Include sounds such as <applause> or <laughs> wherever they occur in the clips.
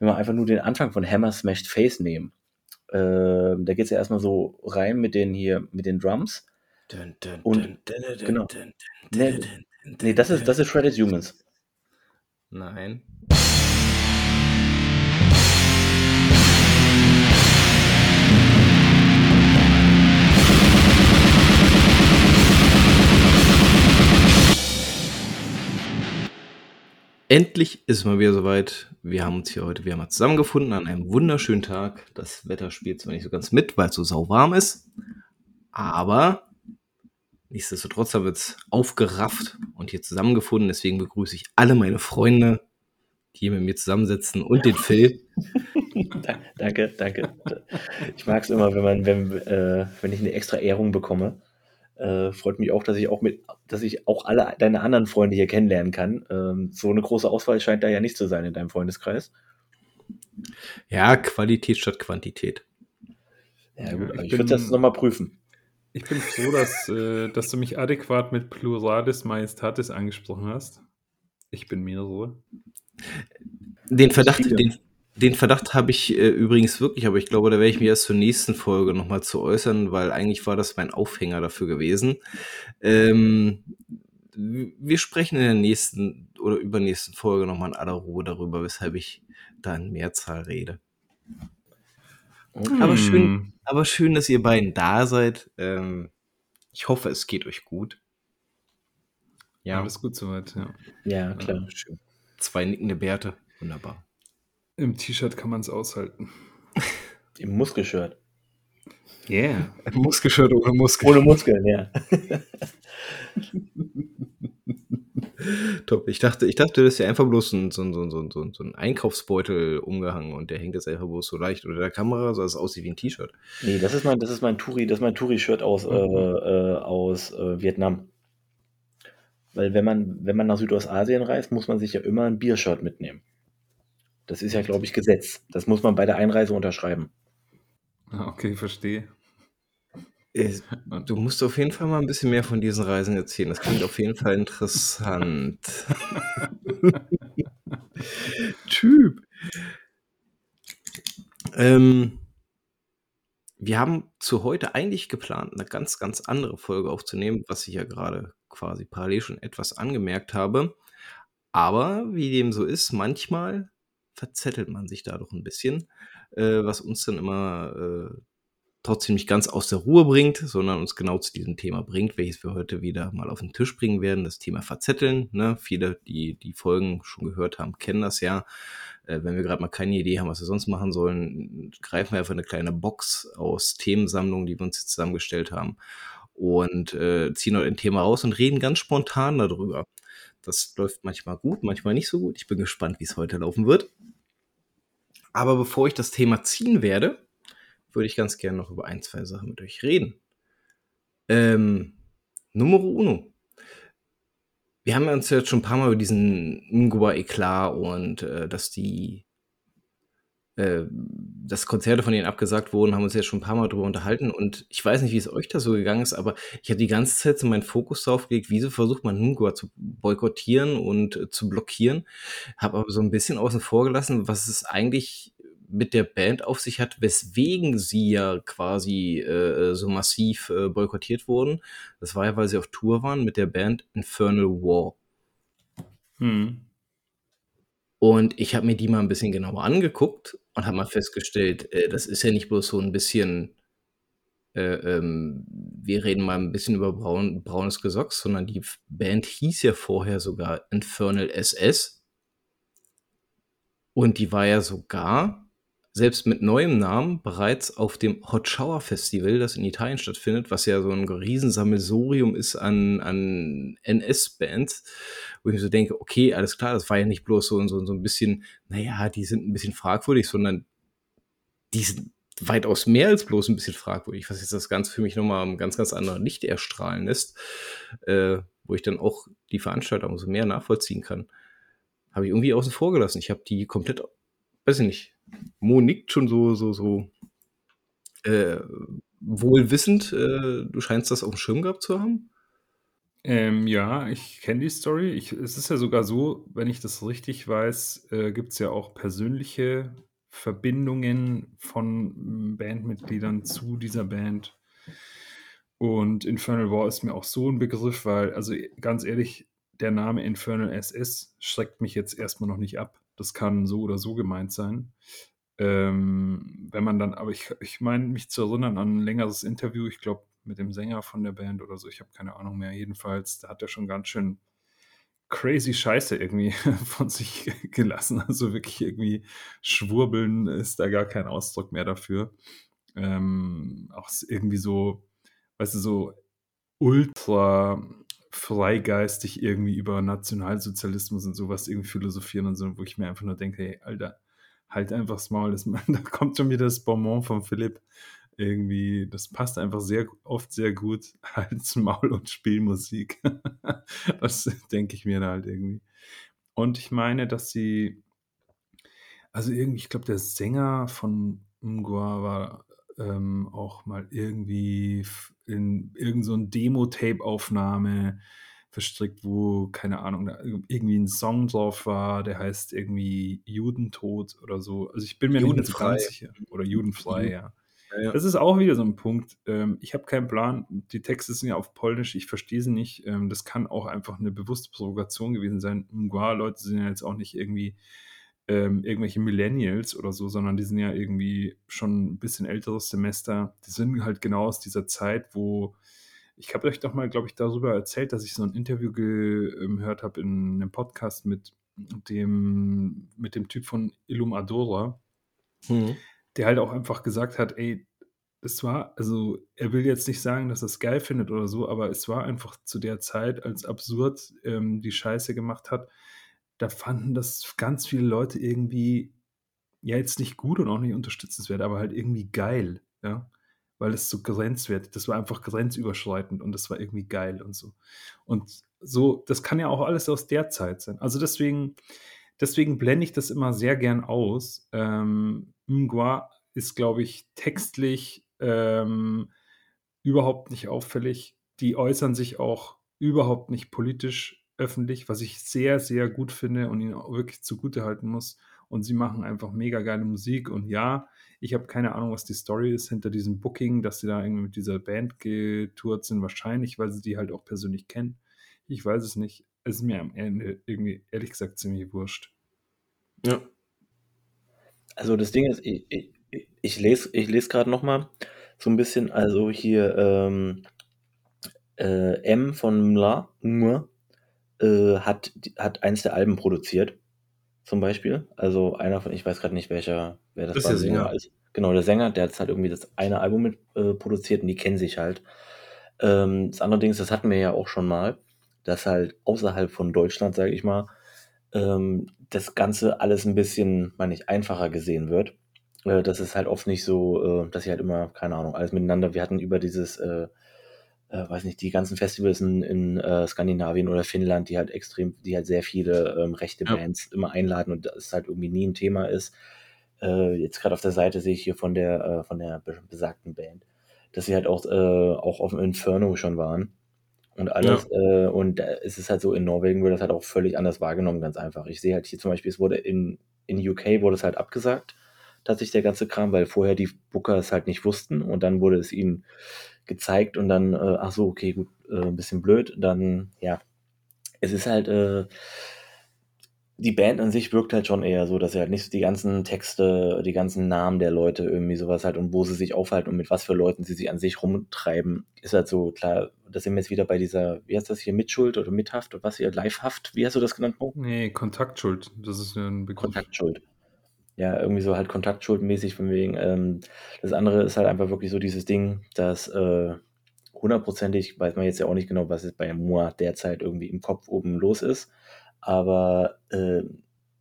wenn wir einfach nur den Anfang von Hammer Smashed Face nehmen. Äh, da geht es ja erstmal so rein mit den hier, mit den Drums. Dun, dun, Und- dun, genau. Nee, Nee, das ist, das ist Shredded Humans. Nein. Endlich ist es mal wieder soweit. Wir haben uns hier heute wieder mal zusammengefunden an einem wunderschönen Tag. Das Wetter spielt zwar nicht so ganz mit, weil es so sauwarm ist, aber nichtsdestotrotz haben wir uns aufgerafft und hier zusammengefunden. Deswegen begrüße ich alle meine Freunde, die hier mit mir zusammensitzen und den Phil. <laughs> Da- Danke, danke. Ich mag es immer, wenn man, wenn, äh, wenn ich eine extra Ehrung bekomme. Äh, freut mich auch, dass ich auch mit, dass ich auch alle deine anderen Freunde hier kennenlernen kann. Ähm, so eine große Auswahl scheint da ja nicht zu sein in deinem Freundeskreis. Ja, Qualität statt Quantität. Ja, gut, ich ich würde das nochmal prüfen. Ich bin froh, dass, <laughs> äh, dass du mich adäquat mit Pluralis Majestatis angesprochen hast. Ich bin mir so. Den Verdacht, den, den Verdacht habe ich äh, übrigens wirklich, aber ich glaube, da werde ich mich erst zur nächsten Folge nochmal zu äußern, weil eigentlich war das mein Aufhänger dafür gewesen. Ähm, wir sprechen in der nächsten oder übernächsten Folge nochmal in aller Ruhe darüber, weshalb ich da in Mehrzahl rede. Aber schön, Hm. aber schön, dass ihr beiden da seid. Ähm, ich hoffe, es geht euch gut. Ja, Alles gut soweit, ja. Ja, klar. schön. Zwei nickende Bärte. Wunderbar. Im T-Shirt kann man es aushalten. <laughs> Im Muskelshirt. Yeah. Muskelshirt ohne Muskel. Ohne Muskeln, ja. <laughs> Top. Ich dachte, ich dachte, das ist ja einfach bloß ein, so, ein, so, ein- so, so, ein- so ein Einkaufsbeutel umgehangen und der hängt jetzt einfach bloß so leicht unter der Kamera, so dass es aussieht wie ein T-Shirt. Nee, das ist mein, das ist mein Touri, das ist mein Touri-Shirt aus, äh, äh, aus äh, Vietnam. Weil wenn man, wenn man nach Südostasien reist, muss man sich ja immer ein Biershirt mitnehmen. Das ist ja, glaube ich, Gesetz. Das muss man bei der Einreise unterschreiben. Ah, Okay, verstehe. Äh, Du musst auf jeden Fall mal ein bisschen mehr von diesen Reisen erzählen. Das klingt auf jeden Fall interessant. <laughs> typ. Ähm, wir haben zu heute eigentlich geplant, eine ganz, ganz andere Folge aufzunehmen, was ich ja gerade quasi parallel schon etwas angemerkt habe. Aber wie dem so ist, manchmal verzettelt man sich da doch ein bisschen, äh, was uns dann immer äh, trotzdem nicht ganz aus der Ruhe bringt, sondern uns genau zu diesem Thema bringt, welches wir heute wieder mal auf den Tisch bringen werden, das Thema Verzetteln. Ne? Viele, die die Folgen schon gehört haben, kennen das ja. Äh, wenn wir gerade mal keine Idee haben, was wir sonst machen sollen, greifen wir einfach eine kleine Box aus Themensammlungen, die wir uns jetzt zusammengestellt haben und äh, ziehen dort ein Thema raus und reden ganz spontan darüber. Das läuft manchmal gut, manchmal nicht so gut. Ich bin gespannt, wie es heute laufen wird. Aber bevor ich das Thema ziehen werde, würde ich ganz gerne noch über ein, zwei Sachen mit euch reden. Ähm, Numero uno. Wir haben uns jetzt schon ein paar Mal über diesen Ngua Eklat und äh, dass die äh, dass Konzerte von denen abgesagt wurden, haben uns jetzt schon ein paar Mal drüber unterhalten und ich weiß nicht, wie es euch da so gegangen ist, aber ich habe die ganze Zeit so meinen Fokus darauf gelegt, wieso versucht man Ngua zu boykottieren und äh, zu blockieren, habe aber so ein bisschen außen vor gelassen, was es eigentlich mit der Band auf sich hat, weswegen sie ja quasi äh, so massiv äh, boykottiert wurden. Das war ja, weil sie auf Tour waren mit der Band Infernal War. Hm. Und ich habe mir die mal ein bisschen genauer angeguckt und habe mal festgestellt, äh, das ist ja nicht bloß so ein bisschen, äh, ähm, wir reden mal ein bisschen über braun, braunes Gesocks, sondern die F- Band hieß ja vorher sogar Infernal SS. Und die war ja sogar, selbst mit neuem Namen, bereits auf dem Hot Shower Festival, das in Italien stattfindet, was ja so ein Riesensammelsurium ist an, an NS-Bands, wo ich mir so denke, okay, alles klar, das war ja nicht bloß so, so, so ein bisschen, naja, die sind ein bisschen fragwürdig, sondern die sind weitaus mehr als bloß ein bisschen fragwürdig, was jetzt das Ganze für mich nochmal ein ganz, ganz anderes Licht erstrahlen lässt, äh, wo ich dann auch die Veranstalter umso mehr nachvollziehen kann. Habe ich irgendwie außen vor gelassen. Ich habe die komplett, weiß ich nicht, Mo nickt schon so, so, so äh, wohlwissend. Äh, du scheinst das auf dem Schirm gehabt zu haben. Ähm, ja, ich kenne die Story. Ich es ist ja sogar so, wenn ich das richtig weiß, äh, gibt's ja auch persönliche Verbindungen von, hm, Bandmitgliedern zu dieser Band. Und Infernal War ist mir auch so ein Begriff, weil also, ganz ehrlich, der Name Infernal SS schreckt mich jetzt erstmal noch nicht ab. Das kann so oder so gemeint sein. Ähm, wenn man dann aber ich ich meine mich zu erinnern an ein längeres Interview, ich glaube, mit dem Sänger von der Band oder so, ich habe keine Ahnung mehr. Jedenfalls, da hat er schon ganz schön crazy Scheiße irgendwie <laughs> von sich <laughs> gelassen. Also, wirklich irgendwie schwurbeln ist da gar kein Ausdruck mehr dafür. Ähm, auch irgendwie so weißt du, so ultra freigeistig irgendwie über Nationalsozialismus und sowas irgendwie philosophieren und so, wo ich mir einfach nur denke: „Hey, Alter, halt einfach das Maul.“ Das <laughs> da kommt schon wieder das Bonbon von Philipp. Irgendwie, das passt einfach sehr oft sehr gut. <laughs> Halt's Maul und spiel Musik. <laughs> Das denke ich mir da halt irgendwie. Und ich meine, dass sie also irgendwie, ich glaube, der Sänger von Mgwa war, ähm, auch mal irgendwie in irgend so Demo-Tape-Aufnahme verstrickt, wo, keine Ahnung, da irgendwie ein Song drauf war, der heißt irgendwie Judentod oder so. Also, ich bin mir nicht Judenfrei. ganz sicher. Oder Judenfrei, Mhm. ja. Ja, ja. Das ist auch wieder so ein Punkt. Ähm, ich habe keinen Plan. Die Texte sind ja auf Polnisch, ich verstehe sie nicht. Ähm, das kann auch einfach eine bewusste Provokation gewesen sein. Mgła-Leute sind ja jetzt auch nicht irgendwie ähm, irgendwelche Millennials oder so, sondern die sind ja irgendwie schon ein bisschen älteres Semester. Die sind halt genau aus dieser Zeit, wo ich habe euch doch mal, glaube ich, darüber erzählt, dass ich so ein Interview gehört habe in einem Podcast mit dem mit dem Typ von Illum Adora, Mhm. der halt auch einfach gesagt hat: „Ey, es war“ also, er will jetzt nicht sagen, dass er's geil findet oder so, aber es war einfach zu der Zeit, als Absurd, ähm, die Scheiße gemacht hat, da fanden das ganz viele Leute irgendwie, ja, jetzt nicht gut und auch nicht unterstützenswert, aber halt irgendwie geil, ja? Weil es so grenzwertig das war einfach grenzüberschreitend und das war irgendwie geil und so. Und so das kann ja auch alles aus der Zeit sein. Also, deswegen deswegen blende ich das immer sehr gern aus. Ähm, Mgwa ist, glaube ich, textlich, ähm, überhaupt nicht auffällig. Die äußern sich auch überhaupt nicht politisch öffentlich, was ich sehr, sehr gut finde und ihnen auch wirklich zugutehalten muss. Und sie machen einfach mega geile Musik. Und ja, ich habe keine Ahnung, was die Story ist hinter diesem Booking, dass sie da irgendwie mit dieser Band getourt sind. Wahrscheinlich, weil sie die halt auch persönlich kennen. Ich weiß es nicht. Es ist mir am Ende irgendwie, ehrlich gesagt, ziemlich wurscht. Ja. Also, das Ding ist, i i i ich lese ich lese grad noch mal so ein bisschen also, hier, ähm, äh, M von Mla Mwa, äh, hat hat eins der Alben produziert, zum Beispiel. Also, einer von ich weiß grad nicht, welcher wer das Das ist war, der Sänger. Sänger ist. Genau, der Sänger, der hat halt irgendwie das eine Album mit, äh, produziert und die kennen sich halt. Ähm, das andere Ding ist, das hatten wir ja auch schon mal, dass halt außerhalb von Deutschland, sage ich mal, ähm, das Ganze alles ein bisschen, meine ich, einfacher gesehen wird. Äh, das ist halt oft nicht so, äh, dass sie halt immer, keine Ahnung, alles miteinander wir hatten über dieses, äh, äh, weiß nicht, die ganzen Festivals in in, äh, Skandinavien oder Finnland, die halt extrem die halt sehr viele, ähm, rechte Ja. Bands immer einladen und das halt irgendwie nie ein Thema ist. Äh, jetzt grad auf der Seite sehe ich hier von der äh, von der be besagten Band, dass sie halt auch, äh auch auf'm Inferno schon waren und alles. Äh, und da ist es halt so, in Norwegen wird das halt auch völlig anders wahrgenommen, ganz einfach. Ich sehe halt hier zum Beispiel, es wurde in in UK wurde es halt abgesagt, tatsächlich der ganze Kram, weil vorher die Booker es halt nicht wussten und dann wurde es ihnen gezeigt und dann, äh, ach so, okay, gut, äh, 'n bisschen blöd. Dann, ja, es ist halt, äh die Band an sich wirkt halt schon eher so, dass sie halt nicht die ganzen Texte, die ganzen Namen der Leute irgendwie sowas halt und wo sie sich aufhalten und mit was für Leuten sie sich an sich rumtreiben, ist halt so klar, da sind wir jetzt wieder bei dieser, wie heißt das hier, Mitschuld oder Mithaft oder was hier, Livehaft, wie hast du das genannt, Mo? Ne, Kontaktschuld, das ist ja 'n Begriff. Kontaktschuld. Ja, irgendwie so halt kontaktschuldmäßig von wegen. Ähm, das andere ist halt einfach wirklich so dieses Ding, dass äh, hundertprozentig weiß man jetzt ja auch nicht genau, was jetzt bei Moi derzeit irgendwie im Kopf oben los ist. Aber äh,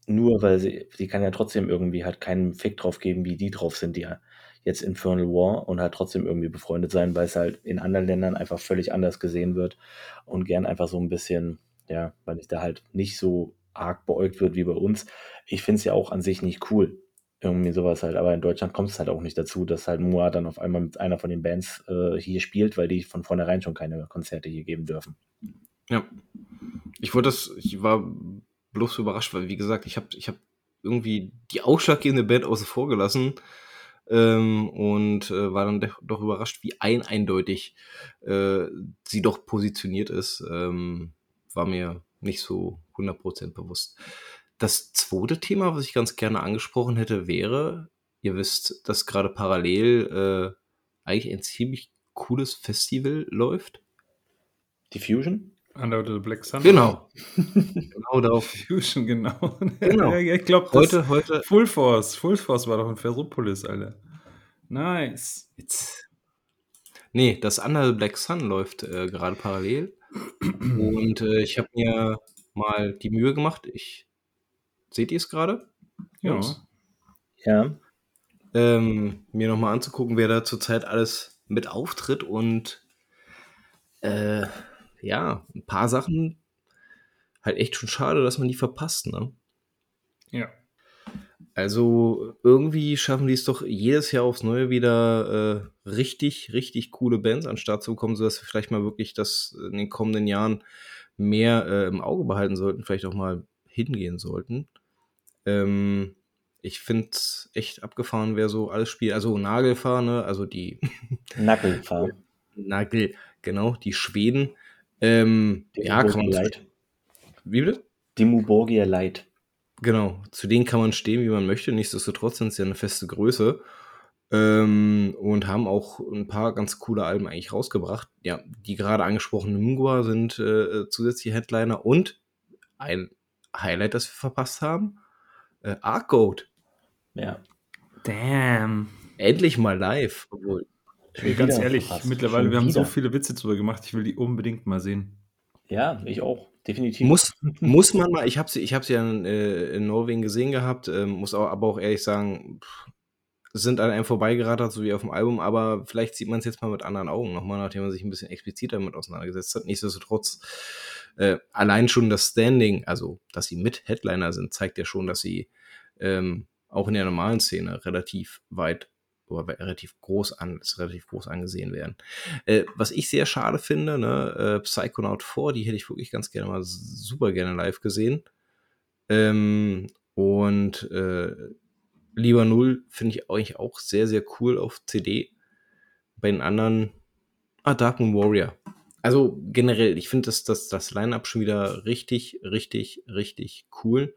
nur weil sie, sie kann ja trotzdem irgendwie halt keinen Fick drauf geben, wie die drauf sind, die ja jetzt Infernal War und halt trotzdem irgendwie befreundet sein, weil es halt in anderen Ländern einfach völlig anders gesehen wird und gern einfach so ein bisschen, ja, weil es da halt nicht so arg beäugt wird wie bei uns. Ich finde es ja auch an sich nicht cool. Irgendwie sowas halt, aber in Deutschland kommt es halt auch nicht dazu, dass halt Moa dann auf einmal mit einer von den Bands äh, hier spielt, weil die von vornherein schon keine Konzerte hier geben dürfen. Ja. Ich wollte das, ich war bloß überrascht, weil wie gesagt, ich habe ich hab irgendwie die ausschlaggebende Band außen vor gelassen ähm, und äh, war dann doch überrascht, wie ein eindeutig äh, sie doch positioniert ist. Ähm, war mir nicht so 100% bewusst. Das zweite Thema, was ich ganz gerne angesprochen hätte, wäre, ihr wisst, dass gerade parallel äh, eigentlich ein ziemlich cooles Festival läuft. Die Fusion? Under the Black Sun. Genau. <laughs> genau darauf. Fusion, genau. Genau. <laughs> ich glaube, Heute, heute. Full Force. Full Force war doch in Ferropolis, Alter. Nice. Jetzt. Nee, das Under the Black Sun läuft äh, gerade parallel. Und äh, ich habe mir mal die Mühe gemacht. Ich seht ihr es gerade? Ja. Ja. Ähm, mir nochmal anzugucken, wer da zurzeit alles mit auftritt und äh, ja, ein paar Sachen halt echt schon schade, dass man die verpasst, ne? Ja. Also irgendwie schaffen die es doch jedes Jahr aufs Neue wieder äh, richtig, richtig coole Bands an den Start zu bekommen, sodass wir vielleicht mal wirklich das in den kommenden Jahren mehr äh, im Auge behalten sollten, vielleicht auch mal hingehen sollten. Ähm, ich finde es echt abgefahren, wer so alles spielt. Also Nagelfahr, ne? also die <laughs> Nagelfahr. Nagel, genau, die Schweden. Ähm, ja, kann man. Light. Wie bitte? Dimmu Borgia Light. Genau, zu denen kann man stehen, wie man möchte. Nichtsdestotrotz sind sie ja eine feste Größe. Ähm, und haben auch ein paar ganz coole Alben eigentlich rausgebracht. Ja, die gerade angesprochenen Mungwa sind äh, zusätzliche Headliner und ein Highlight, das wir verpasst haben, äh, Arcode. Ja. Damn. Endlich mal live. Obwohl, Ey, ganz ehrlich, verpasst. mittlerweile, Schon wir haben so viele Witze drüber gemacht, ich will die unbedingt mal sehen. Ja, ich auch. Definitiv. muss, muss man mal, ich habe sie, hab sie ja in, äh, in Norwegen gesehen gehabt, ähm, muss auch, aber auch ehrlich sagen, pff, sind an einem vorbeigerattert, so wie auf dem Album, aber vielleicht sieht man es jetzt mal mit anderen Augen nochmal, nachdem man sich ein bisschen expliziter damit auseinandergesetzt hat. Nichtsdestotrotz, äh, allein schon das Standing, also dass sie mit Headliner sind, zeigt ja schon, dass sie ähm, auch in der normalen Szene relativ weit oder relativ groß an, relativ groß angesehen werden. Äh, was ich sehr schade finde, ne, äh, Psychonaut 4, die hätte ich wirklich ganz gerne mal super gerne live gesehen. Ähm, und äh, Lieber Null finde ich eigentlich auch sehr, sehr cool auf CD. Bei den anderen, ah, Dark Moon Warrior. Also generell, ich finde das, das, das Line-Up schon wieder richtig, richtig, richtig cool.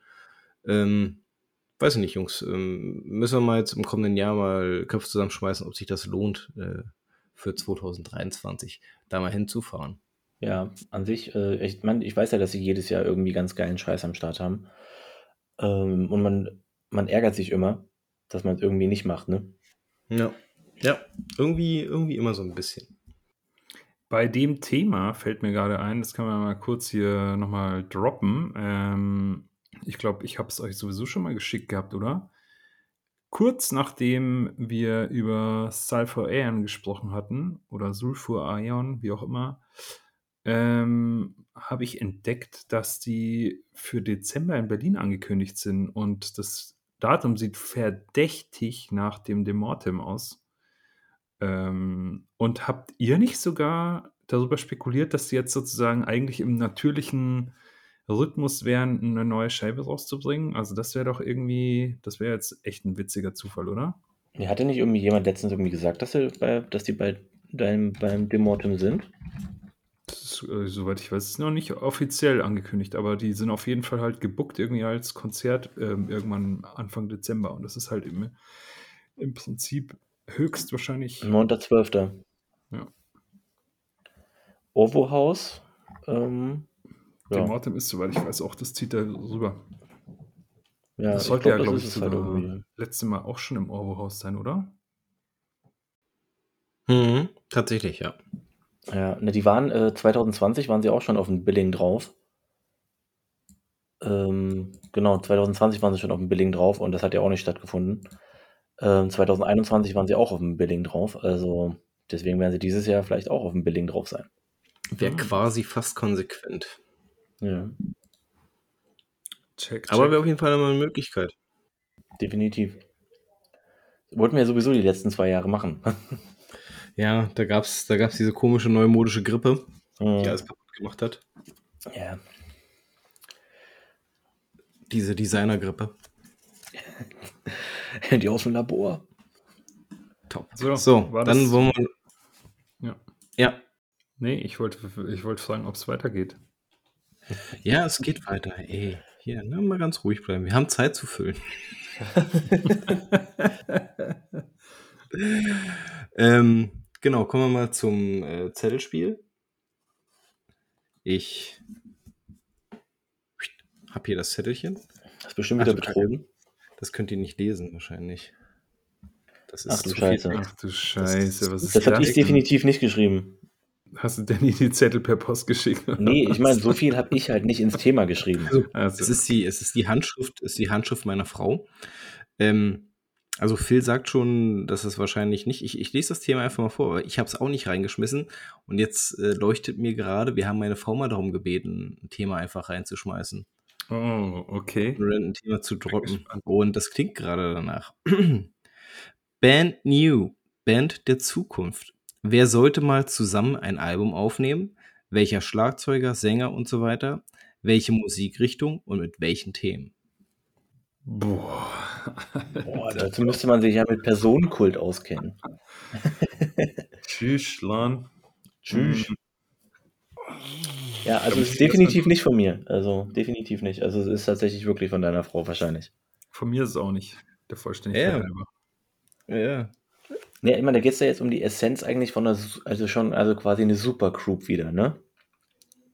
Ähm, weiß ich nicht, Jungs. Ähm, müssen wir mal jetzt im kommenden Jahr mal Köpfe zusammenschmeißen, ob sich das lohnt, äh, für 2023 da mal hinzufahren. Ja, an sich, äh, ich, man, ich weiß ja, dass sie jedes Jahr irgendwie ganz geilen Scheiß am Start haben. Ähm, und man, man ärgert sich immer, dass man es irgendwie nicht macht, ne? Ja. Ja, irgendwie, irgendwie immer so ein bisschen. Bei dem Thema fällt mir gerade ein, das kann man mal kurz hier nochmal droppen. Ähm, ich glaube, ich habe es euch sowieso schon mal geschickt gehabt, oder? Kurz nachdem wir über Sulfur Aeon gesprochen hatten, oder Sulfur Aeon, wie auch immer, ähm, habe ich entdeckt, dass die für Dezember in Berlin angekündigt sind und das Datum sieht verdächtig nach dem Demortem aus. Ähm, und habt ihr nicht sogar darüber spekuliert, dass sie jetzt sozusagen eigentlich im natürlichen Rhythmus wären, eine neue Scheibe rauszubringen? Also das wäre doch irgendwie, das wäre jetzt echt ein witziger Zufall, oder? Ja, Hatte nicht irgendwie jemand letztens irgendwie gesagt, dass, sie bei, dass die bei deinem, beim Demortem sind? Ist, äh, soweit ich weiß, ist noch nicht offiziell angekündigt, aber die sind auf jeden Fall halt gebuckt irgendwie als Konzert ähm, irgendwann Anfang Dezember. Und das ist halt im, im Prinzip höchstwahrscheinlich. 9.12. Ja. Ovo Haus. Ähm, Der ja. Mortem ist, soweit ich weiß, auch das zieht da rüber. ja, das sollte glaub, ja, glaube ich, halt sogar irgendwie. letzte Mal auch schon im Orwo-Haus sein, oder? Mhm, tatsächlich, ja. Ja, ne, die waren äh, 2020 waren sie auch schon auf dem Billing drauf. Ähm, genau, 2020 waren sie schon auf dem Billing drauf und das hat ja auch nicht stattgefunden. Ähm, 2021 waren sie auch auf dem Billing drauf, also deswegen werden sie dieses Jahr vielleicht auch auf dem Billing drauf sein. Wäre Ah. quasi fast konsequent. Ja, Check, check. Aber wäre auf jeden Fall mal eine Möglichkeit. definitiv. Wollten wir sowieso die letzten zwei Jahre machen. <laughs> Ja, da gab's, da gab's diese komische neumodische Grippe, die Mhm. alles kaputt gemacht hat. Ja. Diese Designergrippe. <laughs> Die aus dem Labor. Top. So, So, dann das- wollen wir. Ja. Ja. Nee, ich wollte, ich wollte fragen, ob es weitergeht. Ja, es geht weiter. Ey, hier, ne, mal ganz ruhig bleiben. Wir haben Zeit zu füllen. <laughs> ähm, genau, kommen wir mal zum äh, Zettelspiel. Ich habe hier das Zettelchen. Das ist bestimmt wieder betrogen. Das könnt ihr nicht lesen, wahrscheinlich. Das Ach du zu Scheiße. Viel. Ach du Scheiße, was ist Das habe ich definitiv nicht geschrieben. Hast du Danny die Zettel per Post geschickt? Nee, ich meine, so viel habe ich halt nicht ins Thema geschrieben. Also, Es ist die, es ist die Handschrift, ist die Handschrift meiner Frau. Ähm, also Phil sagt schon, dass es wahrscheinlich nicht. Ich, ich lese das Thema einfach mal vor, aber ich habe es auch nicht reingeschmissen. Und jetzt äh, leuchtet mir gerade, wir haben meine Frau mal darum gebeten, ein Thema einfach reinzuschmeißen. oh, okay. Ein Thema zu droppen. Und das klingt gerade danach. <clears throat> Band New, Band der Zukunft. Wer sollte mal zusammen ein Album aufnehmen? Welcher Schlagzeuger, Sänger und so weiter? Welche Musikrichtung und mit welchen Themen? Boah. Boah, <laughs> dazu müsste man sich ja mit Personenkult auskennen. <laughs> Tschüss, Lan. Tschüss. Mhm. Ja, also ist definitiv nicht von mir. Also definitiv nicht. Also es ist tatsächlich wirklich von deiner Frau wahrscheinlich. Von mir ist es auch nicht. Der Vollständigkeit Ja. halber. Ja. Ja, ich meine, da geht es ja jetzt um die Essenz eigentlich von der, also schon, also quasi eine Supergroup wieder, ne?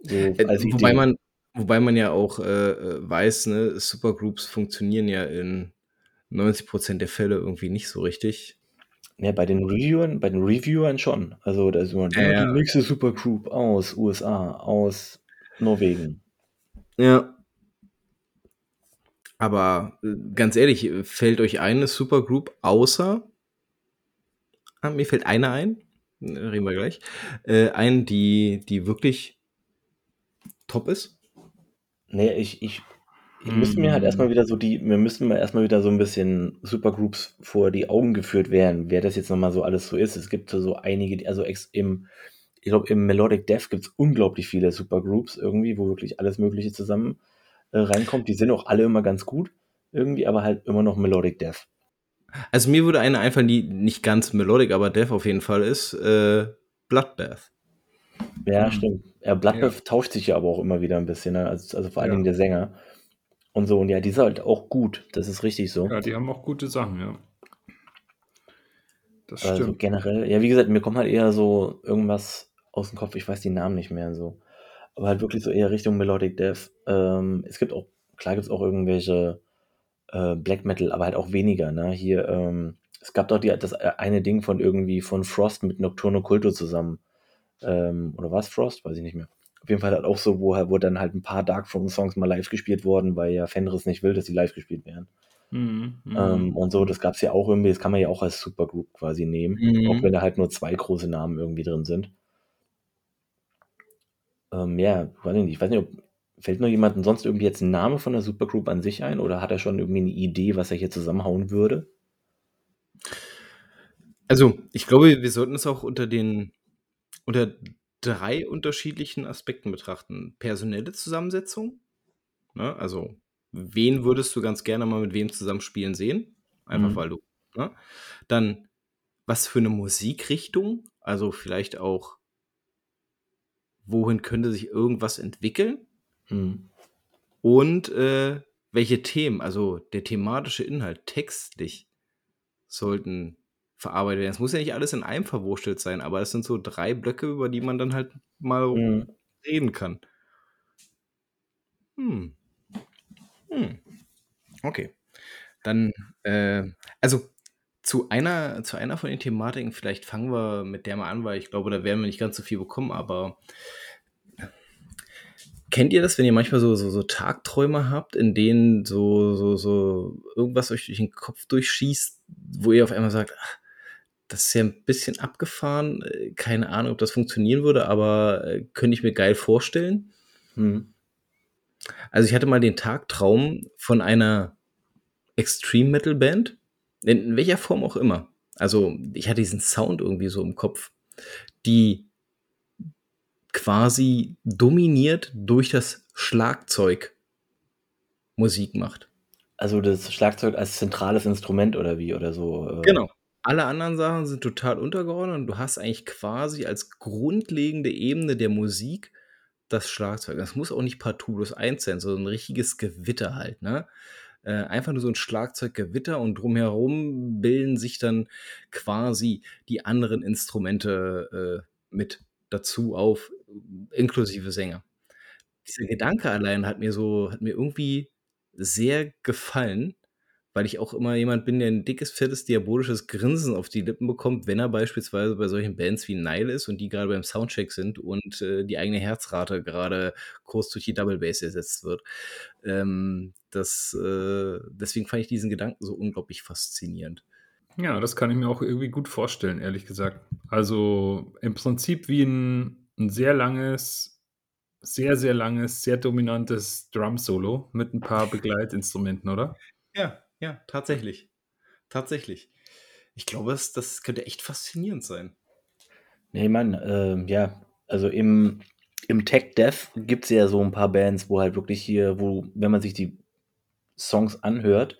So, Äh, wobei man, wobei man ja auch äh, äh, weiß, ne, Supergroups funktionieren ja in 90% der Fälle irgendwie nicht so richtig. Ja, bei den Reviewern, bei den Reviewern schon. Also da ist immer Ja, die nächste Supergroup aus USA, aus Norwegen. Ja. Aber äh, ganz ehrlich, fällt euch eine Supergroup außer, ah, mir fällt eine ein, äh, reden wir gleich, äh, ein, die, die wirklich top ist? Nee, ich, ich, ich müsste mir halt erstmal wieder so die, wir müssten mal erstmal wieder so ein bisschen Supergroups vor die Augen geführt werden, wer das jetzt nochmal so alles so ist. Es gibt so einige, also ex, im, ich glaube, im Melodic Death gibt es unglaublich viele Supergroups irgendwie, wo wirklich alles Mögliche zusammen äh, reinkommt. Die sind auch alle immer ganz gut, irgendwie, aber halt immer noch Melodic Death. Also mir würde eine einfallen, die nicht ganz melodic, aber Death auf jeden Fall ist, äh, Bloodbath. Ja, Mhm. stimmt. Ja, Bloodbath tauscht sich ja aber auch immer wieder ein bisschen, ne? also, also vor allen Ja. Dingen der Sänger. Und so, und ja, die ist halt auch gut, das ist richtig so. Ja, die haben auch gute Sachen, ja. Das Also stimmt. generell, ja, wie gesagt, mir kommt halt eher so irgendwas aus dem Kopf, ich weiß die Namen nicht mehr so. Aber halt wirklich so eher Richtung Melodic Death. Ähm, es gibt auch, klar gibt es auch irgendwelche äh, Black Metal, aber halt auch weniger, ne? Hier, ähm, es gab doch die, das äh, eine Ding von irgendwie von Frost mit Nocturno Culto zusammen. Ähm, oder war es Frost? Weiß ich nicht mehr. Auf jeden Fall halt auch so, wo, wo dann halt ein paar Darkthrone-Songs mal live gespielt wurden, weil ja Fenris nicht will, dass die live gespielt werden. Mhm, mhm. Ähm, und so, das gab es ja auch irgendwie, das kann man ja auch als Supergroup quasi nehmen, Mhm. auch wenn da halt nur zwei große Namen irgendwie drin sind. Ähm, ja, weiß ich nicht, ich weiß nicht, ob, fällt noch jemandem sonst irgendwie jetzt ein Name von der Supergroup an sich ein oder hat er schon irgendwie eine Idee, was er hier zusammenhauen würde? Also, ich glaube, wir sollten es auch unter den unter drei unterschiedlichen Aspekten betrachten. Personelle Zusammensetzung, ne? Also, wen würdest du ganz gerne mal mit wem zusammen spielen sehen? Einfach Mhm. weil du, ne? Dann, was für eine Musikrichtung? Also, vielleicht auch, wohin könnte sich irgendwas entwickeln? Hm. Und äh, welche Themen, also der thematische Inhalt, textlich, sollten verarbeitet werden. Es muss ja nicht alles in einem verwurstelt sein, aber es sind so drei Blöcke, über die man dann halt mal Hm. reden kann. Hm. Hm. Okay. Dann, äh, also zu einer, zu einer von den Thematiken, vielleicht fangen wir mit der mal an, weil ich glaube, da werden wir nicht ganz so viel bekommen, aber kennt ihr das, wenn ihr manchmal so, so, so Tagträume habt, in denen so, so, so irgendwas euch durch den Kopf durchschießt, wo ihr auf einmal sagt, ach, das ist ja ein bisschen abgefahren, äh, keine Ahnung, ob das funktionieren würde, aber äh, könnte ich mir geil vorstellen. Hm. Also ich hatte mal den Tagtraum von einer Extreme Metal Band, in welcher Form auch immer. Also ich hatte diesen Sound irgendwie so im Kopf, die quasi dominiert durch das Schlagzeug Musik macht. Also das Schlagzeug als zentrales Instrument oder wie oder so? Äh? Genau. Alle anderen Sachen sind total untergeordnet und du hast eigentlich quasi als grundlegende Ebene der Musik das Schlagzeug. Das muss auch nicht partout bloß eins sein, sondern ein richtiges Gewitter halt, ne? Äh, einfach nur so ein Schlagzeuggewitter und drumherum bilden sich dann quasi die anderen Instrumente äh, mit dazu auf, inklusive Sänger. Dieser Gedanke allein hat mir so, hat mir irgendwie sehr gefallen, weil ich auch immer jemand bin, der ein dickes, fettes, diabolisches Grinsen auf die Lippen bekommt, wenn er beispielsweise bei solchen Bands wie Nile ist und die gerade beim Soundcheck sind und äh, die eigene Herzrate gerade kurz durch die Double Bass ersetzt wird. Ähm, das, äh, deswegen fand ich diesen Gedanken so unglaublich faszinierend. Ja, das kann ich mir auch irgendwie gut vorstellen, ehrlich gesagt. Also im Prinzip wie ein, ein sehr langes, sehr, sehr langes, sehr dominantes Drum-Solo mit ein paar Begleitinstrumenten, oder? Ja, ja, tatsächlich. Tatsächlich. Ich glaube, das, das könnte echt faszinierend sein. Nee, Mann, äh, ja, also im, im Tech Dev gibt es ja so ein paar Bands, wo halt wirklich hier, wo, wenn man sich die Songs anhört,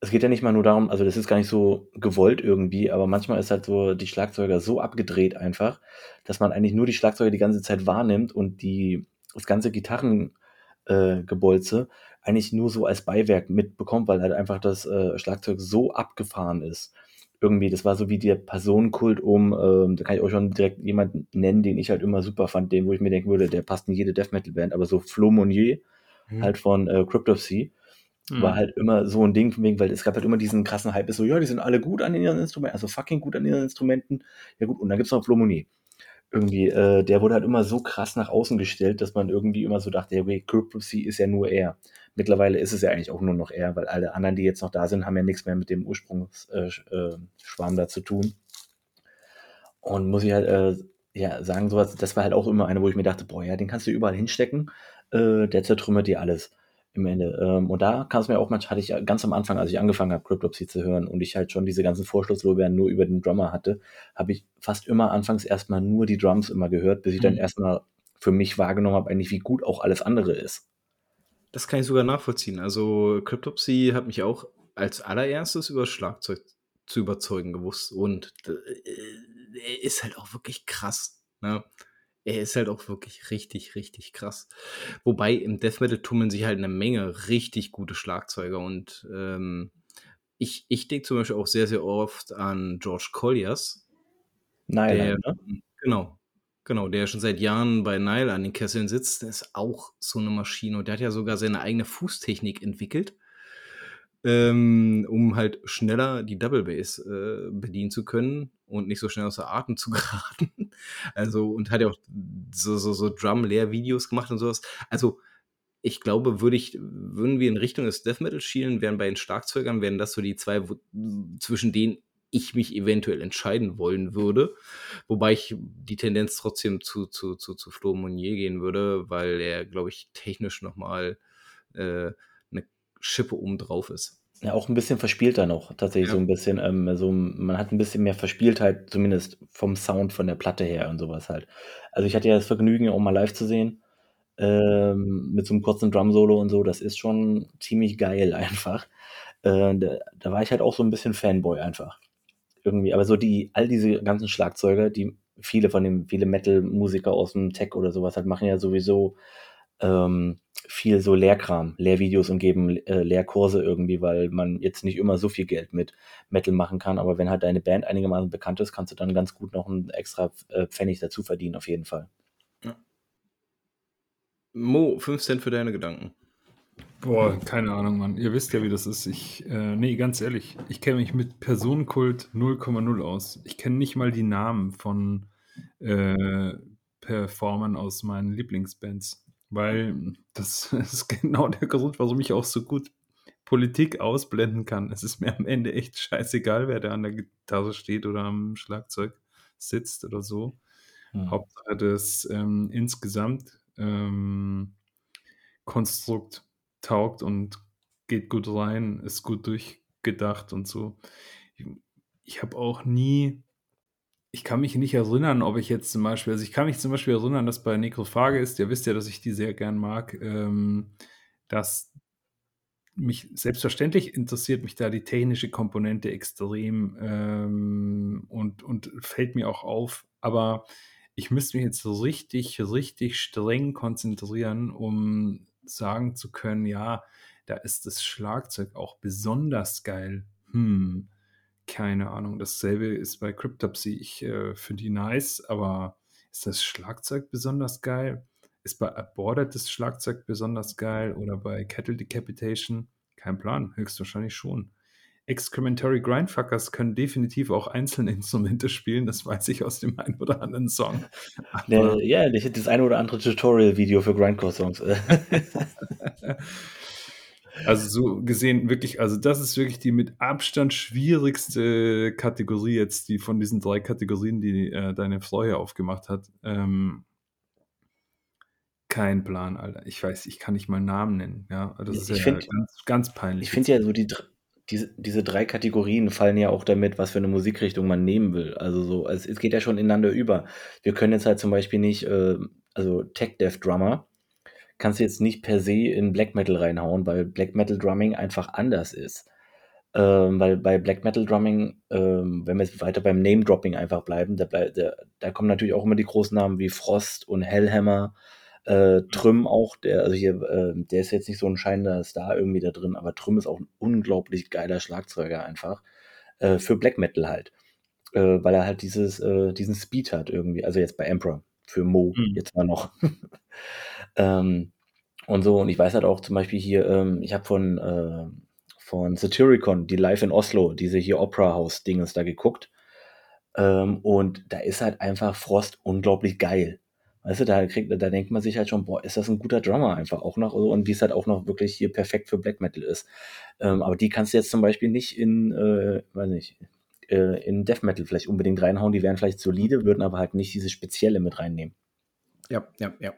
es geht ja nicht mal nur darum, also das ist gar nicht so gewollt irgendwie, aber manchmal ist halt so die Schlagzeuger so abgedreht einfach, dass man eigentlich nur die Schlagzeuger die ganze Zeit wahrnimmt und die, das ganze Gitarrengebolze äh, eigentlich nur so als Beiwerk mitbekommt, weil halt einfach das äh, Schlagzeug so abgefahren ist. Irgendwie, das war so wie der Personenkult um, ähm, da kann ich euch schon direkt jemanden nennen, den ich halt immer super fand, den, wo ich mir denken würde, der passt in jede Death Metal Band, aber so Flo Monnier, mhm. halt von äh, Cryptopsy, mhm. war halt immer so ein Ding, wegen, weil es gab halt immer diesen krassen Hype, ist so, ja, die sind alle gut an ihren Instrumenten, also fucking gut an ihren Instrumenten. Ja gut, und dann gibt's noch Flo Monnier irgendwie, äh, der wurde halt immer so krass nach außen gestellt, dass man irgendwie immer so dachte, ja, okay, Cryptopsy ist ja nur er. Mittlerweile ist es ja eigentlich auch nur noch er, weil alle anderen, die jetzt noch da sind, haben ja nichts mehr mit dem Ursprungsschwarm äh, da zu tun. Und muss ich halt äh, ja, sagen, sowas, das war halt auch immer eine, wo ich mir dachte, boah, ja, den kannst du überall hinstecken, äh, der zertrümmert dir alles im Ende. Ähm, und da kam es mir auch manchmal, hatte ich ganz am Anfang, als ich angefangen habe, Cryptopsy zu hören und ich halt schon diese ganzen Vorschlusslorbeeren nur über den Drummer hatte, habe ich fast immer anfangs erstmal nur die Drums immer gehört, bis ich dann mhm. erstmal für mich wahrgenommen habe, eigentlich wie gut auch alles andere ist. Das kann ich sogar nachvollziehen. Also Cryptopsy hat mich auch als allererstes über Schlagzeug zu überzeugen gewusst. Und äh, er ist halt auch wirklich krass. Ne? Er ist halt auch wirklich richtig, richtig krass. Wobei im Death Metal tummeln sich halt eine Menge richtig gute Schlagzeuger. Und ähm, ich, ich denke zum Beispiel auch sehr, sehr oft an George Colliers. Nein, der, ne? Genau, Genau, der schon seit Jahren bei Nile an den Kesseln sitzt, der ist auch so eine Maschine und der hat ja sogar seine eigene Fußtechnik entwickelt, ähm, um halt schneller die Double Bass äh, bedienen zu können und nicht so schnell aus der Atem zu <laughs> geraten. Also, und hat ja auch so, so, so Drum-Lehr-Videos gemacht und sowas. Also, ich glaube, würde ich, würden wir in Richtung des Death Metal schielen, wären bei den Schlagzeugern, wären das so die zwei, zwischen denen ich mich eventuell entscheiden wollen würde. Wobei ich die Tendenz trotzdem zu, zu, zu, zu Flo Monnier gehen würde, weil er, glaube ich, technisch nochmal äh, eine Schippe oben drauf ist. Ja, auch ein bisschen verspielter noch, tatsächlich ja. so ein bisschen. Ähm, also man hat ein bisschen mehr Verspieltheit, zumindest vom Sound von der Platte her und sowas halt. Also ich hatte ja das Vergnügen, auch mal live zu sehen. Ähm, mit so einem kurzen Drum-Solo und so, das ist schon ziemlich geil <laughs> einfach. Äh, da, da, war ich halt auch so ein bisschen Fanboy einfach irgendwie, aber so die, all diese ganzen Schlagzeuger, die viele von den, viele Metal-Musiker aus dem Tech oder sowas halt machen ja sowieso ähm, viel so Lehrkram, Lehrvideos und geben äh, Lehrkurse irgendwie, weil man jetzt nicht immer so viel Geld mit Metal machen kann, aber wenn halt deine Band einigermaßen bekannt ist, kannst du dann ganz gut noch einen extra äh, Pfennig dazu verdienen, auf jeden Fall. Ja. Mo, 5 Cent für deine Gedanken. Boah, keine Ahnung, Mann. Ihr wisst ja, wie das ist. Ich, äh, nee, ganz ehrlich, ich kenne mich mit Personenkult 0,0 aus. Ich kenne nicht mal die Namen von äh, Performern aus meinen Lieblingsbands, weil das <laughs> ist genau der Grund, warum ich auch so gut Politik ausblenden kann. Es ist mir am Ende echt scheißegal, wer da an der Gitarre steht oder am Schlagzeug sitzt oder so. Hm. Hauptsache das ähm, insgesamt ähm, Konstrukt taugt und geht gut rein, ist gut durchgedacht und so. Ich, ich habe auch nie ich kann mich nicht erinnern, ob ich jetzt zum Beispiel, also ich kann mich zum Beispiel erinnern, dass bei Necrophage ist, ihr wisst ja, dass ich die sehr gern mag, ähm, dass mich selbstverständlich interessiert mich da die technische Komponente extrem ähm, und, und fällt mir auch auf, aber ich müsste mich jetzt richtig, richtig streng konzentrieren, um sagen zu können, ja, da ist das Schlagzeug auch besonders geil. Hm, keine Ahnung. Dasselbe ist bei Cryptopsy. Ich äh, finde die nice, aber ist das Schlagzeug besonders geil? Ist bei Aborted das Schlagzeug besonders geil oder bei Cattle Decapitation? Kein Plan, höchstwahrscheinlich schon. Excrementary Grindfuckers können definitiv auch einzelne Instrumente spielen, das weiß ich aus dem einen oder anderen Song. <laughs> Aber ja, ich hätte das eine oder andere Tutorial-Video für Grindcore-Songs. <laughs> <laughs> Also so gesehen wirklich, also das ist wirklich die mit Abstand schwierigste Kategorie jetzt, die von diesen drei Kategorien, die äh, deine Frau hier aufgemacht hat. Ähm, kein Plan, Alter. Ich weiß, ich kann nicht mal Namen nennen. Ja, das ist ich ja find, ganz, ganz peinlich. Ich finde ja so die, diese, diese drei Kategorien fallen ja auch damit, was für eine Musikrichtung man nehmen will. Also so, also es geht ja schon ineinander über. Wir können jetzt halt zum Beispiel nicht, äh, also Tech Dev Drummer kannst du jetzt nicht per se in Black Metal reinhauen, weil Black Metal Drumming einfach anders ist. Ähm, weil bei Black Metal Drumming, ähm, wenn wir jetzt weiter beim Name Dropping einfach bleiben, da, da, da, kommen natürlich auch immer die großen Namen wie Frost und Hellhammer, äh, Trüm auch, der, also hier, äh, der ist jetzt nicht so ein scheinender Star irgendwie da drin, aber Trüm ist auch ein unglaublich geiler Schlagzeuger einfach. Äh, für Black Metal halt. Äh, weil er halt dieses, äh, diesen Speed hat irgendwie. Also jetzt bei Emperor, für Mo, mhm. jetzt mal noch. <laughs> ähm, und so, und ich weiß halt auch zum Beispiel hier, ähm, ich habe von, äh, von Satyricon, die Live in Oslo, diese hier Opera House Dinges da geguckt. Ähm, und da ist halt einfach Frost unglaublich geil. Weißt du, da, kriegt, da denkt man sich halt schon, boah, ist das ein guter Drummer einfach auch noch so und wie es halt auch noch wirklich hier perfekt für Black Metal ist. Ähm, aber die kannst du jetzt zum Beispiel nicht in, äh, weiß nicht, äh, in Death Metal vielleicht unbedingt reinhauen. Die wären vielleicht solide, würden aber halt nicht diese spezielle mit reinnehmen. Ja, ja, ja.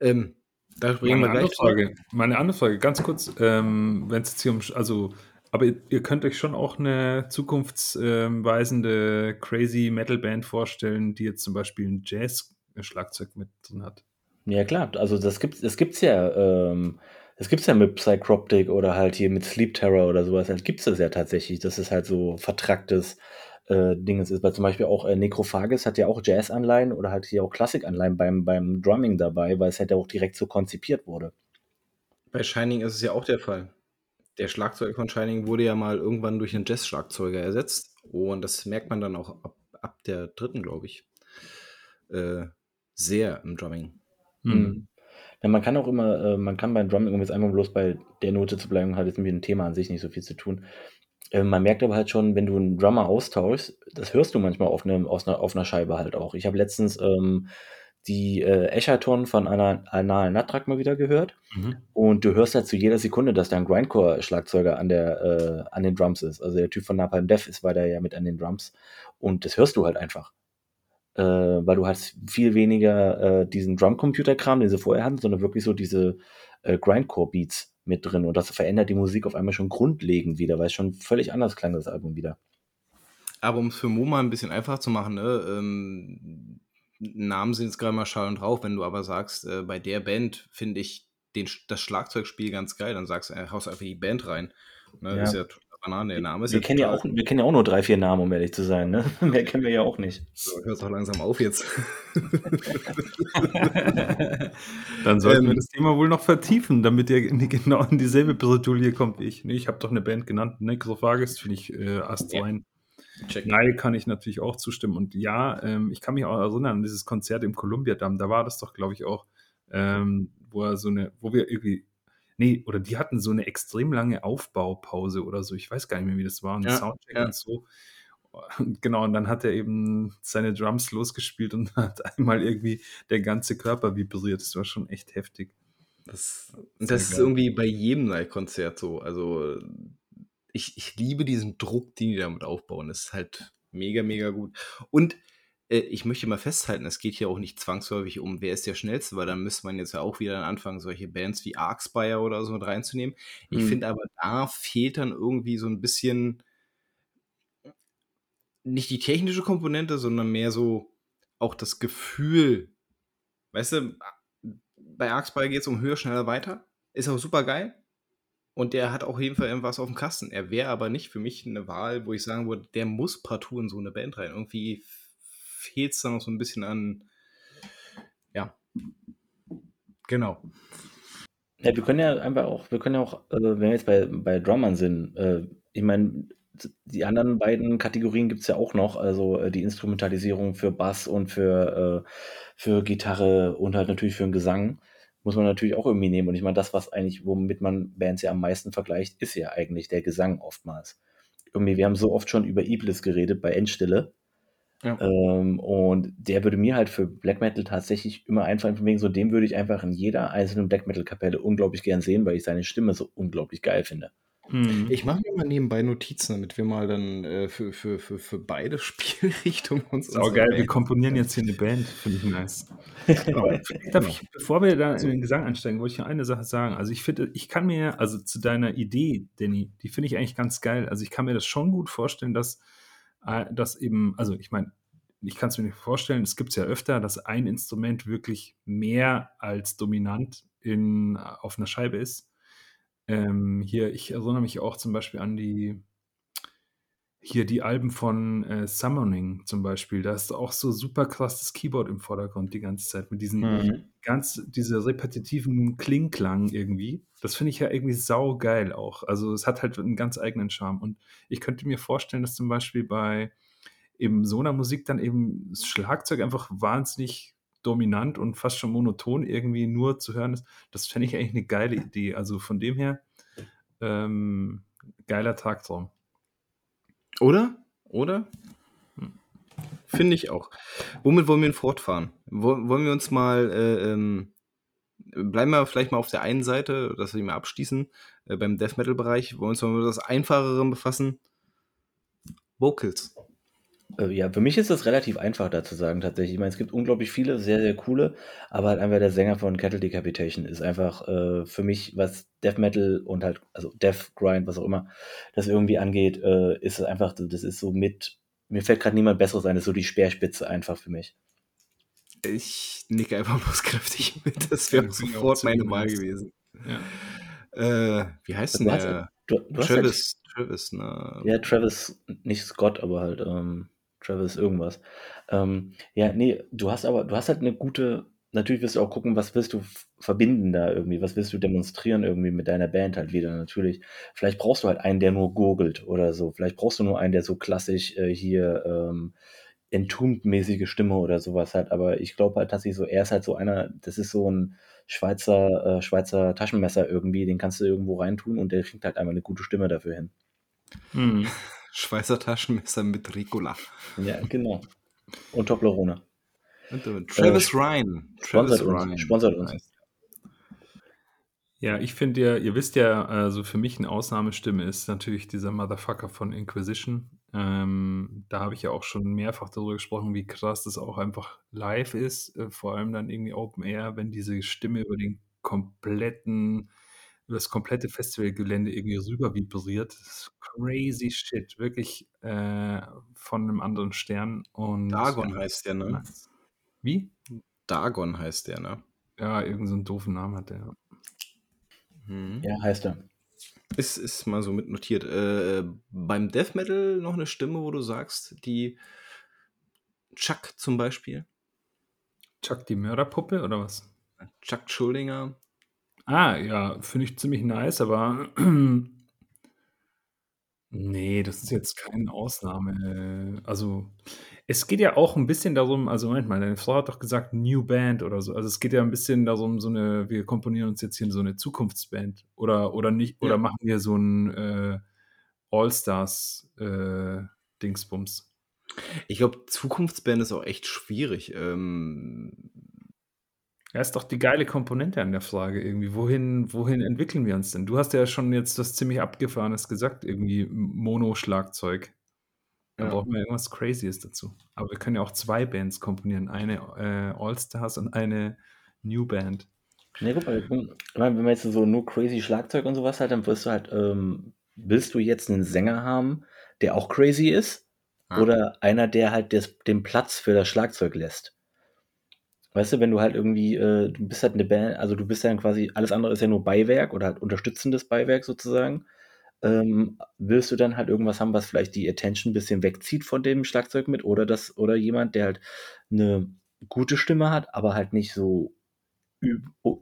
Ähm, da bringen wir gleich. Frage, meine andere Frage, ganz kurz, ähm, wenn es jetzt hier um, also aber ihr, ihr, könnt euch schon auch eine zukunftsweisende crazy Metal Band vorstellen, die jetzt zum Beispiel ein Jazz Schlagzeug mit drin hat. Ja, klar. Also das gibt es gibt's ja, ähm, das gibt's ja mit Psychroptic oder halt hier mit Sleep Terror oder sowas. Halt gibt es das ja tatsächlich, dass es halt so vertracktes äh, Ding ist. Weil zum Beispiel auch äh, Necrophagus hat ja auch Jazz-Anleihen oder halt hier auch Klassik-Anleihen beim, beim Drumming dabei, weil es halt auch direkt so konzipiert wurde. Bei Shining ist es ja auch der Fall. Der Schlagzeug von Shining wurde ja mal irgendwann durch einen Jazz-Schlagzeuger ersetzt. Und das merkt man dann auch ab, ab der dritten, glaube ich. Äh, sehr im Drumming. Mhm. Ja, man kann auch immer, äh, man kann beim Drumming, um jetzt einfach bloß bei der Note zu bleiben, hat jetzt mit dem Thema an sich nicht so viel zu tun. Äh, man merkt aber halt schon, wenn du einen Drummer austauschst, das hörst du manchmal auf, ne, aus einer, auf einer Scheibe halt auch. Ich habe letztens ähm, die äh, Eschaton von einer Anal Natrak mal wieder gehört mhm. und du hörst halt zu jeder Sekunde, dass da ein Grindcore-Schlagzeuger an, der, äh, an den Drums ist. Also der Typ von Napalm Death ist weiter ja mit an den Drums und das hörst du halt einfach äh, weil du hast viel weniger äh, diesen Drumcomputer-Kram, den sie vorher hatten, sondern wirklich so diese äh, Grindcore-Beats mit drin. Und das verändert die Musik auf einmal schon grundlegend wieder, weil es schon völlig anders klang, das Album wieder. Aber um es für Moma ein bisschen einfacher zu machen, ne, ähm, Namen sind jetzt gerade mal Schall und Rauch, wenn du aber sagst, äh, bei der Band finde ich den, das Schlagzeugspiel ganz geil, dann sagst du, äh, haust einfach die Band rein. Ne, ja. Das ist ja Banane, der Name ist wir, ja kennen ja auch, wir kennen ja auch nur drei, vier Namen, um ehrlich zu sein. Ne? <laughs> Mehr kennen wir ja auch nicht. So, hört doch langsam auf jetzt. <laughs> Dann sollten ähm, wir das Thema wohl noch vertiefen, damit ihr genau in dieselbe Bredouille kommt wie ich. Nee, ich habe doch eine Band genannt, Necrophagus, finde ich äh, astrein. Ja. Nein, kann ich natürlich auch zustimmen. Und ja, ähm, ich kann mich auch erinnern an dieses Konzert im Columbia-Damm. Da war das doch, glaube ich, auch, ähm, wo er so eine, wo wir irgendwie Nee, oder die hatten so eine extrem lange Aufbaupause oder so. Ich weiß gar nicht mehr, wie das war. Und ja, Soundcheck ja. und so. Und genau, und dann hat er eben seine Drums losgespielt und <laughs> hat einmal irgendwie der ganze Körper vibriert. Das war schon echt heftig. Das, das ist irgendwie bei jedem Live-Konzert so. Also ich, ich liebe diesen Druck, den die damit aufbauen. Das ist halt mega, mega gut. Und äh, ich möchte mal festhalten, es geht hier auch nicht zwangsläufig um, wer ist der Schnellste, weil dann müsste man jetzt ja auch wieder anfangen, solche Bands wie Arxpire oder so mit reinzunehmen. Ich mhm. finde aber, da fehlt dann irgendwie so ein bisschen nicht die technische Komponente, sondern mehr so auch das Gefühl. Weißt du, bei Arxby geht es um höher, schneller, weiter. Ist auch super geil. Und der hat auch auf jeden Fall irgendwas auf dem Kasten. Er wäre aber nicht für mich eine Wahl, wo ich sagen würde, der muss partout in so eine Band rein. Irgendwie fehlt es da noch so ein bisschen an. Ja. Genau. Ja, wir können ja einfach auch, wir können ja auch, äh, wenn wir jetzt bei, bei Drummern sind, äh, ich meine, die anderen beiden Kategorien gibt es ja auch noch, also äh, die Instrumentalisierung für Bass und für, äh, für Gitarre und halt natürlich für den Gesang muss man natürlich auch irgendwie nehmen. Und ich meine, das, was eigentlich, womit man Bands ja am meisten vergleicht, ist ja eigentlich der Gesang oftmals. Irgendwie, wir haben so oft schon über Iblis geredet bei Endstille. Ja. Ähm, und der würde mir halt für Black Metal tatsächlich immer einfallen, von wegen so, dem würde ich einfach in jeder einzelnen Black Metal Kapelle unglaublich gern sehen, weil ich seine Stimme so unglaublich geil finde. Mhm. Ich mache mir mal nebenbei Notizen, damit wir mal dann äh, für, für, für, für beide <laughs> Spielrichtungen uns. Oh, geil, wir komponieren jetzt hier eine Band, finde ich nice. <laughs> Darf ich, bevor wir da in den Gesang einsteigen, wollte ich noch eine Sache sagen. Also, ich finde, ich kann mir, also zu deiner Idee, Danny, die finde ich eigentlich ganz geil. Also, ich kann mir das schon gut vorstellen, dass, äh, dass eben, also, ich meine, ich kann es mir nicht vorstellen, es gibt es ja öfter, dass ein Instrument wirklich mehr als dominant in, auf einer Scheibe ist. Ähm, hier, ich erinnere mich auch zum Beispiel an die hier die Alben von äh, Summoning zum Beispiel. Da ist auch so super krass das Keyboard im Vordergrund die ganze Zeit mit diesen mhm. ganz, diese repetitiven Klingklang irgendwie. Das finde ich ja irgendwie sau geil auch. Also es hat halt einen ganz eigenen Charme. Und ich könnte mir vorstellen, dass zum Beispiel bei eben so einer Musik dann eben das Schlagzeug einfach wahnsinnig dominant und fast schon monoton irgendwie nur zu hören ist, das fände ich eigentlich eine geile Idee. Also von dem her, ähm, geiler Tagtraum. Oder? Oder? Hm. Finde ich auch. Womit wollen wir denn fortfahren? Wollen wir uns mal, äh, ähm, bleiben wir vielleicht mal auf der einen Seite, dass wir mal abschließen, äh, beim Death Metal-Bereich, wollen wir uns mal mit etwas Einfacherem befassen? Vocals. Äh, ja, für mich ist das relativ einfach da zu sagen tatsächlich. Ich meine, es gibt unglaublich viele sehr, sehr coole, aber halt einfach der Sänger von Cattle Decapitation ist einfach äh, für mich, was Death Metal und halt, also Death Grind, was auch immer, das irgendwie angeht, äh, ist es einfach, das ist so mit, mir fällt gerade niemand Besseres ein, das ist so die Speerspitze einfach für mich. Ich nicke einfach bloß kräftig <laughs> mit, das wäre sofort meine Wahl gewesen. Ja. Äh, wie heißt denn der? Du, du Travis, halt, Travis, ne? Ja, Travis, nicht Scott, aber halt, ähm, Travis irgendwas. Ähm, ja, nee, du hast aber, du hast halt eine gute, natürlich wirst du auch gucken, was willst du verbinden da irgendwie, was willst du demonstrieren irgendwie mit deiner Band halt wieder natürlich. Vielleicht brauchst du halt einen, der nur gurgelt oder so. Vielleicht brauchst du nur einen, der so klassisch äh, hier ähm, entombed-mäßige Stimme oder sowas hat. Aber ich glaube halt tatsächlich so, er ist halt so einer, das ist so ein Schweizer, äh, Schweizer Taschenmesser irgendwie, den kannst du irgendwo reintun und der kriegt halt einfach eine gute Stimme dafür hin. Mhm. Schweizer Taschenmesser mit Ricola. Ja, genau. Und Toblerone. Äh, Travis äh, Ryan. Travis sponsert Ryan. uns. Sponsert uns. Ja, ich finde ja, ihr wisst ja, also für mich eine Ausnahmestimme ist natürlich dieser Motherfucker von Inquisition. Ähm, da habe ich ja auch schon mehrfach darüber gesprochen, wie krass das auch einfach live ist, äh, vor allem dann irgendwie Open Air, wenn diese Stimme über den kompletten über das komplette Festivalgelände irgendwie rüber vibriert. Das ist crazy shit, wirklich äh, von einem anderen Stern. Und, Dagon heißt der, ne? Wie? Dagon heißt der, ne? Ja, irgendeinen so doofen Namen hat der. Mhm. Ja, heißt er. Ist, ist mal so mit notiert. Äh, beim Death Metal noch eine Stimme, wo du sagst, die Chuck zum Beispiel. Chuck die Mörderpuppe oder was? Chuck Schuldinger. Ah, ja, finde ich ziemlich nice, aber <clears throat> nee, das ist jetzt keine Ausnahme. Also, es geht ja auch ein bisschen darum also, Moment mal, deine Frau hat doch gesagt New Band oder so. Also, es geht ja ein bisschen darum, so eine wir komponieren uns jetzt hier so eine Zukunftsband oder oder nicht oder Ja. machen wir so ein äh, All-Stars, äh, Dingsbums? Ich glaube, Zukunftsband ist auch echt schwierig. Ähm ja, ist doch die geile Komponente an der Frage irgendwie. Wohin, wohin entwickeln wir uns denn? Du hast ja schon jetzt das ziemlich Abgefahrenes gesagt, irgendwie Mono-Schlagzeug. Da ja. brauchen wir irgendwas Crazyes dazu. Aber wir können ja auch zwei Bands komponieren. Eine äh, All-Stars und eine New Band. Ne, guck mal, wenn man jetzt so nur crazy Schlagzeug und sowas hat, dann wirst du halt, ähm, willst du jetzt einen Sänger haben, der auch crazy ist? ja. oder einer, der halt des, den Platz für das Schlagzeug lässt. Weißt du, wenn du halt irgendwie, äh, du bist halt eine Band, also du bist ja quasi, alles andere ist ja nur Beiwerk oder halt unterstützendes Beiwerk sozusagen. Ähm, willst du dann halt irgendwas haben, was vielleicht die Attention ein bisschen wegzieht von dem Schlagzeug mit oder das, oder jemand, der halt eine gute Stimme hat, aber halt nicht so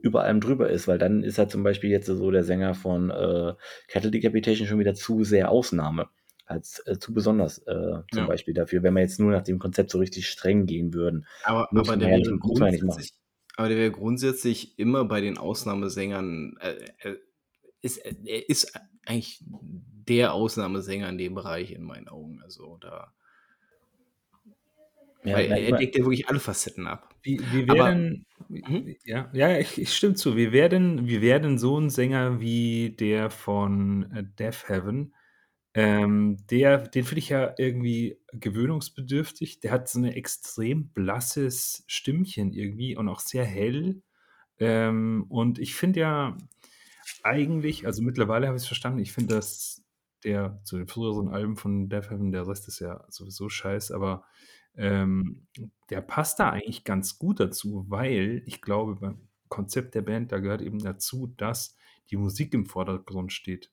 über allem drüber ist, weil dann ist halt zum Beispiel jetzt so der Sänger von äh, Cattle Decapitation schon wieder zu sehr Ausnahme. Als äh, zu besonders äh, zum ja. Beispiel dafür, wenn wir jetzt nur nach dem Konzept so richtig streng gehen würden. Aber, aber der, wäre grundsätzlich, aber der wäre grundsätzlich immer bei den Ausnahmesängern, äh, äh ist, er ist eigentlich der Ausnahmesänger in dem Bereich in meinen Augen. Also da ja, Weil er deckt ja wirklich alle Facetten ab. Wie, wie werden, hm? ja, ja ich, ich stimme zu. Wir werden, wir werden so ein Sänger wie der von äh, Death Heaven. Ähm, der, den finde ich ja irgendwie gewöhnungsbedürftig. Der hat so ein extrem blasses Stimmchen irgendwie und auch sehr hell. Ähm, und ich finde ja eigentlich, also mittlerweile habe ich es verstanden, ich finde, dass der zu den früheren Alben von Death Heaven, der Rest ist ja sowieso scheiß, aber ähm, der passt da eigentlich ganz gut dazu, weil ich glaube, beim Konzept der Band, da gehört eben dazu, dass die Musik im Vordergrund steht.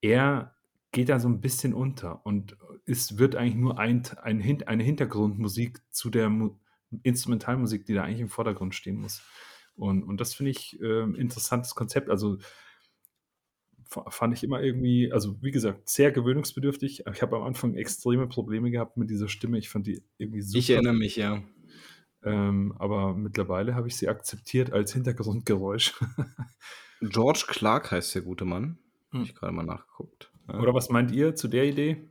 Er geht da so ein bisschen unter und es wird eigentlich nur ein, ein, eine Hintergrundmusik zu der Mu Instrumentalmusik, die da eigentlich im Vordergrund stehen muss. Und, und das finde ich äh, interessantes Konzept. Also fand ich immer irgendwie, also wie gesagt, sehr gewöhnungsbedürftig. Ich habe am Anfang extreme Probleme gehabt mit dieser Stimme. Ich fand die irgendwie super. Ich erinnere mich, ja. Ähm, aber mittlerweile habe ich sie akzeptiert als Hintergrundgeräusch. <laughs> George Clark heißt der gute Mann. Hm. Habe ich gerade mal nachgeguckt. Oder was meint ihr zu der Idee?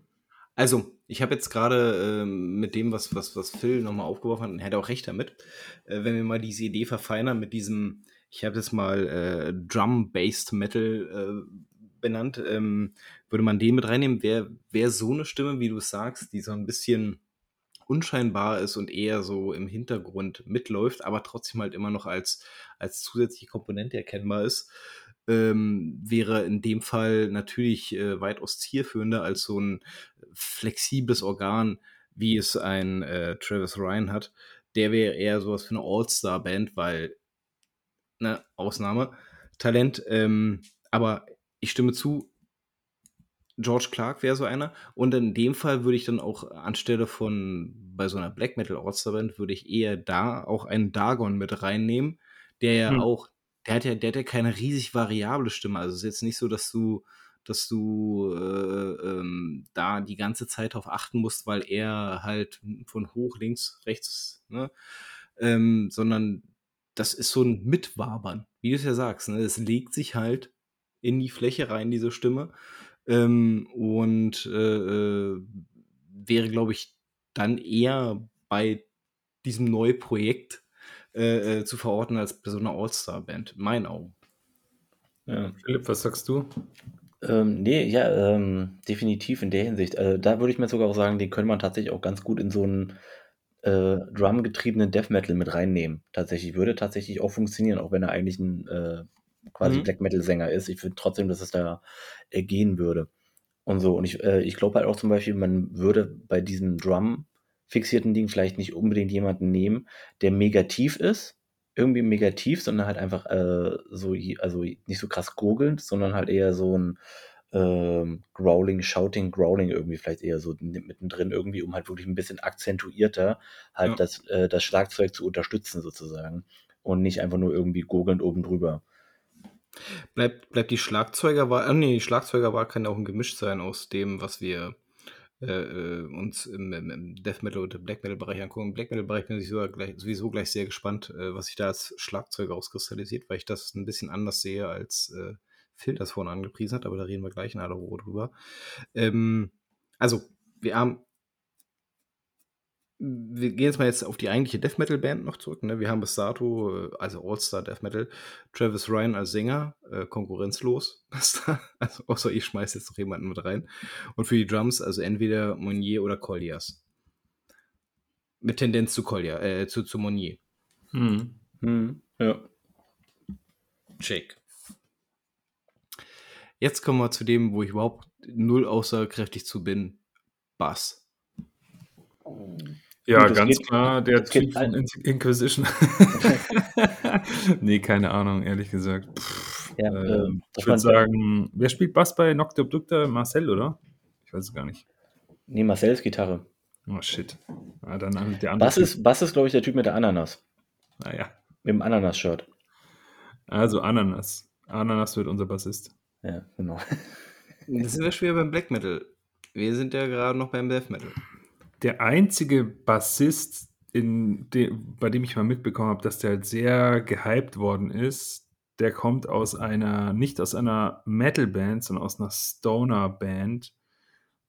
Also, ich habe jetzt gerade äh, mit dem, was, was, was Phil nochmal aufgeworfen hat, und er hat auch recht damit, äh, wenn wir mal diese Idee verfeinern mit diesem, ich habe das mal äh, Drum-Based Metal äh, benannt, ähm, würde man den mit reinnehmen, wäre wär so eine Stimme, wie du sagst, die so ein bisschen unscheinbar ist und eher so im Hintergrund mitläuft, aber trotzdem halt immer noch als, als zusätzliche Komponente erkennbar ist, ähm, wäre in dem Fall natürlich äh, weitaus zielführender als so ein flexibles Organ, wie es ein äh, Travis Ryan hat. Der wäre eher sowas für eine All-Star-Band, weil eine Ausnahme, Talent. Ähm, aber ich stimme zu, George Clark wäre so einer. Und in dem Fall würde ich dann auch anstelle von bei so einer Black Metal All-Star Band würde ich eher da auch einen Dagon mit reinnehmen, der ja hm. auch, der hat ja, der hat ja keine riesig variable Stimme. Also es ist jetzt nicht so, dass du, dass du äh, ähm, da die ganze Zeit darauf achten musst, weil er halt von hoch, links, rechts, ne, ähm, sondern das ist so ein Mitwabern, wie du es ja sagst. Ne? Es legt sich halt in die Fläche rein, diese Stimme. Ähm, und äh, äh, wäre, glaube ich, dann eher bei diesem Neuprojekt äh, äh, zu verorten als so einer All-Star-Band, in meinen Augen. Ja. Philipp, was sagst du? Ähm, nee, ja, ähm, definitiv in der Hinsicht. Also, da würde ich mir sogar auch sagen, den könnte man tatsächlich auch ganz gut in so einen äh, Drum-getriebenen Death Metal mit reinnehmen. Tatsächlich würde tatsächlich auch funktionieren, auch wenn er eigentlich ein äh, quasi mhm. Black Metal-Sänger ist. Ich finde trotzdem, dass es da äh, gehen würde. Und so. Und ich, äh, ich glaube halt auch zum Beispiel, man würde bei diesem Drum-fixierten Ding vielleicht nicht unbedingt jemanden nehmen, der mega tief ist, irgendwie mega tief, sondern halt einfach äh, so, also nicht so krass gurgelnd, sondern halt eher so ein ähm, Growling, Shouting, Growling irgendwie vielleicht eher so mittendrin irgendwie, um halt wirklich ein bisschen akzentuierter halt ja. das, äh, das Schlagzeug zu unterstützen sozusagen und nicht einfach nur irgendwie gurgelnd oben drüber. Bleibt, bleibt die Schlagzeugerwahl, äh, nee, die Schlagzeugerwahl kann ja auch ein Gemisch sein aus dem, was wir äh, äh uns im, im, Death Metal oder Black Metal Bereich angucken. Im Black Metal Bereich bin ich gleich, sowieso gleich sehr gespannt, äh, was sich da als Schlagzeug auskristallisiert, weil ich das ein bisschen anders sehe, als äh, Phil das vorhin angepriesen hat, aber da reden wir gleich in aller Ruhe drüber. Ähm, also, wir haben wir gehen jetzt mal jetzt auf die eigentliche Death Metal Band noch zurück. Ne? Wir haben bis dato, äh, also All-Star Death Metal, Travis Ryan als Sänger, äh, konkurrenzlos. <laughs> also außer ich schmeiße jetzt noch jemanden mit rein. Und für die Drums, also entweder Monnier oder Colliers. Mit Tendenz zu Collier, äh, zu, zu Monnier. Hm. Hm. Ja. Check. Jetzt kommen wir zu dem, wo ich überhaupt null aussagekräftig zu bin. Bass. Ja, ganz geht klar, der Typ von Inquisition. <laughs> Ne, keine Ahnung, ehrlich gesagt. Pff, Ja, ähm, ähm, ich würde sagen, wer spielt Bass bei Nocte Obducta? Marcel, oder? Ich weiß es gar nicht. ne, Marcells Gitarre. Oh, shit. Ah, dann der andere Bass Typ. ist Bass ist, glaube ich, der Typ mit der Ananas. Ah ja. Mit dem Ananas-Shirt. Also Ananas. Ananas wird unser Bassist. Ja, genau. Das sind wir schon wieder beim Black Metal. Wir sind ja gerade noch beim Death Metal. Der einzige Bassist, in de bei dem ich mal mitbekommen habe, dass der halt sehr gehypt worden ist, der kommt aus einer nicht aus einer Metal-Band, sondern aus einer Stoner-Band.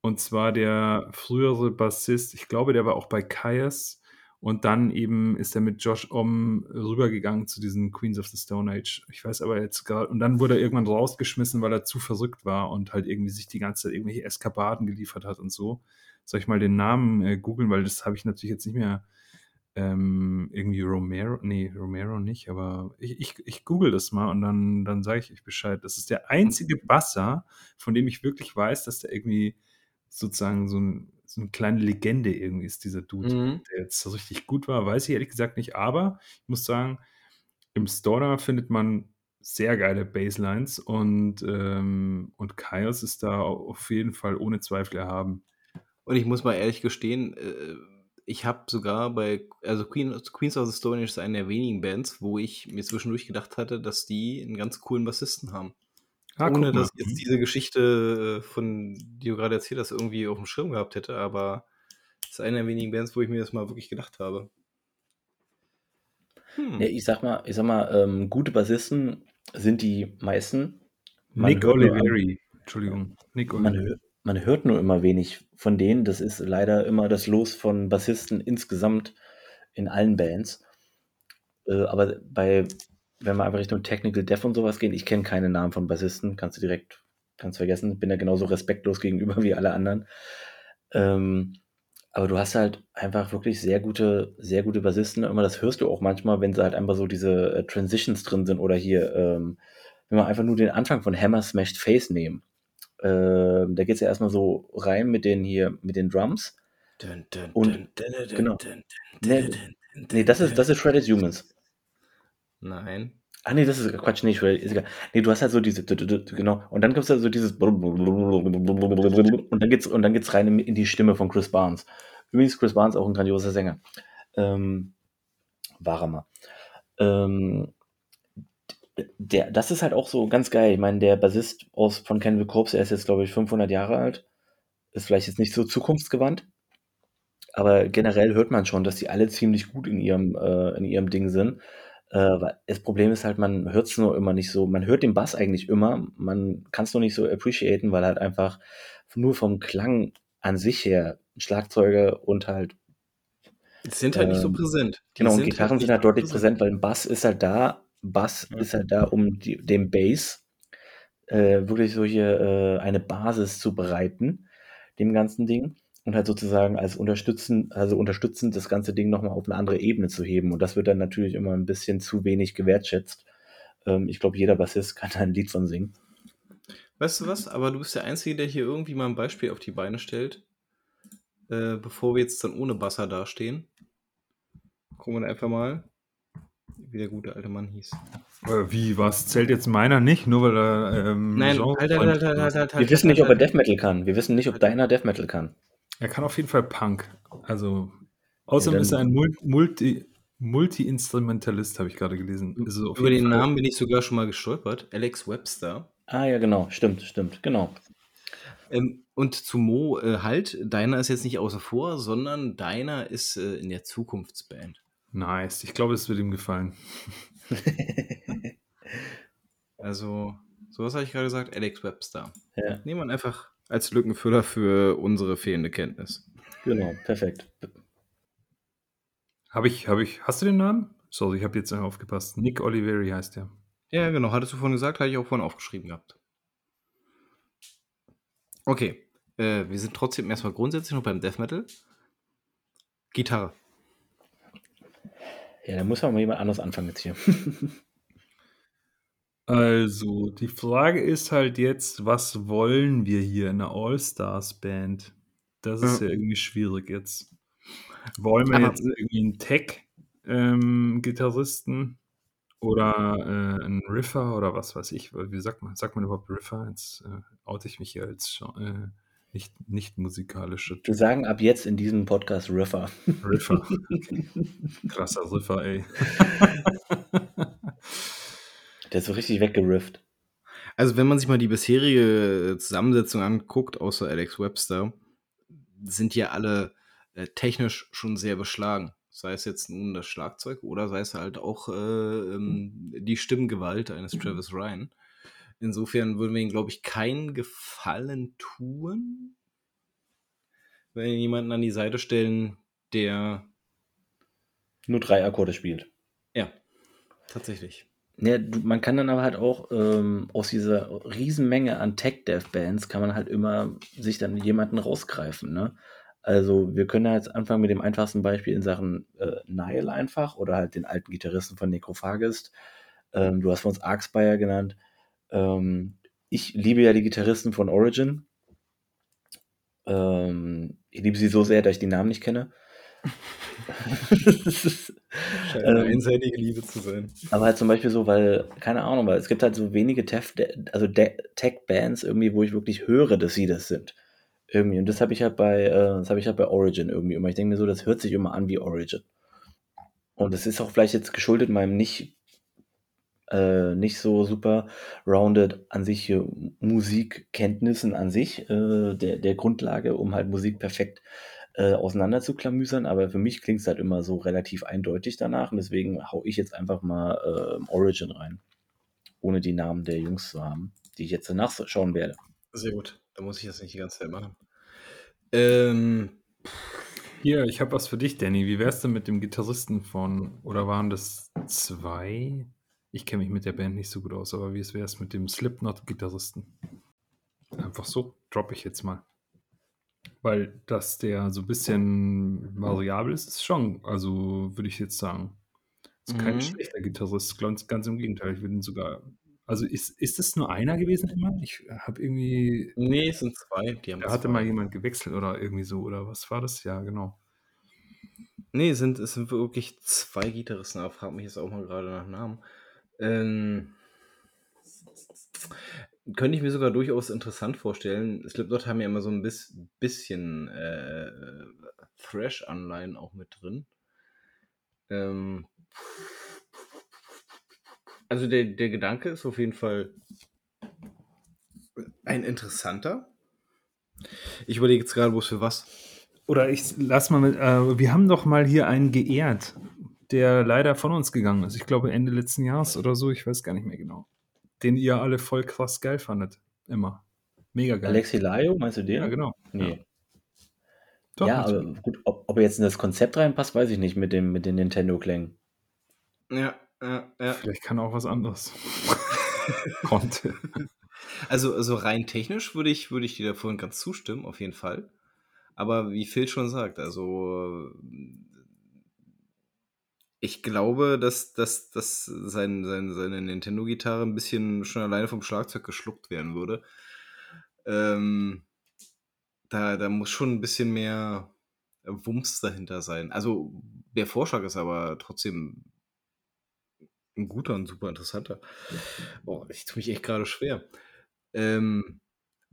Und zwar der frühere Bassist, ich glaube, der war auch bei Caius. Und dann eben ist er mit Josh Om rübergegangen zu diesen Queens of the Stone Age. Ich weiß aber jetzt gerade. Und dann wurde er irgendwann rausgeschmissen, weil er zu verrückt war und halt irgendwie sich die ganze Zeit irgendwelche Eskapaden geliefert hat und so. Soll ich mal den Namen äh, googeln, weil das habe ich natürlich jetzt nicht mehr ähm, irgendwie Romero. Nee, Romero nicht, aber ich, ich, ich google das mal und dann, dann sage ich euch Bescheid. Das ist der einzige Basser, von dem ich wirklich weiß, dass der irgendwie sozusagen so, ein, so eine kleine Legende irgendwie ist, dieser Dude. Mhm. Der jetzt so richtig gut war, weiß ich ehrlich gesagt nicht, aber ich muss sagen, im Stoner findet man sehr geile Basslines und, ähm, und Chaos ist da auf jeden Fall ohne Zweifel erhaben. Und ich muss mal ehrlich gestehen, äh, ich habe sogar bei, also Queen, Queens of the Stone Age ist eine der wenigen Bands, wo ich mir zwischendurch gedacht hatte, dass die einen ganz coolen Bassisten haben. Ah, Ohne dass ich jetzt diese Geschichte, äh, von die du gerade erzählt hast, irgendwie auf dem Schirm gehabt hätte, aber das ist eine der wenigen Bands, wo ich mir das mal wirklich gedacht habe. Hm. Ja, ich sag mal, ich sag mal, ähm, gute Bassisten sind die meisten. Man Nick Oliveri. Entschuldigung. Nick Oliveri. Man hört nur immer wenig von denen. Das ist leider immer das Los von Bassisten insgesamt in allen Bands. Äh, aber bei, wenn wir einfach Richtung Technical Death und sowas gehen, ich kenne keine Namen von Bassisten, kannst du direkt, kannst vergessen, bin ja genauso respektlos gegenüber <laughs> wie alle anderen. Ähm, aber du hast halt einfach wirklich sehr gute, sehr gute Bassisten. Immer das hörst du auch manchmal, wenn sie halt einfach so diese äh, Transitions drin sind oder hier, ähm, wenn wir einfach nur den Anfang von Hammer Smashed Face nehmen. Ähm, da geht es ja erstmal so rein mit den hier, mit den Drums. Und- genau. Nee, das ist, das ist Shredded Humans. Nein. Ah, nee, das ist Quatsch, nee, Shredded, ist egal. Nee, du hast halt so diese, genau, und dann gibt's halt so dieses, und dann geht's, und dann geht's rein in in die Stimme von Chris Barnes. Übrigens, Chris Barnes auch ein grandioser Sänger. Ähm, war er mal. Ähm, der, das ist halt auch so ganz geil. Ich meine, der Bassist aus, von Cannibal Corpse, der ist jetzt, glaube ich, 500 Jahre alt. Ist vielleicht jetzt nicht so zukunftsgewandt. Aber generell hört man schon, dass die alle ziemlich gut in ihrem, äh, in ihrem Ding sind. Äh, weil das Problem ist halt, man hört es nur immer nicht so. Man hört den Bass eigentlich immer, man kann es nur nicht so appreciaten, weil halt einfach nur vom Klang an sich her Schlagzeuge und halt Die sind halt nicht so Ähm, präsent. Die Genau, und Gitarren nicht sind halt so deutlich präsent, weil ein Bass ist halt da. Bass ist halt da, um die, dem Bass äh, wirklich solche äh, eine Basis zu bereiten, dem ganzen Ding. Und halt sozusagen als unterstützen, also unterstützend das ganze Ding nochmal auf eine andere Ebene zu heben. Und das wird dann natürlich immer ein bisschen zu wenig gewertschätzt. Ähm, ich glaube, jeder Bassist <laughs> kann da ein Lied von singen. Weißt du was? Aber du bist der Einzige, der hier irgendwie mal ein Beispiel auf die Beine stellt. Äh, bevor wir jetzt dann ohne Basser dastehen. Gucken wir einfach mal, wie der gute alte Mann hieß. Äh, Wie, was? Zählt jetzt meiner nicht, nur weil er. Ähm, Nein, halt, halt, halt, halt, halt, halt, Wir halt, wissen nicht, ob er halt, Death Metal kann. Wir wissen nicht, ob deiner Death Metal kann. Er kann auf jeden Fall Punk. Also, außerdem dann- ist er ein Mul- Multi, Multi-Instrumentalist, habe ich gerade gelesen. Also Über den Fall- Namen bin ich sogar schon mal gestolpert. Alex Webster. Ah ja, genau, stimmt, stimmt, genau. Ähm, und zu Mo, äh, halt, deiner ist jetzt nicht außer vor, sondern deiner ist äh, in der Zukunftsband. Nice. Ich glaube, es wird ihm gefallen. <laughs> Also, sowas habe ich gerade gesagt, Alex Webster. Ja. Nehmen wir einfach als Lückenfüller für unsere fehlende Kenntnis. Genau, perfekt. Habe ich, habe ich, hast du den Namen? Sorry, ich habe jetzt nicht aufgepasst. Nick Oliveri heißt er. Ja, genau, hattest du vorhin gesagt, hatte ich auch vorhin aufgeschrieben gehabt. Okay, äh, wir sind trotzdem erstmal grundsätzlich noch beim Death Metal. Gitarre. Ja, da muss man mal jemand anders anfangen jetzt hier. <laughs> Also, die Frage ist halt jetzt, was wollen wir hier in einer All-Stars-Band? Das ist Ja. ja irgendwie schwierig jetzt. Wollen wir Aber- jetzt irgendwie einen Tech-Gitarristen oder äh, einen Riffer oder was weiß ich? Wie sagt man, sagt man überhaupt Riffer? Jetzt äh, oute ich mich hier als äh, nicht, nicht musikalische Wir sagen ab jetzt in diesem Podcast Riffer. Riffer. <laughs> Krasser Riffer, ey. Der ist so richtig weggerifft. Also, wenn man sich mal die bisherige Zusammensetzung anguckt, außer Alex Webster, sind die ja alle äh, technisch schon sehr beschlagen. Sei es jetzt nun das Schlagzeug oder sei es halt auch äh, ähm, die Stimmgewalt eines Travis Ryan. Insofern würden wir ihm, glaube ich, keinen Gefallen tun, wenn wir jemanden an die Seite stellen, der. Nur drei Akkorde spielt. Ja, tatsächlich. Ja, du, man kann dann aber halt auch ähm, aus dieser Riesenmenge an Tech-Dev-Bands kann man halt immer sich dann jemanden rausgreifen, ne? Also wir können ja jetzt anfangen mit dem einfachsten Beispiel in Sachen äh, Nile einfach oder halt den alten Gitarristen von Necrophagist. Ähm, du hast von uns Arxpire genannt. Ähm, ich liebe ja die Gitarristen von Origin. Ähm, ich liebe sie so sehr, dass ich die Namen nicht kenne. <laughs> Scheint Ähm, eine einseitige Liebe zu sein. Aber halt zum Beispiel so, weil, keine Ahnung, weil es gibt halt so wenige Tef also Tech-Bands irgendwie, wo ich wirklich höre, dass sie das sind. Irgendwie. Und das habe ich halt bei, äh, das habe ich halt bei Origin irgendwie immer. Ich denke mir so, das hört sich immer an wie Origin. Und das ist auch vielleicht jetzt geschuldet meinem nicht, äh, nicht so super rounded an sich äh, Musikkenntnissen an sich, äh, der, der Grundlage, um halt Musik perfekt äh, auseinander zu klamüsern, aber für mich klingt es halt immer so relativ eindeutig danach und deswegen hau ich jetzt einfach mal äh, Origin rein, ohne die Namen der Jungs zu haben, die ich jetzt nachschauen werde. Sehr gut. Da muss ich das nicht die ganze Zeit machen. Ähm, Hier, ich habe was für dich, Danny. Wie wär's denn mit dem Gitarristen von, oder waren das zwei? Ich kenne mich mit der Band nicht so gut aus, aber wie es wär's mit dem Slipknot-Gitarristen? Einfach so, droppe ich jetzt mal. Weil, dass der so ein bisschen variabel ist, ist schon, also würde ich jetzt sagen. Ist kein Mhm. schlechter Gitarrist, ganz, ganz im Gegenteil. Ich würde ihn sogar. Also ist, ist es nur einer gewesen immer? Ich habe irgendwie. nee, es sind zwei. Die haben Da hatte zwei. mal jemand gewechselt oder irgendwie so, oder was war das? Ja, genau. Nee, es sind, es sind wirklich zwei Gitarristen, aber frag mich jetzt auch mal gerade nach Namen. Ähm, könnte ich mir sogar durchaus interessant vorstellen. Slipknot haben ja immer so ein bis, bisschen äh, Thrash-Anleihen auch mit drin. Ähm, also der, der Gedanke ist auf jeden Fall ein interessanter. Ich überlege jetzt gerade, wo es für was. Oder ich lass mal mit, äh, wir haben doch mal hier einen geehrt, der leider von uns gegangen ist. Ich glaube Ende letzten Jahres oder so, ich weiß gar nicht mehr genau. Den ihr alle voll krass geil fandet. Immer. Mega geil. Alexi Laio, meinst du den? Ja, genau. Nee. Doch, ja, aber gut, ob, ob er jetzt in das Konzept reinpasst, weiß ich nicht mit, dem, mit den Nintendo-Klängen. Ja, ja, ja. Vielleicht kann er auch was anderes. <laughs> Konnte. Also, also rein technisch würde ich, würde ich dir davon ganz zustimmen, auf jeden Fall. Aber wie Phil schon sagt, also ich glaube, dass, dass, dass sein, sein, seine Nintendo-Gitarre ein bisschen schon alleine vom Schlagzeug geschluckt werden würde. Ähm, da, da muss schon ein bisschen mehr Wumms dahinter sein. Also der Vorschlag ist aber trotzdem ein guter und super interessanter. Boah, ich tue mich echt gerade schwer. Ähm,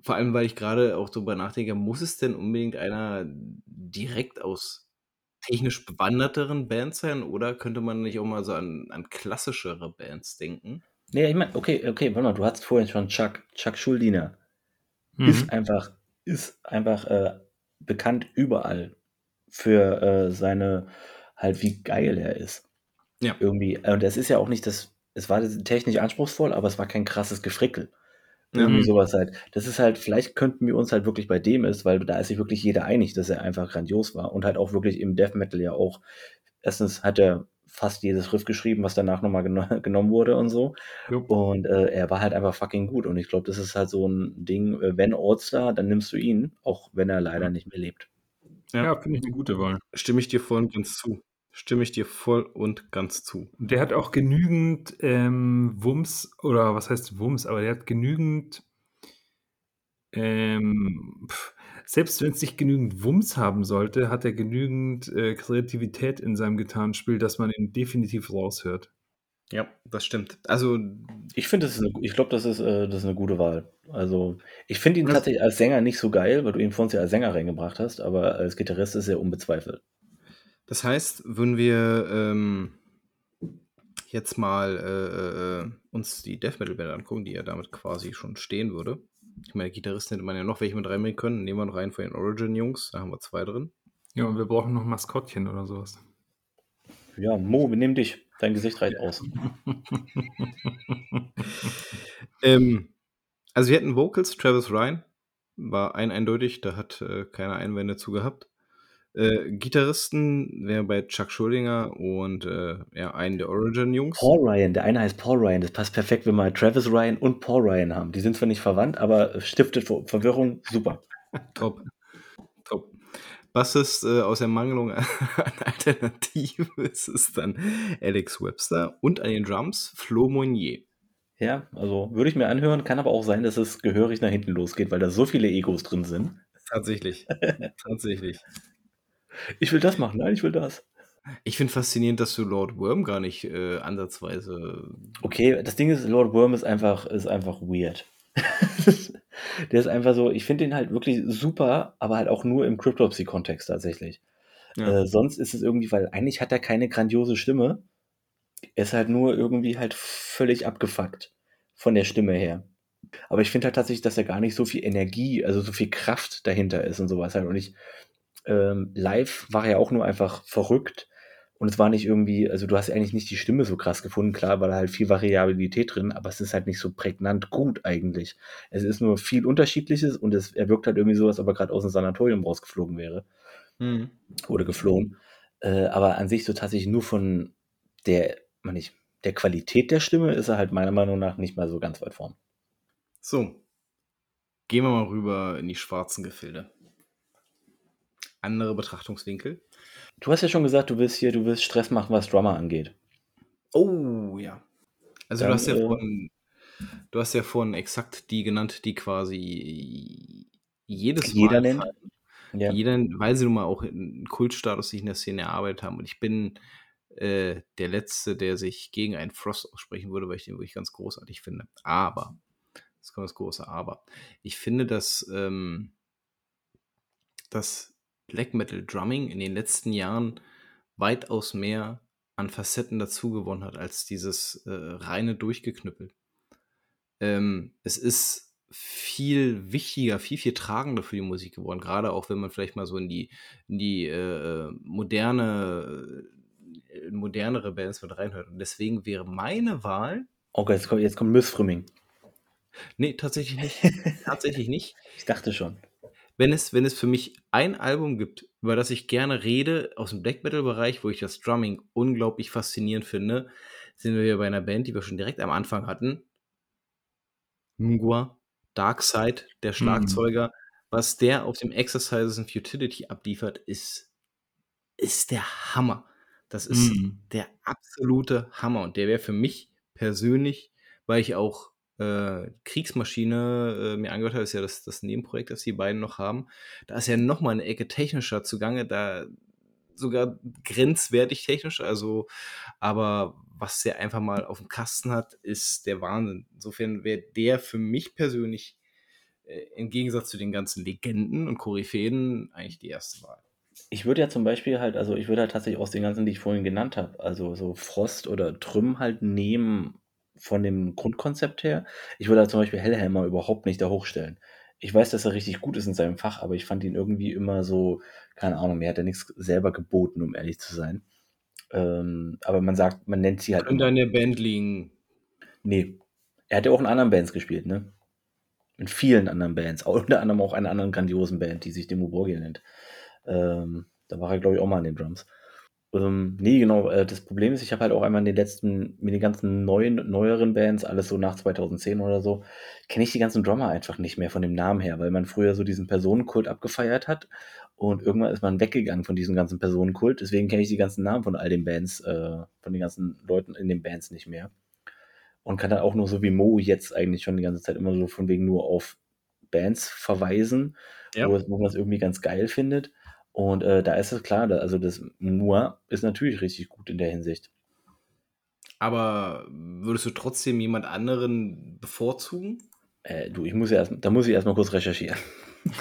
vor allem, weil ich gerade auch darüber nachdenke, muss es denn unbedingt einer direkt aus technisch bewanderteren Bands sein oder könnte man nicht auch mal so an, an klassischere Bands denken? Nee, ich meine, okay, okay, warte mal, du hast vorhin schon Chuck, Chuck Schuldiner. Mhm. Ist einfach, ist einfach äh, bekannt überall für äh, seine, halt wie geil er ist. Ja. Irgendwie. Und es ist ja auch nicht das, es war technisch anspruchsvoll, aber es war kein krasses Gefrickel. Ja. Irgendwie Mhm. sowas halt. Das ist halt, vielleicht könnten wir uns halt wirklich bei dem ist, weil da ist sich wirklich jeder einig, dass er einfach grandios war und halt auch wirklich im Death Metal ja auch. Erstens hat er fast jedes Riff geschrieben, was danach nochmal geno <laughs> genommen wurde und so. Jupp. Und äh, er war halt einfach fucking gut. Und ich glaube, das ist halt so ein Ding, äh, wenn All-Star, dann nimmst du ihn, auch wenn er leider nicht mehr lebt. Ja, finde ich eine gute Wahl. Stimme ich dir voll und ganz zu. Stimme ich dir voll und ganz zu. Und Der hat auch genügend ähm, Wumms, oder was heißt Wumms, aber der hat genügend ähm, pf, selbst wenn es nicht genügend Wumms haben sollte, hat er genügend äh, Kreativität in seinem Gitarrenspiel, dass man ihn definitiv raushört. Ja, das stimmt. Also Ich finde, das ist ich glaube, das ist äh, das ist 'ne gute Wahl. Also, ich finde ihn tatsächlich als Sänger nicht so geil, weil du ihn vor uns ja als Sänger reingebracht hast, aber als Gitarrist ist er unbezweifelt. Das heißt, würden wir ähm, jetzt mal äh, äh, uns die Death Metal Band angucken, die ja damit quasi schon stehen würde. Ich meine, Gitarristen hätte man ja noch welche mit reinbringen können. Nehmen wir noch einen von den Origin-Jungs, da haben wir zwei drin. Ja, und wir brauchen noch Maskottchen oder sowas. Ja, Mo, wir nehmen dich. Dein Gesicht reicht aus. <laughs> Ähm, also wir hatten Vocals, Travis Ryan, war ein eindeutig, da hat äh, keiner Einwände zu gehabt. Äh, Gitarristen wäre bei Chuck Schuldinger und äh, ja, einen der Origin-Jungs. Paul Ryan, der eine heißt Paul Ryan. Das passt perfekt, wenn wir Travis Ryan und Paul Ryan haben. Die sind zwar nicht verwandt, aber stiftet Ver Verwirrung. Super. <laughs> Top. Top. Bassist äh, aus der Mangelung <laughs> an Alternative ist es dann Alex Webster und an den Drums Flo Monnier. Ja, also würde ich mir anhören, kann aber auch sein, dass es gehörig nach hinten losgeht, weil da so viele Egos drin sind. Tatsächlich. <laughs> Tatsächlich. Ich will das machen, nein, ich will das. Ich finde faszinierend, dass du Lord Worm gar nicht äh, ansatzweise. Okay, das Ding ist, Lord Worm ist einfach, ist einfach weird. <laughs> der ist einfach so, ich finde den halt wirklich super, aber halt auch nur im Cryptopsy-Kontext tatsächlich. Ja. Äh, sonst ist es irgendwie, weil eigentlich hat er keine grandiose Stimme. Er ist halt nur irgendwie halt völlig abgefuckt von der Stimme her. Aber ich finde halt tatsächlich, dass er gar nicht so viel Energie, also so viel Kraft dahinter ist und sowas halt. Und ich, ähm, live war er auch nur einfach verrückt. Und es war nicht irgendwie, also du hast eigentlich nicht die Stimme so krass gefunden, klar, war da halt viel Variabilität drin, aber es ist halt nicht so prägnant gut eigentlich. Es ist nur viel Unterschiedliches und es, er wirkt halt irgendwie so, als ob er gerade aus dem Sanatorium rausgeflogen wäre Mhm. oder geflohen. Äh, aber an sich so tatsächlich nur von der, man nicht, der Qualität der Stimme ist er halt meiner Meinung nach nicht mal so ganz weit vorn. So. Gehen wir mal rüber in die schwarzen Gefilde. Andere Betrachtungswinkel. Du hast ja schon gesagt, du willst hier, du willst Stress machen, was Drummer angeht. Oh, ja. Also Dann, du hast ja äh, vorhin, du hast ja vorhin exakt die genannt, die quasi jedes Jeder Mal nennt. fallen. Ja. Jeder, weil sie nun mal auch einen Kultstatus sich in der Szene erarbeitet haben. Und ich bin äh, der Letzte, der sich gegen einen Frost aussprechen würde, weil ich den wirklich ganz großartig finde. Aber, das kommt das große Aber. Ich finde, dass ähm, das Black Metal Drumming in den letzten Jahren weitaus mehr an Facetten dazu gewonnen hat, als dieses äh, reine Durchgeknüppel. Ähm, es ist viel wichtiger, viel, viel tragender für die Musik geworden, gerade auch wenn man vielleicht mal so in die, in die äh, moderne, äh, modernere Bands mit reinhört. Und deswegen wäre meine Wahl, Okay, jetzt kommt, jetzt kommt Missfrimming. nee, tatsächlich nicht, <laughs> tatsächlich nicht. Ich dachte schon. Wenn es, wenn es für mich ein Album gibt, über das ich gerne rede, aus dem Black Metal-Bereich, wo ich das Drumming unglaublich faszinierend finde, sind wir hier bei einer Band, die wir schon direkt am Anfang hatten. Mungwa, Darkside, der Schlagzeuger. Was der auf dem Exercises and Futility abliefert, ist, ist der Hammer. Das ist Mhm. der absolute Hammer. Und der wäre für mich persönlich, weil ich auch äh, Kriegsmaschine äh, mir angehört habe, ist ja das, das Nebenprojekt, das die beiden noch haben. Da ist ja nochmal eine Ecke technischer zugange, da sogar grenzwertig technisch, also, aber was der einfach mal auf dem Kasten hat, ist der Wahnsinn. Insofern wäre der für mich persönlich äh, im Gegensatz zu den ganzen Legenden und Koryphäen eigentlich die erste Wahl. Ich würde ja zum Beispiel halt, also ich würde halt tatsächlich aus den ganzen, die ich vorhin genannt habe, also so Frost oder Trüm halt nehmen von dem Grundkonzept her. Ich würde halt zum Beispiel Hellhammer überhaupt nicht da hochstellen. Ich weiß, dass er richtig gut ist in seinem Fach, aber ich fand ihn irgendwie immer so, keine Ahnung, mir hat er nichts selber geboten, um ehrlich zu sein. Ähm, aber man sagt, man nennt sie halt. An der Band liegen. Nee. Er hat ja auch in anderen Bands gespielt, ne? In vielen anderen Bands. Auch <laughs> unter anderem auch einer anderen grandiosen Band, die sich Demo Borgir nennt. Ähm, da war er, glaube ich, auch mal an den Drums. Ähm, nee, genau. Äh, das Problem ist, ich habe halt auch einmal in den letzten, mit den ganzen neuen, neueren Bands, alles so nach 2010 oder so, kenne ich die ganzen Drummer einfach nicht mehr von dem Namen her, weil man früher so diesen Personenkult abgefeiert hat und irgendwann ist man weggegangen von diesem ganzen Personenkult. Deswegen kenne ich die ganzen Namen von all den Bands, äh, von den ganzen Leuten in den Bands nicht mehr. Und kann dann auch nur so wie Mo jetzt eigentlich schon die ganze Zeit immer so von wegen nur auf Bands verweisen, Ja. wo, man es irgendwie ganz geil findet. Und äh, da ist es klar, also das Moa ist natürlich richtig gut in der Hinsicht. Aber würdest du trotzdem jemand anderen bevorzugen? Äh, du, ich muss ja erst, da muss ich erstmal kurz recherchieren. <laughs>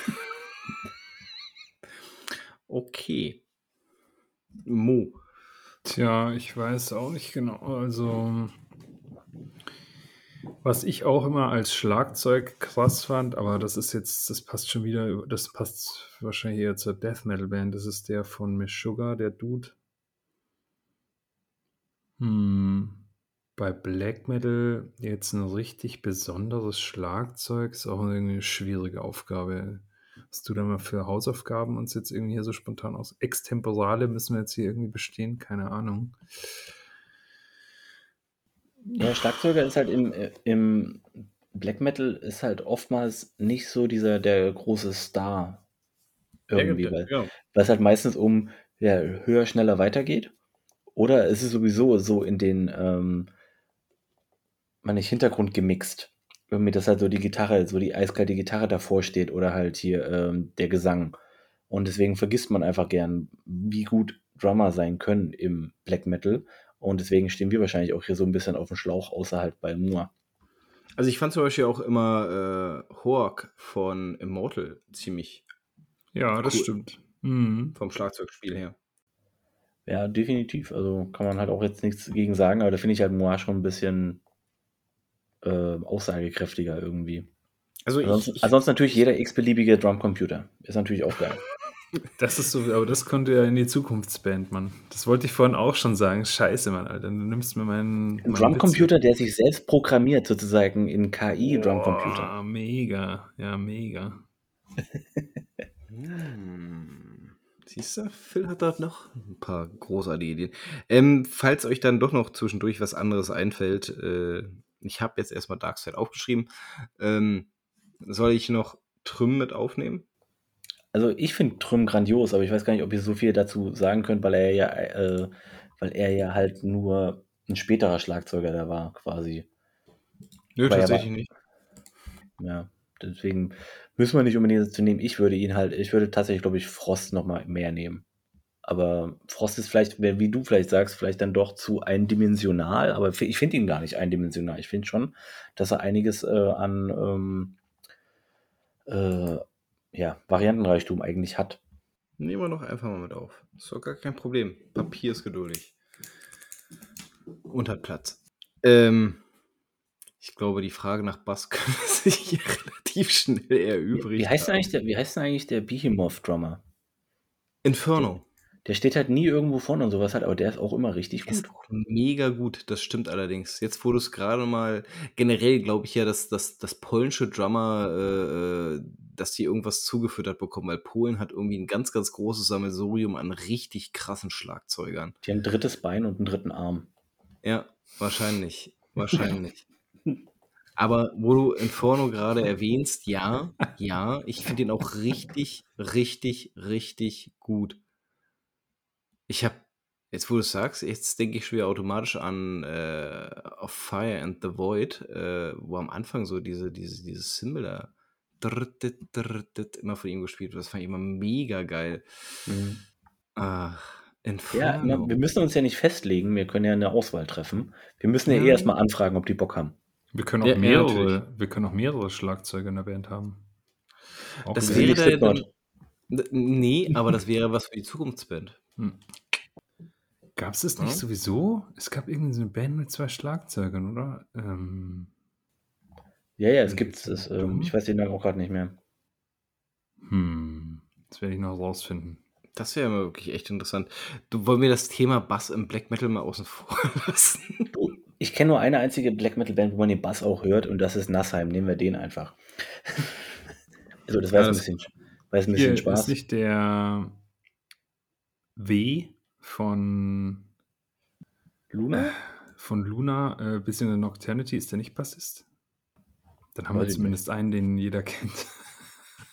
Okay. Mo. Tja, ich weiß auch nicht genau. Also, was ich auch immer als Schlagzeug krass fand, aber das ist jetzt, das passt schon wieder, das passt wahrscheinlich eher zur Death Metal Band. Das ist der von Miss Sugar, der Dude. Hm. Bei Black Metal jetzt ein richtig besonderes Schlagzeug ist auch eine schwierige Aufgabe. Hast du da mal für Hausaufgaben uns jetzt irgendwie hier so spontan aus? Extemporale müssen wir jetzt hier irgendwie bestehen? Keine Ahnung. Ja, Schlagzeuger ist halt im, im Black Metal ist halt oftmals nicht so dieser der große Star irgendwie, weil, ja. weil es halt meistens um ja, höher, schneller weitergeht. Oder es ist sowieso so in den, ähm, man nicht Hintergrund gemixt. Irgendwie, dass halt so die Gitarre, so die eiskalte Gitarre davor steht oder halt hier ähm, der Gesang. Und deswegen vergisst man einfach gern, wie gut Drummer sein können im Black Metal. Und deswegen stehen wir wahrscheinlich auch hier so ein bisschen auf dem Schlauch, außer halt bei Moa. Also ich fand zum Beispiel auch immer äh, Hoak von Immortal ziemlich Ja, das Cool. stimmt. Mhm. vom Schlagzeugspiel her. Ja, definitiv. Also kann man halt auch jetzt nichts gegen sagen, aber da finde ich halt Moa schon ein bisschen äh, aussagekräftiger irgendwie. Also ich, Ansonsten, ich ansonsten natürlich jeder x-beliebige Drumcomputer. Ist natürlich auch geil. Das ist so, aber das konnte ja in die Zukunftsband, Mann. Das wollte ich vorhin auch schon sagen. Scheiße, Mann, Alter. Du nimmst mir meinen. Ein meinen Drumcomputer, der sich selbst programmiert, sozusagen in KI-Drumcomputer. Boah, mega. Ja, mega. Hm. Siehst du, Phil hat da noch ein paar großartige Ideen. Ähm, falls euch dann doch noch zwischendurch was anderes einfällt, äh, ich habe jetzt erstmal Darkseid aufgeschrieben. Ähm, soll ich noch Trüm mit aufnehmen? Also ich finde Trüm grandios, aber ich weiß gar nicht, ob ihr so viel dazu sagen könnt, weil er ja, äh, weil er ja halt nur ein späterer Schlagzeuger da war, quasi. Nö, er tatsächlich war- nicht. Ja, deswegen müssen wir nicht unbedingt zu nehmen. Ich würde ihn halt, ich würde tatsächlich, glaube ich, Frost noch mal mehr nehmen. Aber Frost ist vielleicht, wie du vielleicht sagst, vielleicht dann doch zu eindimensional, aber ich finde ihn gar nicht eindimensional. Ich finde schon, dass er einiges äh, an ähm, äh, ja, Variantenreichtum eigentlich hat. Nehmen wir noch einfach mal mit auf. Ist doch gar kein Problem. Papier ist geduldig. Und hat Platz. Ähm, ich glaube, die Frage nach Bass <laughs> können sich hier relativ schnell erübrigen. Wie heißt denn eigentlich der, wie heißt denn eigentlich der Behemoth-Drummer? Inferno. Der steht halt nie irgendwo vorne und sowas halt, aber der ist auch immer richtig Ist gut. auch mega gut, das stimmt allerdings. Jetzt, wo du es gerade mal, generell glaube ich ja, dass, dass, dass polnische Drummer, äh, äh, dass die irgendwas zugefüttert bekommen, weil Polen hat irgendwie ein ganz, ganz großes Sammelsurium an richtig krassen Schlagzeugern. Die haben ein drittes Bein und einen dritten Arm. Ja, wahrscheinlich. <laughs> Wahrscheinlich. Aber wo du Inferno gerade erwähnst, ja, ja, ich finde ihn auch richtig, richtig, richtig gut. Ich habe, jetzt wo du es sagst, jetzt denke ich schon wieder automatisch an äh, Of Fire and the Void, äh, wo am Anfang so diese, diese, dieses Symbol da immer von ihm gespielt wird. Das fand ich immer mega geil. Mhm. Ach, Ja, Inferno. na, wir müssen uns ja nicht festlegen, wir können ja eine Auswahl treffen. Wir müssen ja, Ja. eh erstmal anfragen, ob die Bock haben. Wir können auch Ja, ja, mehrere, natürlich. wir können auch mehrere Schlagzeuge in der Band haben. Auch Das wäre- da ja dann, Nee, aber das wäre was für die Zukunftsband. Hm. Gab es das nicht Ja. sowieso? Es gab irgendwie so eine Band mit zwei Schlagzeugern, oder? Ähm, Ja, ja, es gibt es. Ähm, ich weiß den Namen auch gerade nicht mehr. hm, das werde ich noch rausfinden. Das wäre wirklich echt interessant. Du wollen wir das Thema Bass im Black Metal mal außen vor <laughs> lassen? Ich kenne nur eine einzige Black Metal Band, wo man den Bass auch hört, und das ist Nassheim. Nehmen wir den einfach. <laughs> also, das war Ja, jetzt das- ein bisschen, war ein Hier bisschen ist Spaß. nicht der W von, Luna? von Luna, äh, bisschen in Nocturnity, ist der nicht Bassist? Dann haben Weiß wir zumindest einen, den jeder kennt.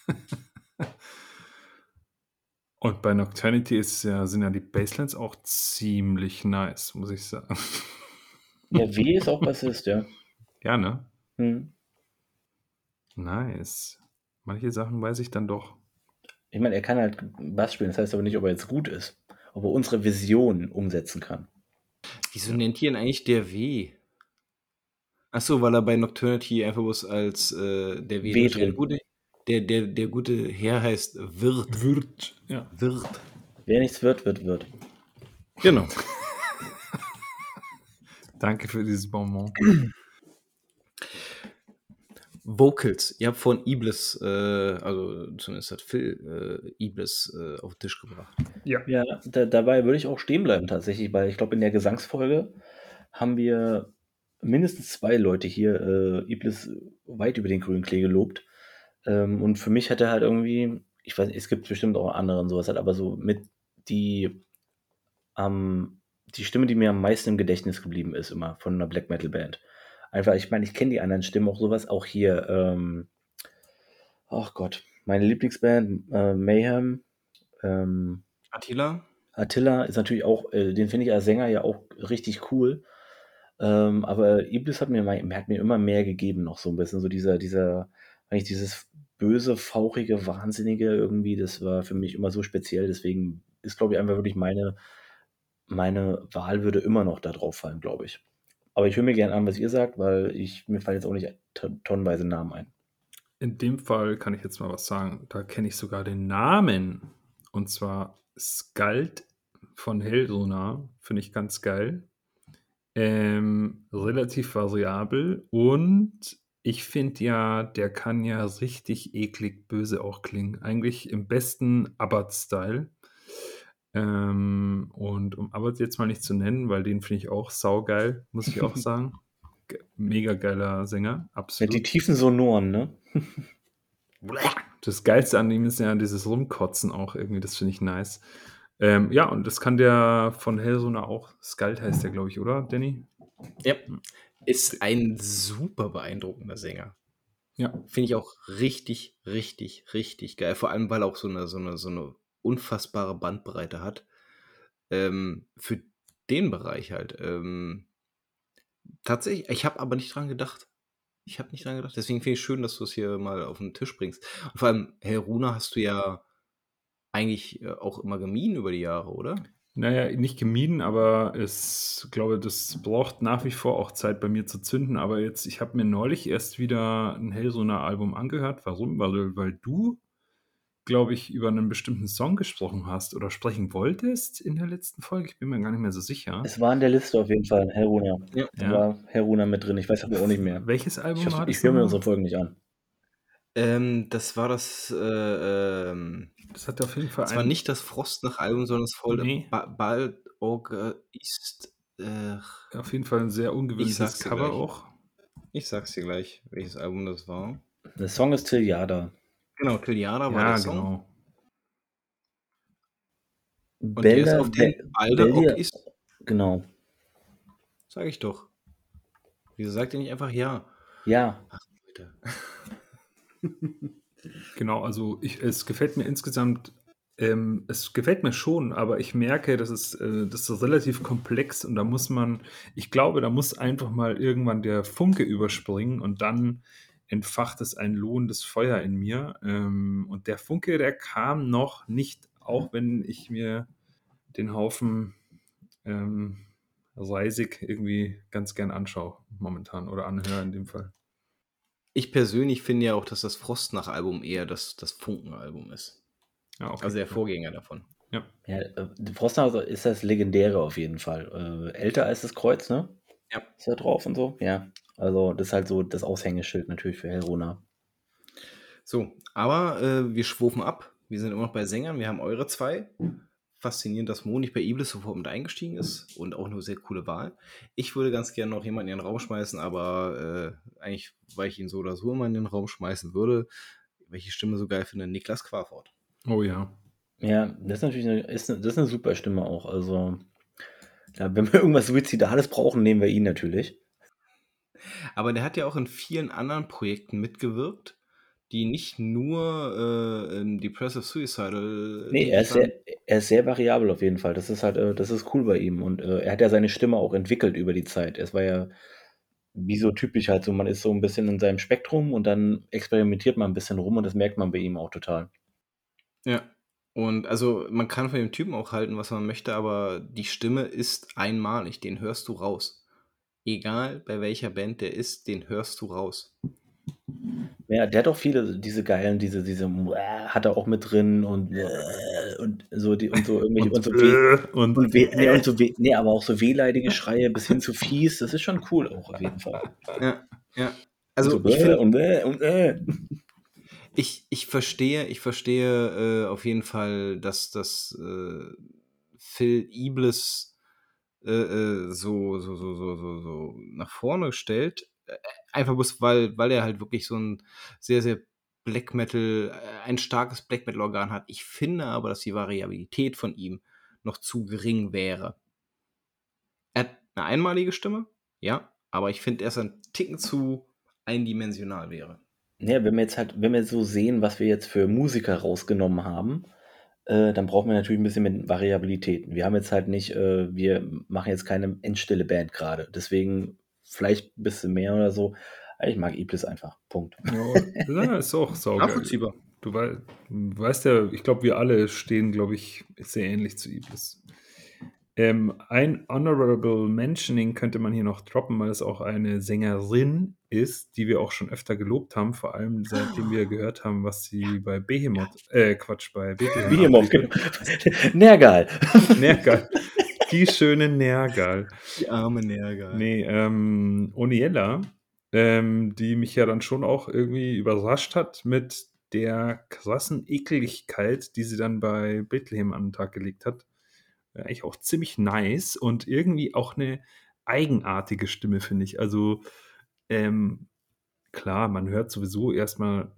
<laughs> Und bei Nocturnity ist ja, sind ja die Basslines auch ziemlich nice, muss ich sagen. <laughs> Ja, W ist auch Bassist, ja. <laughs> Ja, ne? Hm. Nice. Manche Sachen weiß ich dann doch. Ich meine, er kann halt Bass spielen, das heißt aber nicht, ob er jetzt gut ist. Ob er unsere Vision umsetzen kann. Wieso nennt ihr ihn eigentlich der W? Achso, weil er bei Nocturnity einfach bloß als äh, der W. W Der gute, der, der, der gute Herr heißt Wirt. Wird, ja. Wirt. Wer nichts wird, wird, wird. Genau. <laughs> Danke für dieses Bonbon. <clears throat> Vocals. Ihr habt von Iblis, äh, also zumindest hat Phil äh, Iblis äh, auf den Tisch gebracht. Ja. Ja, da, dabei würde ich auch stehen bleiben tatsächlich, weil ich glaube, in der Gesangsfolge haben wir mindestens zwei Leute hier äh, Iblis weit über den grünen Klee gelobt. Ähm, und für mich hat er halt irgendwie, ich weiß nicht, es gibt bestimmt auch andere und sowas halt, aber so mit die, ähm, die Stimme, die mir am meisten im Gedächtnis geblieben ist, immer von einer Black Metal Band. Einfach, ich meine, ich kenne die anderen Stimmen auch sowas, auch hier, ähm, ach Gott, meine Lieblingsband, äh, Mayhem, ähm, Attila? Attila ist natürlich auch, äh, den finde ich als Sänger ja auch richtig cool. Ähm, aber Iblis hat mir, hat mir immer mehr gegeben, noch so ein bisschen. So dieser, dieser, eigentlich dieses böse, fauchige, wahnsinnige irgendwie, das war für mich immer so speziell. Deswegen ist, glaube ich, einfach wirklich meine, meine Wahl würde immer noch da drauf fallen, glaube ich. Aber ich höre mir gerne an, was ihr sagt, weil ich, mir fallen jetzt auch nicht ton- tonnenweise Namen ein. In dem Fall kann ich jetzt mal was sagen. Da kenne ich sogar den Namen. Und zwar Skald von Hellsonar. Finde ich ganz geil. Ähm, relativ variabel. Und ich finde ja, der kann ja richtig eklig böse auch klingen. Eigentlich im besten Abbott-Style. Ähm, und um Abbott jetzt mal nicht zu nennen, weil den finde ich auch saugeil, muss ich auch <laughs> sagen. Ge- Mega geiler Sänger, Ja, absolut. die tiefen Sonoren, ne? Das Geilste an ihm ist ja dieses Rumkotzen auch irgendwie, das finde ich nice. Ähm, ja, und das kann der von Hellsonar auch, Skald heißt der, glaube ich, oder, Danny? Ja. Ist ein super beeindruckender Sänger. Ja. Finde ich auch richtig, richtig, richtig geil. Vor allem, weil er auch so eine, so eine, so eine unfassbare Bandbreite hat. Ähm, für den Bereich halt. Ähm, tatsächlich, ich habe aber nicht dran gedacht. Ich habe nicht dran gedacht. Deswegen finde ich schön, dass du es hier mal auf den Tisch bringst. Und vor allem, Herr Runa hast du ja eigentlich äh, auch immer gemieden über die Jahre, oder? Naja, nicht gemieden, aber es, glaube, das braucht nach wie vor auch Zeit bei mir zu zünden. Aber jetzt, ich habe mir neulich erst wieder ein Hellsonar-Album angehört. Warum? Weil, weil du, glaube ich, über einen bestimmten Song gesprochen hast oder sprechen wolltest in der letzten Folge. Ich bin mir gar nicht mehr so sicher. Es war in der Liste auf jeden Fall, Heruna. Ja. Da Ja. war Heruna mit drin. Ich weiß aber auch nicht mehr. Welches Album Ich, war das? ich höre mir unsere Folgen nicht an. Ähm, das war das, äh, ähm, Das hat auf jeden Fall das war nicht das Frostnach-Album, sondern das voll Nee. ba Bald Ist. Äh, auf jeden Fall ein sehr Ich ungewöhnliches dir Cover gleich. auch. ich sag's dir gleich, welches Album das war. Der Song ist Tiljada. Genau, Tiliana war Ja, der Song. genau. Und der ist auf Beldia- Ock ist. Genau. Sag ich doch. Wieso sagt ihr nicht einfach ja? Ja, Leute. <laughs> Genau, also ich, es gefällt mir insgesamt, ähm, es gefällt mir schon, aber ich merke, das ist, äh, das ist relativ komplex und da muss man, ich glaube, da muss einfach mal irgendwann der Funke überspringen und dann entfacht es ein lohnendes Feuer in mir. Ähm, und der Funke, der kam noch nicht, auch wenn ich mir den Haufen ähm, Reisig irgendwie ganz gern anschaue, momentan, oder anhöre in dem Fall. Ich persönlich finde ja auch, dass das Frostnach-Album eher das, das Funken-Album ist. Ja, okay. Also der Vorgänger davon. ja äh, Frostnauser ist das Legendäre auf jeden Fall. Äh, älter als das Kreuz, ne? Ja. Ist da drauf und so? Ja. Also, das ist halt so das Aushängeschild natürlich für Helrona. So, aber äh, wir schwufen ab. Wir sind immer noch bei Sängern. Wir haben eure zwei. Faszinierend, dass Mo nicht bei Iblis sofort mit eingestiegen ist und auch eine sehr coole Wahl. Ich würde ganz gerne noch jemanden in den Raum schmeißen, aber äh, eigentlich, weil ich ihn so oder so immer in den Raum schmeißen würde, welche Stimme so geil finde, Niklas Quafort. Oh ja. Ja, das ist natürlich eine, ist eine, das ist eine super Stimme auch. Also, ja, wenn wir <laughs> irgendwas Suizidales brauchen, nehmen wir ihn natürlich. Aber der hat ja auch in vielen anderen Projekten mitgewirkt, die nicht nur äh, in Depressive Suicidal. Nee, er ist, sehr, er ist sehr variabel auf jeden Fall. Das ist halt, äh, das ist cool bei ihm. Und äh, er hat ja seine Stimme auch entwickelt über die Zeit. Es war ja wie so typisch halt so, man ist so ein bisschen in seinem Spektrum und dann experimentiert man ein bisschen rum und das merkt man bei ihm auch total. Ja. Und also man kann von dem Typen auch halten, was man möchte, aber die Stimme ist einmalig, den hörst du raus. Egal bei welcher Band der ist, den hörst du raus. Ja, der hat auch viele, diese geilen, diese, diese, hat er auch mit drin und, und so, die, und so irgendwelche, und, und so, weh, und, und, weh, nee, und so weh, <laughs> nee, aber auch so wehleidige Schreie bis hin zu fies, das ist schon cool auch auf jeden Fall. Ja, ja. Also, und ich, find, und, und, äh. ich, ich verstehe, ich verstehe äh, auf jeden Fall, dass das äh, Phil Iblis äh, äh, so, so, so, so, so, so nach vorne stellt. Äh, einfach bloß, weil, weil er halt wirklich so ein sehr, sehr Black Metal, ein starkes Black Metal Organ hat. Ich finde aber, dass die Variabilität von ihm noch zu gering wäre. Er hat eine einmalige Stimme, ja, aber ich finde, er ist ein Ticken zu eindimensional wäre. Ja, wenn wir jetzt halt, wenn wir so sehen, was wir jetzt für Musiker rausgenommen haben, äh, dann brauchen wir natürlich ein bisschen mit Variabilität. Wir haben jetzt halt nicht, äh, wir machen jetzt keine endstille Band gerade. Deswegen vielleicht ein bisschen mehr oder so. Ich mag Iblis einfach. Punkt. <laughs> Ja, ist auch saugeil. Nachvollziehbar. Du, wei du weißt ja, ich glaube, wir alle stehen, glaube ich, sehr ähnlich zu Iblis. Ähm, ein Honorable Mentioning könnte man hier noch droppen, weil es auch eine Sängerin ist, die wir auch schon öfter gelobt haben, vor allem seitdem wir gehört haben, was sie bei Behemoth, äh, Quatsch, bei Behemoth, genau. <laughs> Nergal. Nergal. <laughs> Die schöne Nergal. Die arme Nergal. Nee, ähm, Oniella, ähm, die mich ja dann schon auch irgendwie überrascht hat mit der krassen Ekligkeit, die sie dann bei Bethlehem an den Tag gelegt hat eigentlich auch ziemlich nice und irgendwie auch eine eigenartige Stimme, finde ich. Also, ähm, klar, man hört sowieso erstmal,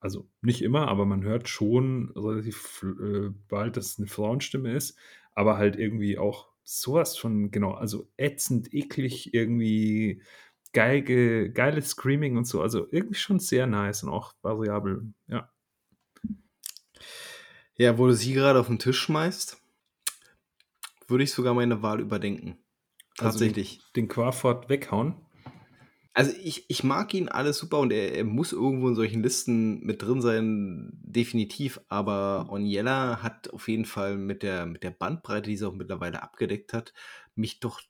also nicht immer, aber man hört schon relativ äh, bald, dass es eine Frauenstimme ist, aber halt irgendwie auch sowas von, genau, also ätzend, eklig, irgendwie geile, geiles Screaming und so. Also irgendwie schon sehr nice und auch variabel, ja. Ja, wo du sie gerade auf den Tisch schmeißt, würde ich sogar meine Wahl überdenken. Tatsächlich. Also den, den Quafort weghauen? Also ich, ich mag ihn alles super und er, er, muss irgendwo in solchen Listen mit drin sein, definitiv. Aber Oniella hat auf jeden Fall mit der, mit der Bandbreite, die sie auch mittlerweile abgedeckt hat, mich doch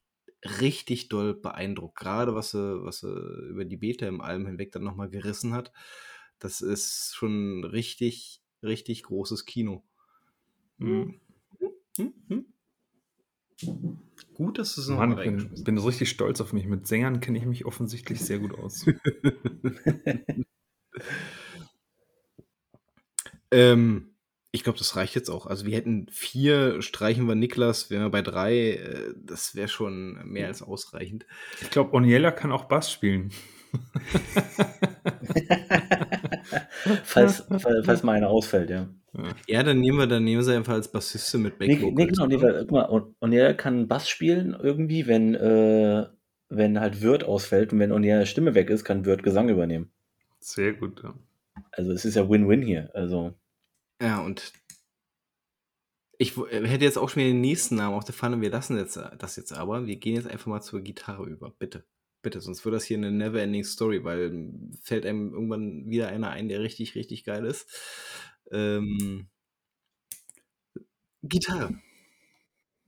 richtig doll beeindruckt. Gerade was sie, was sie über die Beta im Alm hinweg dann nochmal gerissen hat. Das ist schon richtig, richtig großes Kino. Mhm. Hm, hm. Gut, dass du es noch Mann, ich bin, bin richtig stolz auf mich. Mit Sängern kenne ich mich offensichtlich sehr gut aus. <laughs> ähm, ich glaube, das reicht jetzt auch. Also wir hätten vier, streichen wir Niklas, wären wir bei drei, äh, das wäre schon mehr als ausreichend. Ich glaube, Oniela kann auch Bass spielen. <laughs> falls, falls mal einer ausfällt, ja. Ja, dann nehmen wir, dann nehmen sie einfach als Bassiste mit Back nee, nee, genau, nee, guck mal, und, und er kann Bass spielen irgendwie, wenn, äh, wenn halt Wirt ausfällt und wenn Onier Stimme weg ist, kann Wirt Gesang übernehmen. Sehr gut, ja. Also es ist ja Win-Win hier. Also. Ja, und ich hätte jetzt auch schon wieder den nächsten Namen auf der Pfanne. Wir lassen jetzt, das jetzt aber. Wir gehen jetzt einfach mal zur Gitarre über. Bitte. Bitte, sonst wird das hier eine never-ending Story, weil fällt einem irgendwann wieder einer ein, der richtig, richtig geil ist. Ähm, Gitarre.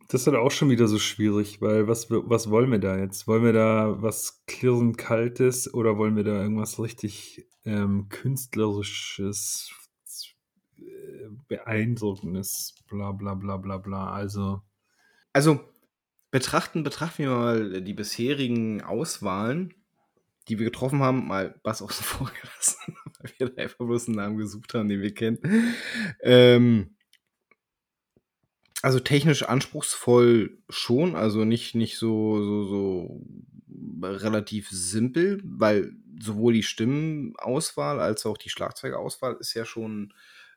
Das ist halt auch schon wieder so schwierig, weil was, was wollen wir da jetzt? Wollen wir da was klirrend Kaltes oder wollen wir da irgendwas richtig ähm, Künstlerisches, äh, Beeindruckendes, bla bla bla bla bla. Also. Also, betrachten, betrachten wir mal die bisherigen Auswahlen, die wir getroffen haben, mal Bass außen vor <laughs> gelassen weil wir da einfach bloß einen Namen gesucht haben, den wir kennen. Ähm, also technisch anspruchsvoll schon, also nicht, nicht so, so, so relativ simpel, weil sowohl die Stimmenauswahl als auch die Schlagzeugauswahl ist ja schon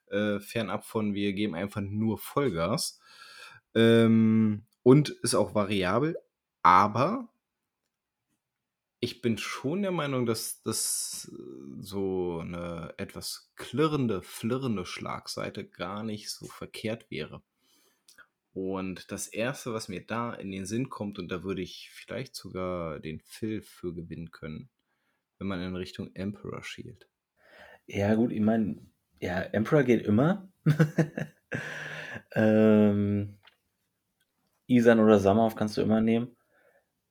äh, fernab von, wir geben einfach nur Vollgas. Ähm, und ist auch variabel, aber ich bin schon der Meinung, dass das äh, so eine etwas klirrende, flirrende Schlagseite gar nicht so verkehrt wäre. Und das Erste, was mir da in den Sinn kommt, und da würde ich vielleicht sogar den Phil für gewinnen können, wenn man in Richtung Emperor schielt. Ja, gut, ich meine, ja, Emperor geht immer. <laughs> ähm, Isan oder Samov kannst du immer nehmen.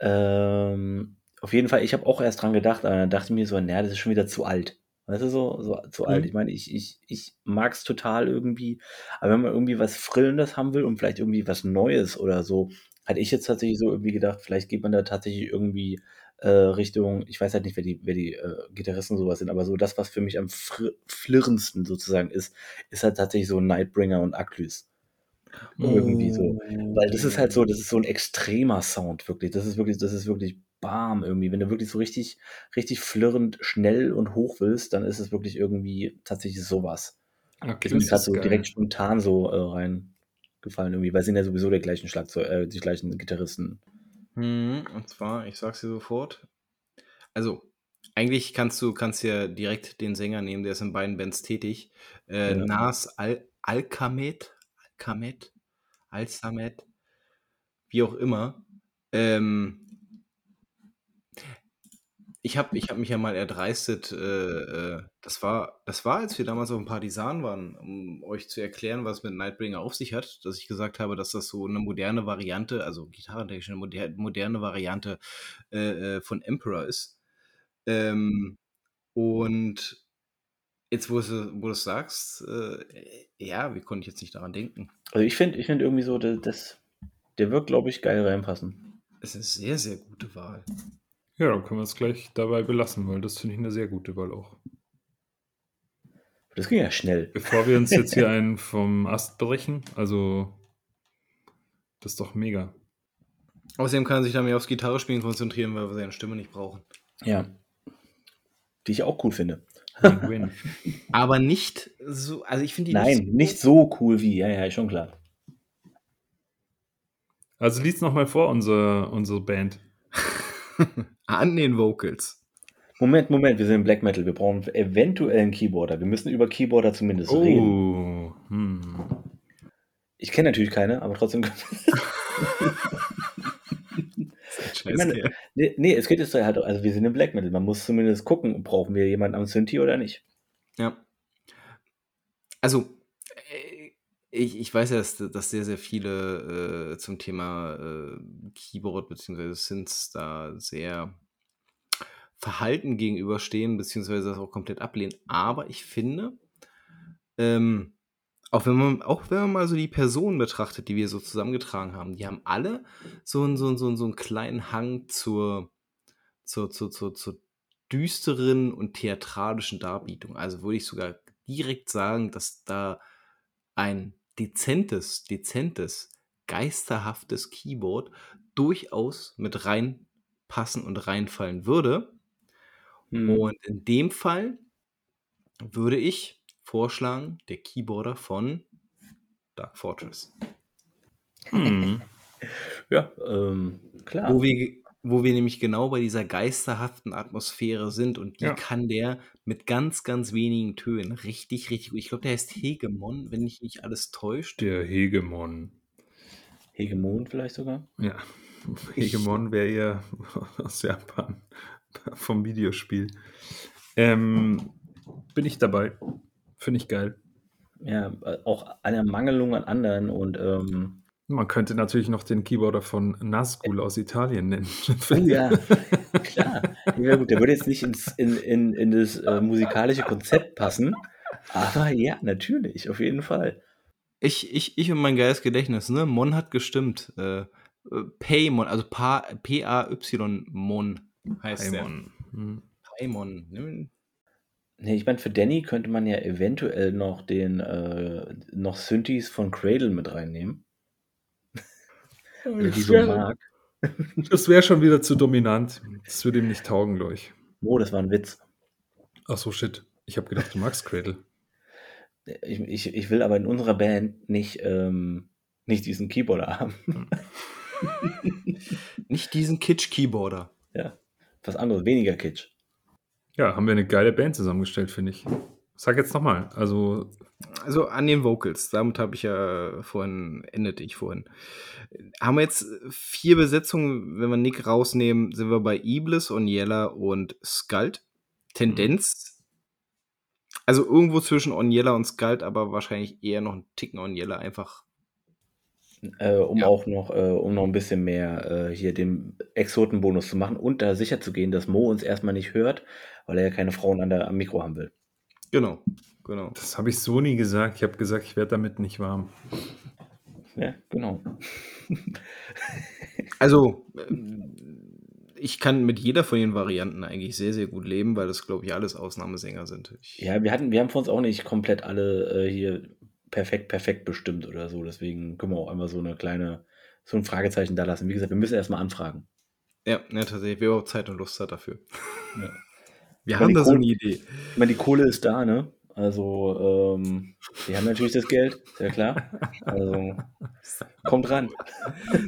Ähm, auf jeden Fall, ich habe auch erst dran gedacht, aber dann dachte ich mir so, naja, das ist schon wieder zu alt. Weißt du, so, so zu alt. Mhm. Ich meine, ich, ich, ich mag es total irgendwie, aber wenn man irgendwie was Frillendes haben will und vielleicht irgendwie was Neues oder so, hatte ich jetzt tatsächlich so irgendwie gedacht, vielleicht geht man da tatsächlich irgendwie äh, Richtung, ich weiß halt nicht, wer die, wer die äh, Gitarristen sowas sind, aber so das, was für mich am fr flirrendsten sozusagen ist, ist halt tatsächlich so Nightbringer und Aklys. Irgendwie so. Weil das ist halt so, das ist so ein extremer Sound, wirklich. Das ist wirklich, das ist wirklich bam irgendwie. Wenn du wirklich so richtig, richtig flirrend, schnell und hoch willst, dann ist es wirklich irgendwie tatsächlich sowas. Okay, das ist so geil. direkt spontan so äh, reingefallen irgendwie, weil sie sind ja sowieso der gleichen Schlagzeug, äh, die gleichen Gitarristen. Mhm, und zwar, ich sag's dir sofort. Also, eigentlich kannst du kannst ja direkt den Sänger nehmen, der ist in beiden Bands tätig. Äh, Ja. Nas Al Alkamet, Alkamet, Alsamet, wie auch immer. Ähm, ich habe ich hab mich ja mal erdreistet, äh, äh, das, war, das war, als wir damals auf dem Partisan waren, um euch zu erklären, was mit Nightbringer auf sich hat, dass ich gesagt habe, dass das so eine moderne Variante, also gitarrentechnisch eine moder moderne Variante äh, äh, von Emperor ist. Ähm, und jetzt, wo du wo du's sagst, äh, ja, wie konnte ich jetzt nicht daran denken? Also ich finde ich find irgendwie so, das, der wird, glaube ich, geil reinpassen. Es ist eine sehr, sehr gute Wahl. Ja, dann können wir es gleich dabei belassen, weil das finde ich eine sehr gute Wahl auch. Das ging ja schnell. Bevor wir uns jetzt hier <laughs> einen vom Ast brechen, also das ist doch mega. Außerdem kann er sich da mehr aufs Gitarrespielen konzentrieren, weil wir seine Stimme nicht brauchen. Ja. Die ich auch cool finde. <laughs> Aber nicht so, also ich finde die Nein, nicht so cool wie, ja, ja, schon klar. Also lies noch mal vor, unsere, unsere Band. <laughs> an den Vocals. Moment, Moment, wir sind im Black Metal. Wir brauchen eventuell einen Keyboarder. Wir müssen über Keyboarder zumindest reden. Oh, hm. Ich kenne natürlich keine, aber trotzdem. <laughs> Ich meine, nee, nee, es geht jetzt halt, also wir sind im Black Metal. Man muss zumindest gucken, brauchen wir jemanden am Synthi oder nicht. Ja. Also, ich, ich weiß ja, dass, dass sehr, sehr viele äh, zum Thema äh, Keyboard bzw. Synths da sehr verhalten gegenüberstehen, beziehungsweise das auch komplett ablehnen. Aber ich finde, ähm, auch wenn man, auch wenn man mal so die Personen betrachtet, die wir so zusammengetragen haben, die haben alle so einen, so einen, so einen, so einen kleinen Hang zur, zur, zur, zur, zur düsteren und theatralischen Darbietung. Also würde ich sogar direkt sagen, dass da ein dezentes, dezentes, geisterhaftes Keyboard durchaus mit reinpassen und reinfallen würde. Hm. Und in dem Fall würde ich vorschlagen, der Keyboarder von Dark Fortress. Hm. <laughs> Ja, ähm, klar. Wo wir, wo wir nämlich genau bei dieser geisterhaften Atmosphäre sind und die Ja. kann der mit ganz, ganz wenigen Tönen richtig, richtig gut. Ich glaube, der heißt Hegemon, wenn mich nicht alles täuscht. Der Hegemon. Hegemon vielleicht sogar. Ja, <laughs> Hegemon wäre eher <laughs> aus Japan <laughs> vom Videospiel. Ähm, bin ich dabei. Finde ich geil. Ja, äh, auch eine Mangelung an anderen und ähm, Man könnte natürlich noch den Keyboarder von Nazgul aus Italien nennen. <laughs> oh ja, klar. Ja, gut, der würde jetzt nicht ins, in, in, in das äh, musikalische Konzept passen, aber ja, natürlich, auf jeden Fall. Ich, ich, ich und mein geiles Gedächtnis, ne? Mon hat gestimmt. Äh, äh, Paymon, also Pa- P-A-Y-Mon heißt der. Paimon. Hm. Paymon. Ne? Nee, ich meine, für Danny könnte man ja eventuell noch den äh, noch Synthes von Cradle mit reinnehmen. Wenn er die <laughs> Das so wäre mag. wär schon wieder zu dominant. Das würde ihm nicht taugen, glaube ich. Oh, das war ein Witz. Ach so, shit. Ich habe gedacht, du magst Cradle. <laughs> Ich, ich, ich will aber in unserer Band nicht, ähm, nicht diesen Keyboarder haben. <laughs> Nicht diesen Kitsch-Keyboarder. ja, was anderes, weniger Kitsch. Ja, haben wir eine geile Band zusammengestellt, finde ich. Sag jetzt nochmal. Also, Also an den Vocals, damit habe ich ja vorhin, endete ich vorhin. Haben wir jetzt vier Besetzungen, wenn wir Nick rausnehmen, sind wir bei Iblis, Oniella und Skald. Tendenz, also irgendwo zwischen Oniella und Skald, aber wahrscheinlich eher noch ein Ticken Oniella, einfach Äh, um Ja. auch noch, äh, um noch ein bisschen mehr äh, hier den Exotenbonus zu machen und da sicher zu gehen, dass Mo uns erstmal nicht hört, weil er ja keine Frauen an der, am Mikro haben will. Genau, genau. das habe ich so nie gesagt. Ich habe gesagt, ich werde damit nicht warm. Ja, genau. Also, äh, ich kann mit jeder von den Varianten eigentlich sehr, sehr gut leben, weil das, glaube ich, alles Ausnahmesänger sind. Ich, Ja, wir hatten, wir haben für uns auch nicht komplett alle äh, hier perfekt, perfekt bestimmt oder so. Deswegen können wir auch einmal so eine kleine, so ein Fragezeichen da lassen. Wie gesagt, wir müssen erstmal anfragen. ja, ja, tatsächlich, wer überhaupt Zeit und Lust hat dafür. Ja. Wir haben da so eine Idee. Ich meine, die Kohle ist da, ne? Also, ähm, wir haben natürlich das Geld, ist ja klar. Also, <laughs> kommt ran.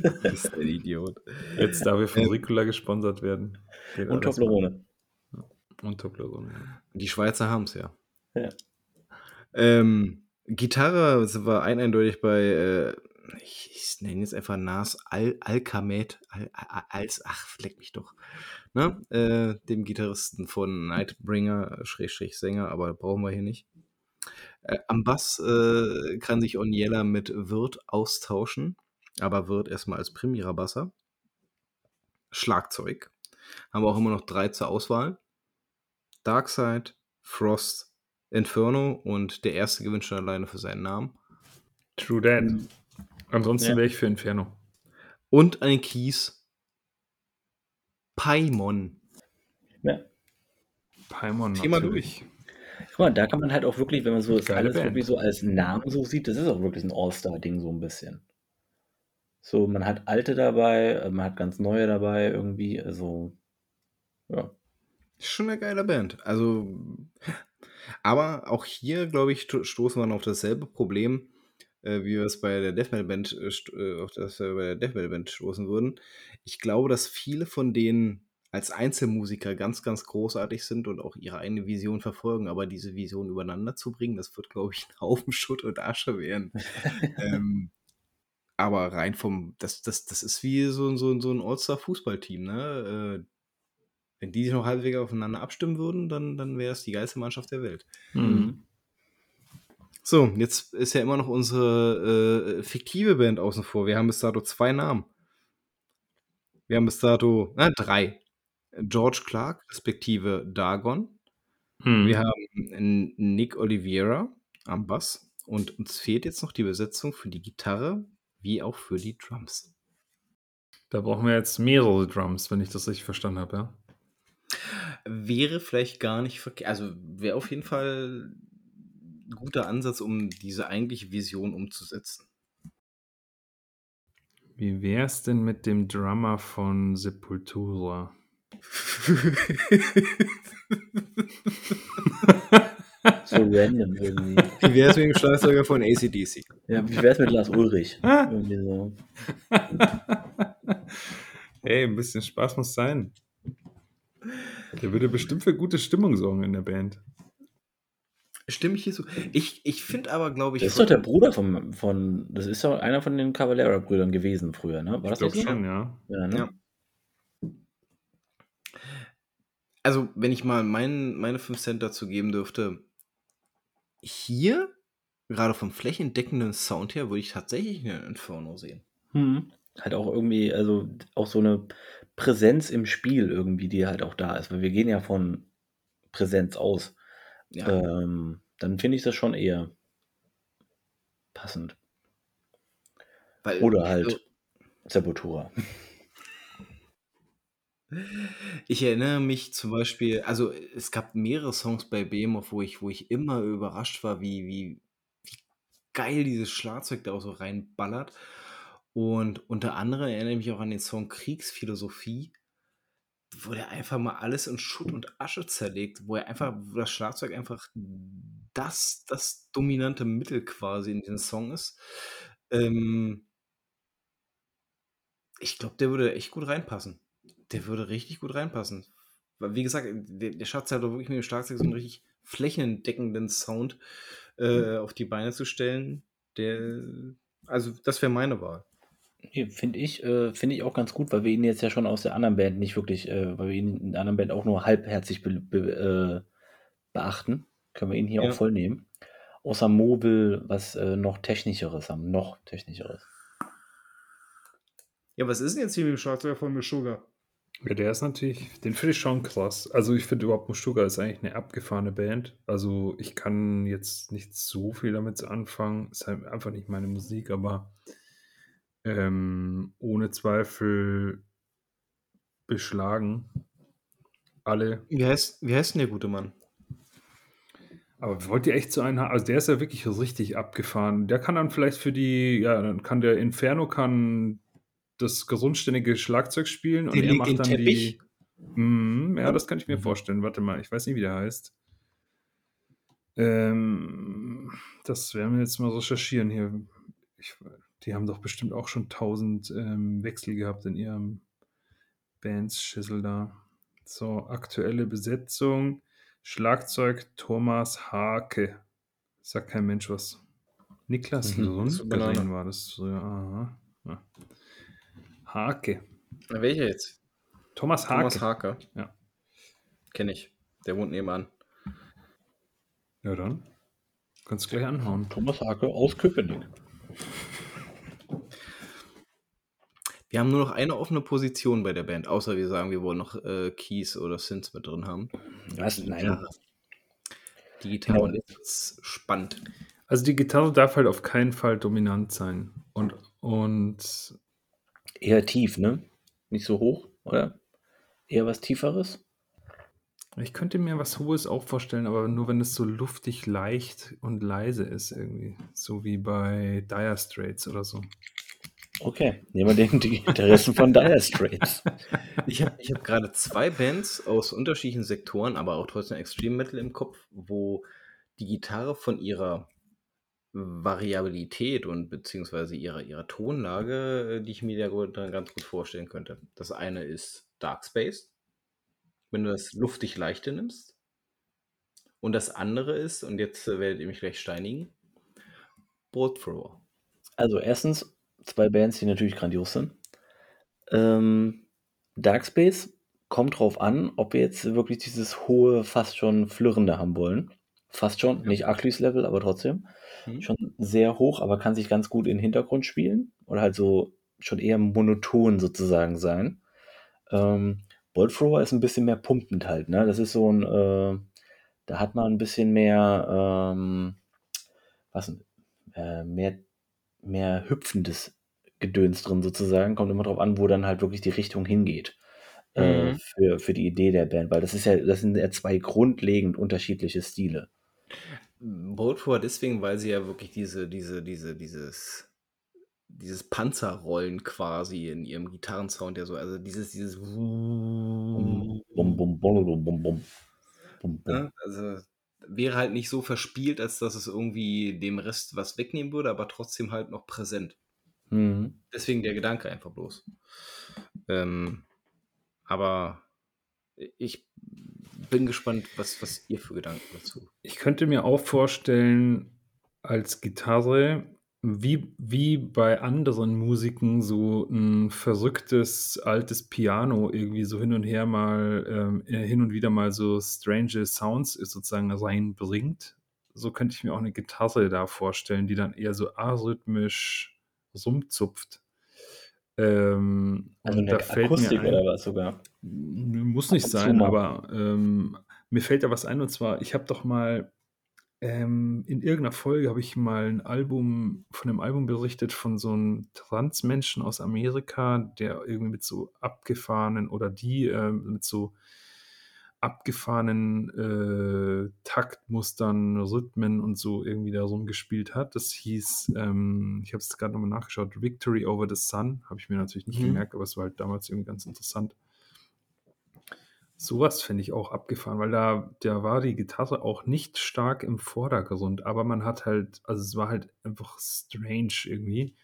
Du bist ein Idiot. Jetzt, da wir von Ricola gesponsert werden. Und Toblerone. Und Toblerone. ja. Die Schweizer haben es ja. Ja. Ähm, Gitarre sind wir ein eindeutig bei, äh, ich, ich nenne jetzt einfach Nas Al Alkamet, Al, Al, als, ach, leck mich doch, ne? Äh, dem Gitarristen von Nightbringer, Schrägstrich Sänger, aber brauchen wir hier nicht. Äh, am Bass äh, kann sich Oniella mit Wirt austauschen, aber Wirt erstmal als primärer Basser. Schlagzeug. Haben wir auch immer noch drei zur Auswahl. Darkseid, Frost, Inferno und der erste gewinnt schon alleine für seinen Namen. True that. Ansonsten Ja. wäre ich für Inferno. Und einen Kies. Paimon. Ja. Paimon mal natürlich. Guck mal, da kann man halt auch wirklich, wenn man so das Geile alles Band. wirklich so als Namen so sieht, das ist auch wirklich ein All-Star-Ding so ein bisschen. So, man hat alte dabei, äh, man hat ganz neue dabei irgendwie, also ja. Ist schon eine geile Band. Also, aber auch hier, glaube ich, sto- stoßen wir auf dasselbe Problem, äh, wie wir es bei der Death Metal Band, äh, äh, auf das wir bei der Death Metal Band stoßen würden. Ich glaube, dass viele von denen als Einzelmusiker ganz, ganz großartig sind und auch ihre eigene Vision verfolgen, aber diese Vision übereinander zu bringen, das wird, glaube ich, <laughs> ein Haufen Schutt und Asche werden. <laughs> ähm, aber rein vom, das, das, das ist wie so, so, so ein All-Star-Fußballteam, ne? Äh, wenn die sich noch halbwegs aufeinander abstimmen würden, dann, dann wäre es die geilste Mannschaft der Welt. Mhm. So, jetzt ist ja immer noch unsere äh, fiktive Band außen vor. Wir haben bis dato zwei Namen. Wir haben bis dato, na, drei. George Clark, respektive Dagon. Mhm. Wir haben Nick Oliveira am Bass. Und uns fehlt jetzt noch die Besetzung für die Gitarre, wie auch für die Drums. Da brauchen wir jetzt mehrere Drums, wenn ich das richtig verstanden habe, ja? Wäre vielleicht gar nicht verkehrt. Also wäre auf jeden Fall guter Ansatz, um diese eigentliche Vision umzusetzen. Wie wär's denn mit dem Drummer von Sepultura? <laughs> So random irgendwie. Wie wäre es mit dem Schlagzeuger von ACDC? Ja, wie wär's mit Lars Ulrich? Ah. Irgendwie so. <laughs> hey, ein bisschen Spaß muss sein. Der würde bestimmt für gute Stimmung sorgen in der Band. Stimme ich hier so? Ich, ich finde aber, glaube ich. Das ist doch der Bruder von, von das ist doch einer von den Cavalera-Brüdern gewesen früher, ne? War Ich das nicht so? schon, ja. Ja, ne? Ja. Also, wenn ich mal mein, meine 5 Cent dazu geben dürfte, hier, gerade vom flächendeckenden Sound her, würde ich tatsächlich einen Inferno sehen. Mhm. Halt auch irgendwie, also auch so eine Präsenz im Spiel irgendwie, die halt auch da ist, weil wir gehen ja von Präsenz aus. Ja. Ähm, dann finde ich das schon eher passend. weil, Oder halt also, Sepultura. Ich erinnere mich zum Beispiel, also es gab mehrere Songs bei Behemoth, wo ich, wo ich immer überrascht war, wie, wie, wie geil dieses Schlagzeug da auch so reinballert. Und unter anderem erinnere ich mich auch an den Song Kriegsphilosophie, wo der einfach mal alles in Schutt und Asche zerlegt, wo er einfach, wo das Schlagzeug einfach das, das dominante Mittel quasi in diesem Song ist. Ähm, ich glaube, der würde echt gut reinpassen. Der würde richtig gut reinpassen. Weil, wie gesagt, der, der Schatz hat doch wirklich mit dem Schlagzeug so einen richtig flächendeckenden Sound äh, auf die Beine zu stellen. Der, also, das wäre meine Wahl. Finde ich, äh, finde ich auch ganz gut, weil wir ihn jetzt ja schon aus der anderen Band nicht wirklich, äh, weil wir ihn in der anderen Band auch nur halbherzig be be äh, beachten, können wir ihn hier Ja. auch voll nehmen. Außer Mo will was äh, noch technischeres haben, noch technischeres. Ja, was ist denn jetzt hier mit dem Schlagzeuger von Meshuggah? Ja, der ist natürlich, den finde ich schon krass. Also ich finde überhaupt Mushuga ist eigentlich eine abgefahrene Band. Also ich kann jetzt nicht so viel damit anfangen. Ist halt einfach nicht meine Musik, aber ähm, ohne Zweifel beschlagen. Alle. Wie heißt, wie heißt denn der gute Mann? Aber wollt ihr echt so einen haben? Also der ist ja wirklich richtig abgefahren. Der kann dann vielleicht für die, ja, dann kann der Inferno kann das grundständige Schlagzeug spielen und Den er macht dann Teppich? die. Mm, ja, das kann ich mir Mhm. vorstellen. Warte mal, ich weiß nicht, wie der heißt. Ähm, das werden wir jetzt mal recherchieren hier. Ich, die haben doch bestimmt auch schon tausend ähm, Wechsel gehabt in ihrem Bands-Schissel da. So, aktuelle Besetzung. Schlagzeug Thomas Hake. Sagt kein Mensch was. Niklas Mhm, so. Lundgren war das früher. Aha. Ja. Hake. Na, welcher jetzt? Thomas Hake. Thomas Harker. Ja. Kenne ich. Der wohnt nebenan. Ja, dann. Kannst gleich anhauen. Thomas Hake aus Köpenick. Wir haben nur noch eine offene Position bei der Band, außer wir sagen, wir wollen noch äh, Keys oder Synths mit drin haben. Was? Nein. Gitarre. Die Gitarre. Genau. Und jetzt wird's spannend. Also die Gitarre darf halt auf keinen Fall dominant sein. Und, und Eher tief, ne? Nicht so hoch, oder? Eher was Tieferes? ich könnte mir was Hohes auch vorstellen, aber nur wenn es so luftig leicht und leise ist irgendwie. So wie bei Dire Straits oder so. Okay, nehmen wir den die Interessen von Dire Straits. <laughs> Ich habe ich hab gerade zwei Bands aus unterschiedlichen Sektoren, aber auch trotzdem Extreme Metal im Kopf, wo die Gitarre von ihrer Variabilität und beziehungsweise ihrer, ihrer Tonlage, äh, die ich mir da ganz gut vorstellen könnte. Das eine ist Dark Space, wenn du das luftig leichte nimmst. Und das andere ist, und jetzt äh, werdet ihr mich gleich steinigen, Bolt Thrower. Also erstens zwei Bands, die natürlich grandios sind. Ähm, Darkspace kommt drauf an, ob wir jetzt wirklich dieses hohe, fast schon flirrende haben wollen. Fast schon, Ja. nicht Aklis Level, aber trotzdem. Hm? Schon sehr hoch, aber kann sich ganz gut in den Hintergrund spielen. Oder halt so schon eher monoton sozusagen sein. Ähm, Bolt Thrower ist ein bisschen mehr pumpend halt, ne? Das ist so ein, äh, da hat man ein bisschen mehr, ähm, was, äh, mehr, mehr hüpfendes Gedöns drin sozusagen. Kommt immer drauf an, wo dann halt wirklich die Richtung hingeht. Äh, Mhm. für, für die Idee der Band, weil das ist ja, das sind ja zwei grundlegend unterschiedliche Stile. Thrower deswegen, weil sie ja wirklich diese, diese, diese, dieses, dieses Panzerrollen quasi in ihrem Gitarrensound, der so, also dieses, dieses Bum, bum, bum, bum, bum, bum, bum. Also wäre halt nicht so verspielt, als dass es irgendwie dem Rest was wegnehmen würde, aber trotzdem halt noch präsent. Mhm. Deswegen der Gedanke einfach bloß. Ähm, aber ich bin gespannt, was, was ihr für Gedanken dazu. Ich könnte mir auch vorstellen, als Gitarre, wie, wie bei anderen Musiken, so ein verrücktes altes Piano irgendwie so hin und her mal, ähm, äh, hin und wieder mal so strange Sounds sozusagen reinbringt. So könnte ich mir auch eine Gitarre da vorstellen, die dann eher so arrhythmisch rumzupft. Ähm, Also und da fällt Akustik mir ein, oder was sogar. muss nicht sein, aber ähm, mir fällt da was ein und zwar, ich habe doch mal ähm, in irgendeiner Folge habe ich mal ein Album von einem Album berichtet von so einem Transmenschen aus Amerika, der irgendwie mit so abgefahrenen oder die ähm, mit so abgefahrenen äh, Taktmustern, Rhythmen und so irgendwie da rumgespielt hat. Das hieß, ähm, ich habe es gerade nochmal nachgeschaut, Victory Over the Sun. Habe ich mir natürlich nicht Mhm. gemerkt, aber es war halt damals irgendwie ganz interessant. Sowas finde ich auch abgefahren, weil da, da war die Gitarre auch nicht stark im Vordergrund, aber man hat halt, also es war halt einfach strange irgendwie.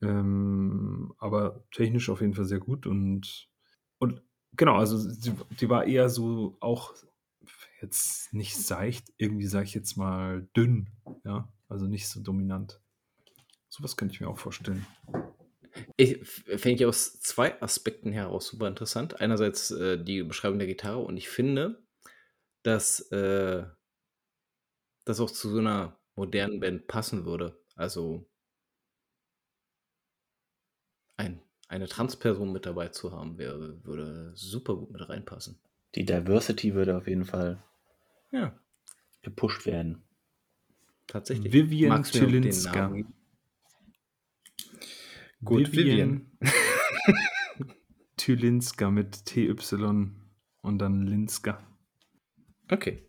Ähm, aber technisch auf jeden Fall sehr gut und, und genau, also sie, die war eher so auch, jetzt nicht seicht, irgendwie sage ich jetzt mal dünn, ja, also nicht so dominant. Sowas könnte ich mir auch vorstellen. Ich fände ich aus zwei Aspekten heraus super interessant. Einerseits äh, die Beschreibung der Gitarre und ich finde, dass äh, das auch zu so einer modernen Band passen würde. Also ein, eine Transperson mit dabei zu haben, wäre, würde super gut mit reinpassen. Die Diversity würde auf jeden Fall Ja, gepusht werden. tatsächlich. Vivian Magst du mir noch den Tylinska. Namen geben? Gut, Vivian. <laughs> Tylinska mit TY und dann Linska. Okay.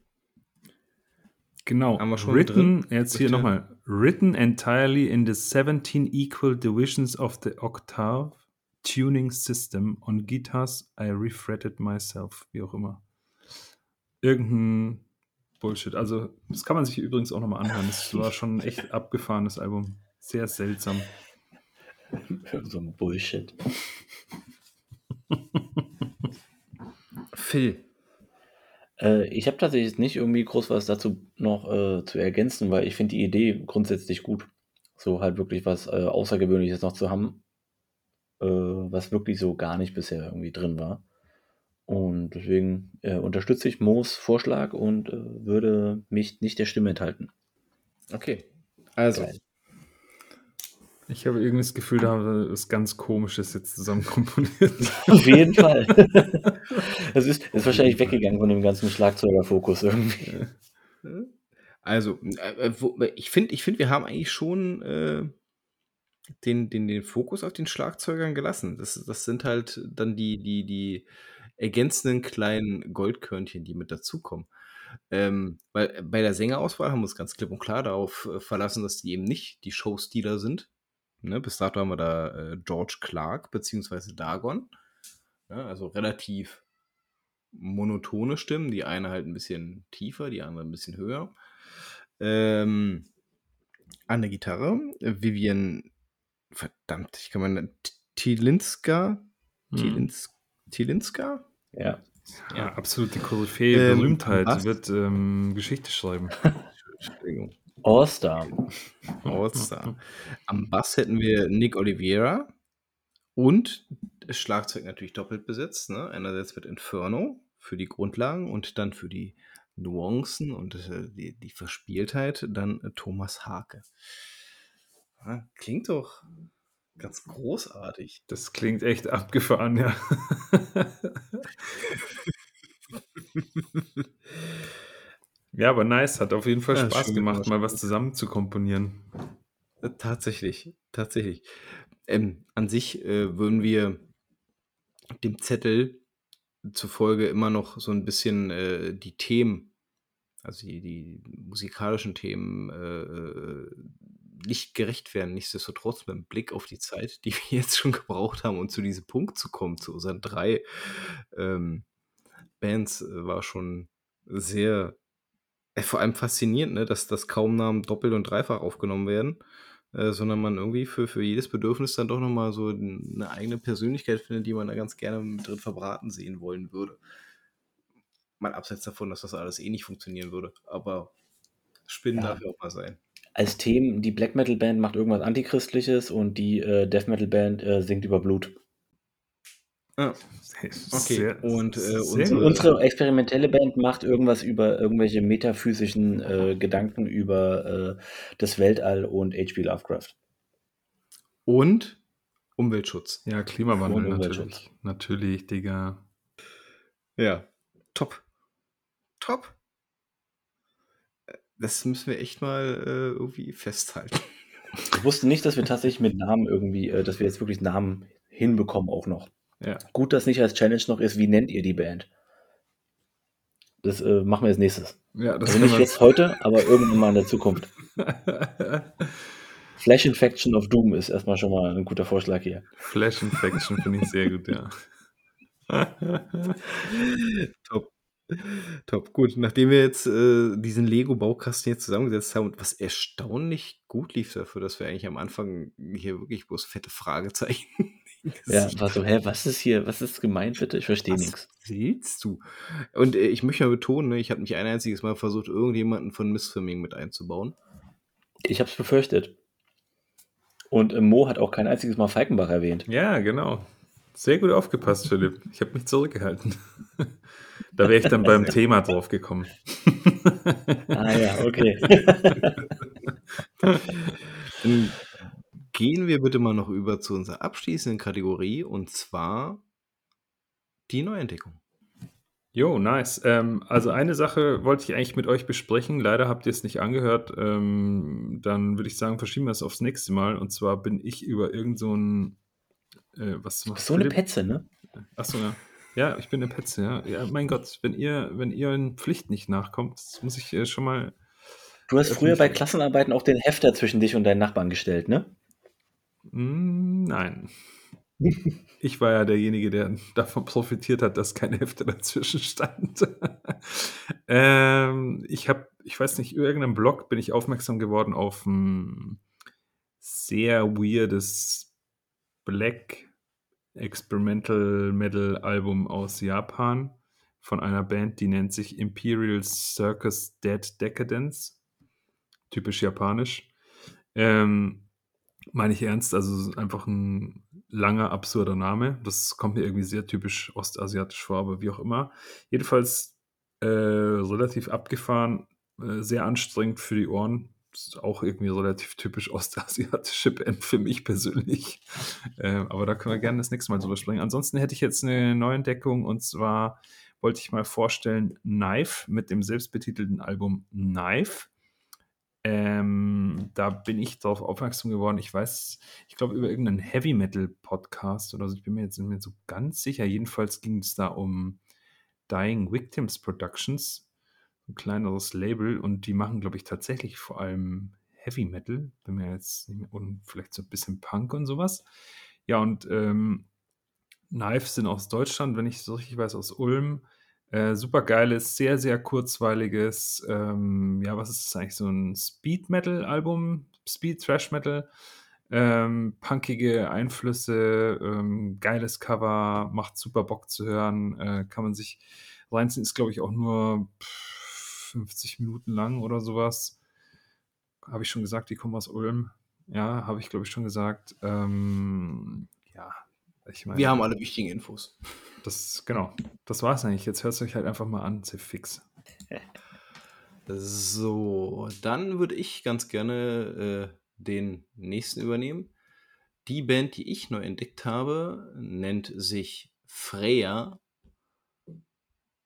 Genau. Haben wir schon written, drin? jetzt hier nochmal. Written entirely in the 17 equal divisions of the octave tuning system on guitars I refretted myself. Wie auch immer. Irgendein Bullshit. Also, das kann man sich übrigens auch nochmal anhören. Das war schon ein echt abgefahrenes Album. Sehr seltsam. <laughs> So ein Bullshit. Phil. Äh, ich habe tatsächlich nicht irgendwie groß was dazu noch äh, zu ergänzen, weil ich finde die Idee grundsätzlich gut. So halt wirklich was äh, Außergewöhnliches noch zu haben, äh, was wirklich so gar nicht bisher irgendwie drin war. Und deswegen äh, unterstütze ich Moos Vorschlag und würde mich nicht der Stimme enthalten. Okay. Also, Geil. Ich habe irgendwie das Gefühl, da ist ganz Komisches jetzt zusammen <laughs> komponiert. Auf jeden Fall. <laughs> Das ist, ist wahrscheinlich weggegangen von dem ganzen Schlagzeugerfokus irgendwie. also äh, wo, ich finde, ich find, wir haben eigentlich schon äh, den, den, den Fokus auf den Schlagzeugern gelassen. Das, das sind halt dann die, die, die ergänzenden kleinen Goldkörnchen, die mit dazukommen. Ähm, weil bei der Sängerauswahl haben wir uns ganz klipp und klar darauf äh, verlassen, dass die eben nicht die Showstealer sind. Ne? Bis dato haben wir da äh, George Clark beziehungsweise Dagon. Ja, also relativ monotone Stimmen. Die eine halt ein bisschen tiefer, die andere ein bisschen höher. Ähm, an der Gitarre Vivian, verdammt, ich kann mal Tilinska, Hm. Tilins, Tilinska? Ja. Ja, absolute Koryphäe, Ähm, Berühmtheit. was? Sie wird ähm, Geschichte schreiben. <laughs> Entschuldigung. All-Star. All-Star. Am Bass hätten wir Nick Oliveira und das Schlagzeug natürlich doppelt besetzt. Ne? Einerseits mit Inferno für die Grundlagen und dann für die Nuancen und äh, die, die Verspieltheit dann äh, Thomas Hake. Ja, klingt doch ganz großartig. Das klingt echt abgefahren, ja. <laughs> ja, aber nice. Hat auf jeden Fall Ja, Spaß gemacht, mal was zusammen zu komponieren. Äh, Tatsächlich, tatsächlich. Ähm, an sich äh, würden wir dem Zettel zufolge immer noch so ein bisschen äh, die Themen, also die, die musikalischen Themen, äh, nicht gerecht werden. Nichtsdestotrotz mit Blick auf die Zeit, die wir <laughs> jetzt schon gebraucht haben, um zu diesem Punkt zu kommen, zu unseren drei ähm, Bands, äh, war schon sehr, äh, vor allem faszinierend, ne, dass, dass kaum Namen doppelt und dreifach aufgenommen werden äh, sondern man irgendwie für, für jedes Bedürfnis dann doch nochmal so eine eigene Persönlichkeit findet, die man da ganz gerne mit drin verbraten sehen wollen würde. Mal abseits davon, dass das alles eh nicht funktionieren würde. Aber Spinnen Ja. darf ja auch mal sein. Als Themen, die Black Metal Band macht irgendwas Antichristliches und die äh, Death Metal Band äh, singt über Blut. Ja. Okay, und, äh, sehr unsere- gut. Unsere experimentelle Band macht irgendwas über irgendwelche metaphysischen äh, Gedanken über äh, das Weltall und H.P. Lovecraft. Und Umweltschutz. Ja, Klimawandel Und natürlich. Umweltschutz. Natürlich, Digga. Ja. Top. Top. Äh, Das müssen wir echt mal äh, irgendwie festhalten. Ich wusste nicht, dass wir tatsächlich mit Namen irgendwie, äh, dass wir jetzt wirklich Namen hinbekommen auch noch. Ja. Gut, dass nicht als Challenge noch ist, wie nennt ihr die Band? Das äh, machen wir als nächstes. Ja, das Also nicht jetzt heute, aber irgendwann mal in der Zukunft. <laughs> Flash Infection of Doom ist erstmal schon mal ein guter Vorschlag hier. Flash Infection finde ich sehr gut, ja. <laughs> Top. Top. Gut, nachdem wir jetzt äh, diesen Lego-Baukasten jetzt zusammengesetzt haben, und was erstaunlich gut lief dafür, dass wir eigentlich am Anfang hier wirklich bloß fette Fragezeichen Ja, <laughs> war so: „Hä, was ist hier was ist gemeint bitte? Ich verstehe Was nix.“ willst du? Und, äh, ich möchte mal betonen, ne, ich habe nicht ein einziges Mal versucht, irgendjemanden von Missfilming mit einzubauen. Ich habe es befürchtet. Und, äh, Mo hat auch kein einziges Mal Falkenbach erwähnt. Ja, genau. Sehr gut aufgepasst, Philipp. Ich habe mich zurückgehalten. <laughs> Da wäre ich dann beim <laughs> Thema drauf gekommen. Ah ja, okay. Dann gehen wir bitte mal noch über zu unserer abschließenden Kategorie und zwar die Neuentdeckung. Jo, nice. Ähm, also eine Sache wollte ich eigentlich mit euch besprechen. Leider habt ihr es nicht angehört. Ähm, dann würde ich sagen, verschieben wir es aufs nächste Mal. Und zwar bin ich über irgend so ein äh, was macht so 'ne Philipp? Petze, ne? Achso, ja. Ja, ich bin 'ne Petze, ja. Ja, mein Gott, wenn ihr wenn ihr euren Pflichten nicht nachkommt, das muss ich, äh, schon mal Du hast früher bei Klassenarbeiten auch den Hefter zwischen dich und deinen Nachbarn gestellt, ne? Hm, nein. Ich war ja derjenige, der davon profitiert hat, dass kein Hefter dazwischen stand. <laughs> Ähm, ich habe ich weiß nicht, über irgend 'nem Blog bin ich aufmerksam geworden auf 'n sehr weirdes Black Experimental Metal Album aus Japan von einer Band, die nennt sich Imperial Circus Dead Decadence. Typisch japanisch. Ähm, meine ich ernst, also einfach 'n langer, absurder Name. Das kommt mir irgendwie sehr typisch ostasiatisch vor, aber wie auch immer. Jedenfalls, äh, relativ abgefahren, äh, sehr anstrengend für die Ohren. Ist auch irgendwie relativ typisch ostasiatische Band für mich persönlich. Ähm, aber da können wir gerne das nächste Mal drüber sprechen. Ansonsten hätte ich jetzt 'ne Neuentdeckung und zwar wollte ich mal vorstellen Knife mit dem selbstbetitelten Album Knife. Ähm, da bin ich drauf aufmerksam geworden. Ich weiß ich glaube, über irgend 'nen Heavy-Metal-Podcast oder so. Ich bin mir jetzt nicht mehr so ganz sicher. Jedenfalls ging's da um Dying Victims Productions, 'n kleineres Label und die machen, glaube ich, tatsächlich vor allem Heavy Metal. Bin mir jetzt nicht mehr und vielleicht so 'n bisschen Punk und so was. Ja, und, ähm, Knife sind aus Deutschland, wenn ich's so richtig weiß, aus Ulm. Äh, supergeiles, sehr, sehr kurzweiliges, ähm, ja, was ist das eigentlich? So 'n Speed-Metal-Album, Speed-Thrash-Metal, ähm, punkige Einflüsse, ähm, geiles Cover, macht super Bock zu hören, äh, kann man sich reinziehen. Ist, glaube ich, auch nur 50 Minuten lang oder so was. Habe ich schon gesagt, die kommen aus Ulm? Ja, habe ich, glaube ich, schon gesagt. Ähm, ja, ich meine Wir haben alle wichtigen Infos. Das genau. Das war's eigentlich. Jetzt hört's euch halt einfach mal an, Ziffix. So, dann würde ich ganz gerne, äh, den nächsten übernehmen. Die Band, die ich neu entdeckt habe, nennt sich Freya.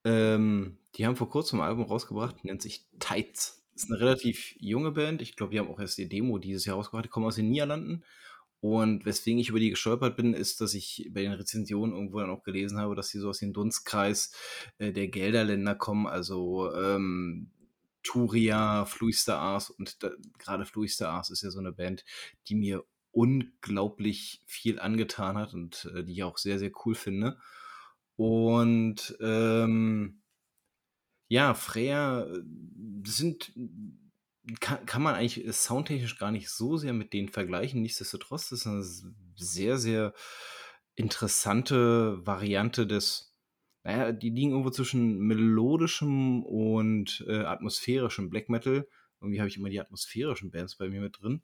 Ähm, die haben vor Kurzem 'n Album rausgebracht, nennt sich Tights. Ist 'ne relativ junge Band. Ich glaube, die haben auch erst die Demo dieses Jahr rausgebracht. Die kommen aus den Niederlanden. Und weswegen ich über die gestolpert bin, ist, dass ich bei den Rezensionen irgendwo dann auch gelesen habe, dass sie so aus dem Dunstkreis, äh, der Gelderländer kommen, also, ähm, Thuria, Fluister Ars und da grade Fluister Ars ist ja so 'ne Band, die mir unglaublich viel angetan hat und, äh, die ich auch sehr, sehr cool finde. Und, ähm ja, Freya, äh, sind ka kann man eigentlich, äh, soundtechnisch gar nicht so sehr mit denen vergleichen. Nichtsdestotrotz ist 'ne s sehr, sehr interessante Variante des na ja, die liegen irgendwo zwischen melodischem und, äh, atmosphärischem Black Metal. Irgendwie habe ich immer die atmosphärischen Bands bei mir mit drin,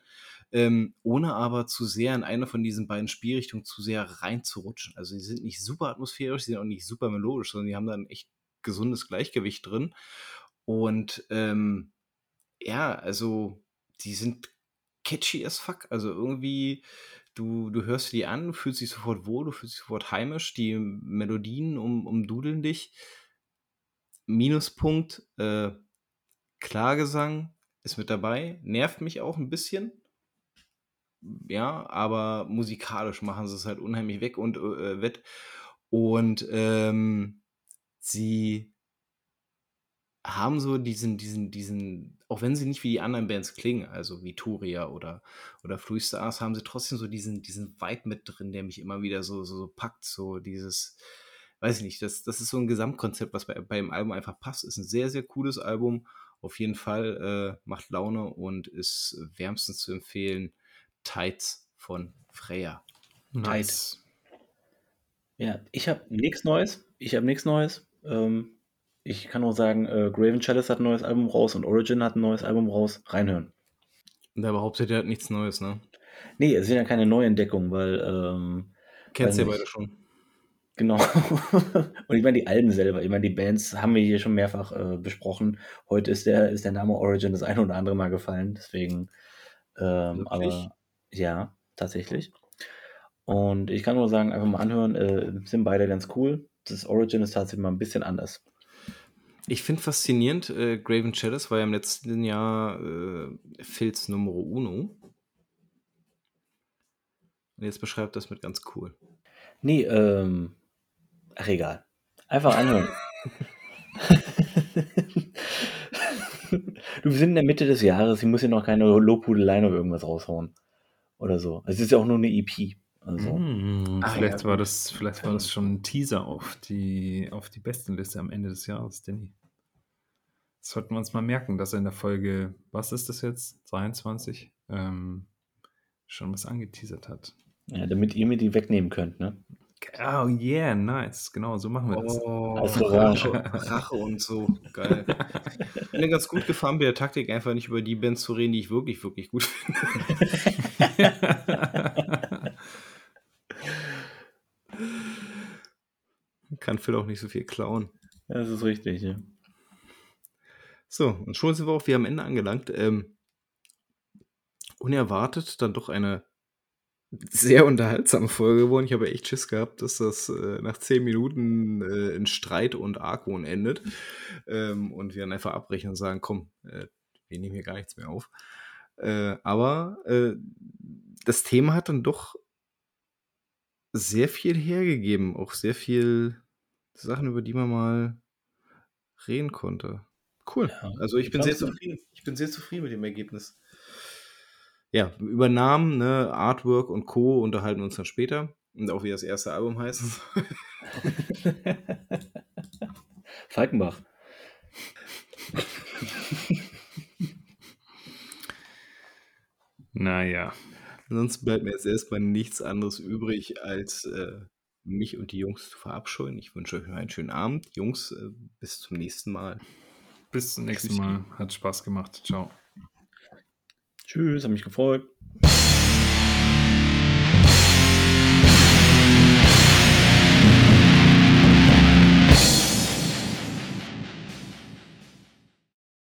ähm, ohne aber zu sehr in eine von diesen beiden Spielrichtungen zu sehr reinzurutschen. Also, sie sind nicht super atmosphärisch, sie sind auch nicht super melodisch, sondern die haben da 'n echt gesundes Gleichgewicht drin. Und, ähm, ja, also, die sind catchy as fuck. Also, irgendwie du du hörst die an, fühlst dich sofort wohl, du fühlst dich sofort heimisch. Die Melodien um umdudeln dich. Minuspunkt, äh, Klagesang ist mit dabei, nervt mich auch 'n bisschen. Ja, aber musikalisch machen sie's halt unheimlich weg und, äh, wett. Und, ähm, sie haben so diesen diesen diesen auch wenn sie nicht wie die anderen Bands klingen, also wie Thuria oder oder Fluister Ars, haben sie trotzdem so diesen diesen Vibe mit drin, der mich immer wieder so so packt, so dieses weiß ich nicht, das das ist so 'n Gesamtkonzept, was bei beim Album einfach passt. Ist 'n sehr, sehr cooles Album. Auf jeden Fall, äh, macht Laune und ist wärmstens zu empfehlen. Tights von Freya. Nice. Ja, ich habe nichts Neues. Ich habe nichts Neues. Ähm, ich kann nur sagen, äh, Graven Chalice hat ein neues Album raus und Origin hat ein neues Album raus. Reinhören. Da behauptet er hat nichts Neues, ne? Nee, es sind ja keine Neuentdeckungen, weil. Ähm, Kennst du ja beide schon. Genau. <laughs> und ich meine, die Alben selber, ich meine, die Bands haben wir hier schon mehrfach äh, besprochen. Heute ist der, ist der Name Origin das eine oder andere Mal gefallen, deswegen. Ähm, aber ja, tatsächlich. Und ich kann nur sagen, einfach mal anhören, äh, sind beide ganz cool. Das Origin ist tatsächlich mal ein bisschen anders. Ich finde faszinierend, äh, Graven Chalice war ja im letzten Jahr äh, Phils Numero Uno. Und jetzt beschreibt das mit ganz cool. Nee, ähm, ach egal. Einfach anhören. <laughs> du, wir sind in der Mitte des Jahres, ich muss hier noch keine Lobhudeleien oder irgendwas raushauen. Oder so. Es ist ja auch nur eine EP. Also, Mm, vielleicht, ja, war das, vielleicht war das schon ein Teaser auf die, auf die Bestenliste am Ende des Jahres, Danny. Das sollten wir uns mal merken, dass er in der Folge, was ist das jetzt? 23? Ähm, schon was angeteasert hat. ja, damit ihr mir die wegnehmen könnt, ne? Oh yeah, nice. Genau, so machen wir das. Oh. Rache, Rache und so. Geil. <laughs> Ich bin ganz gut gefahren bei der Taktik, einfach nicht über die Bands zu reden, die ich wirklich, wirklich gut finde. <laughs> Kann Phil auch nicht so viel klauen. Das ist richtig, ja. So, und schon sind wir auch wieder am Ende angelangt. Ähm, unerwartet dann doch eine sehr unterhaltsame Folge geworden. Ich habe echt Schiss gehabt, dass das äh, nach zehn Minuten äh, in Streit und Argwohn endet. Ähm, und wir dann einfach abbrechen und sagen, komm, äh, wir nehmen hier gar nichts mehr auf. Äh, aber äh, das Thema hat dann doch sehr viel hergegeben. Auch sehr viel Sachen, über die man mal reden konnte. Cool. Ja, also ich ich bin sehr zufrieden. Ich bin sehr zufrieden mit dem Ergebnis. Ja, über Namen, ne, Artwork und Co. unterhalten wir uns dann später. Und auch wie das erste Album heißt. <laughs> Falkenbach. naja. Ansonsten bleibt mir jetzt erstmal nichts anderes übrig, als äh, mich und die Jungs zu verabscheuen. Ich wünsche euch einen schönen Abend. Jungs, äh, bis zum nächsten Mal. Bis zum nächsten. Mal. Hat Spaß gemacht. Ciao. Tschüss, hat mich gefreut.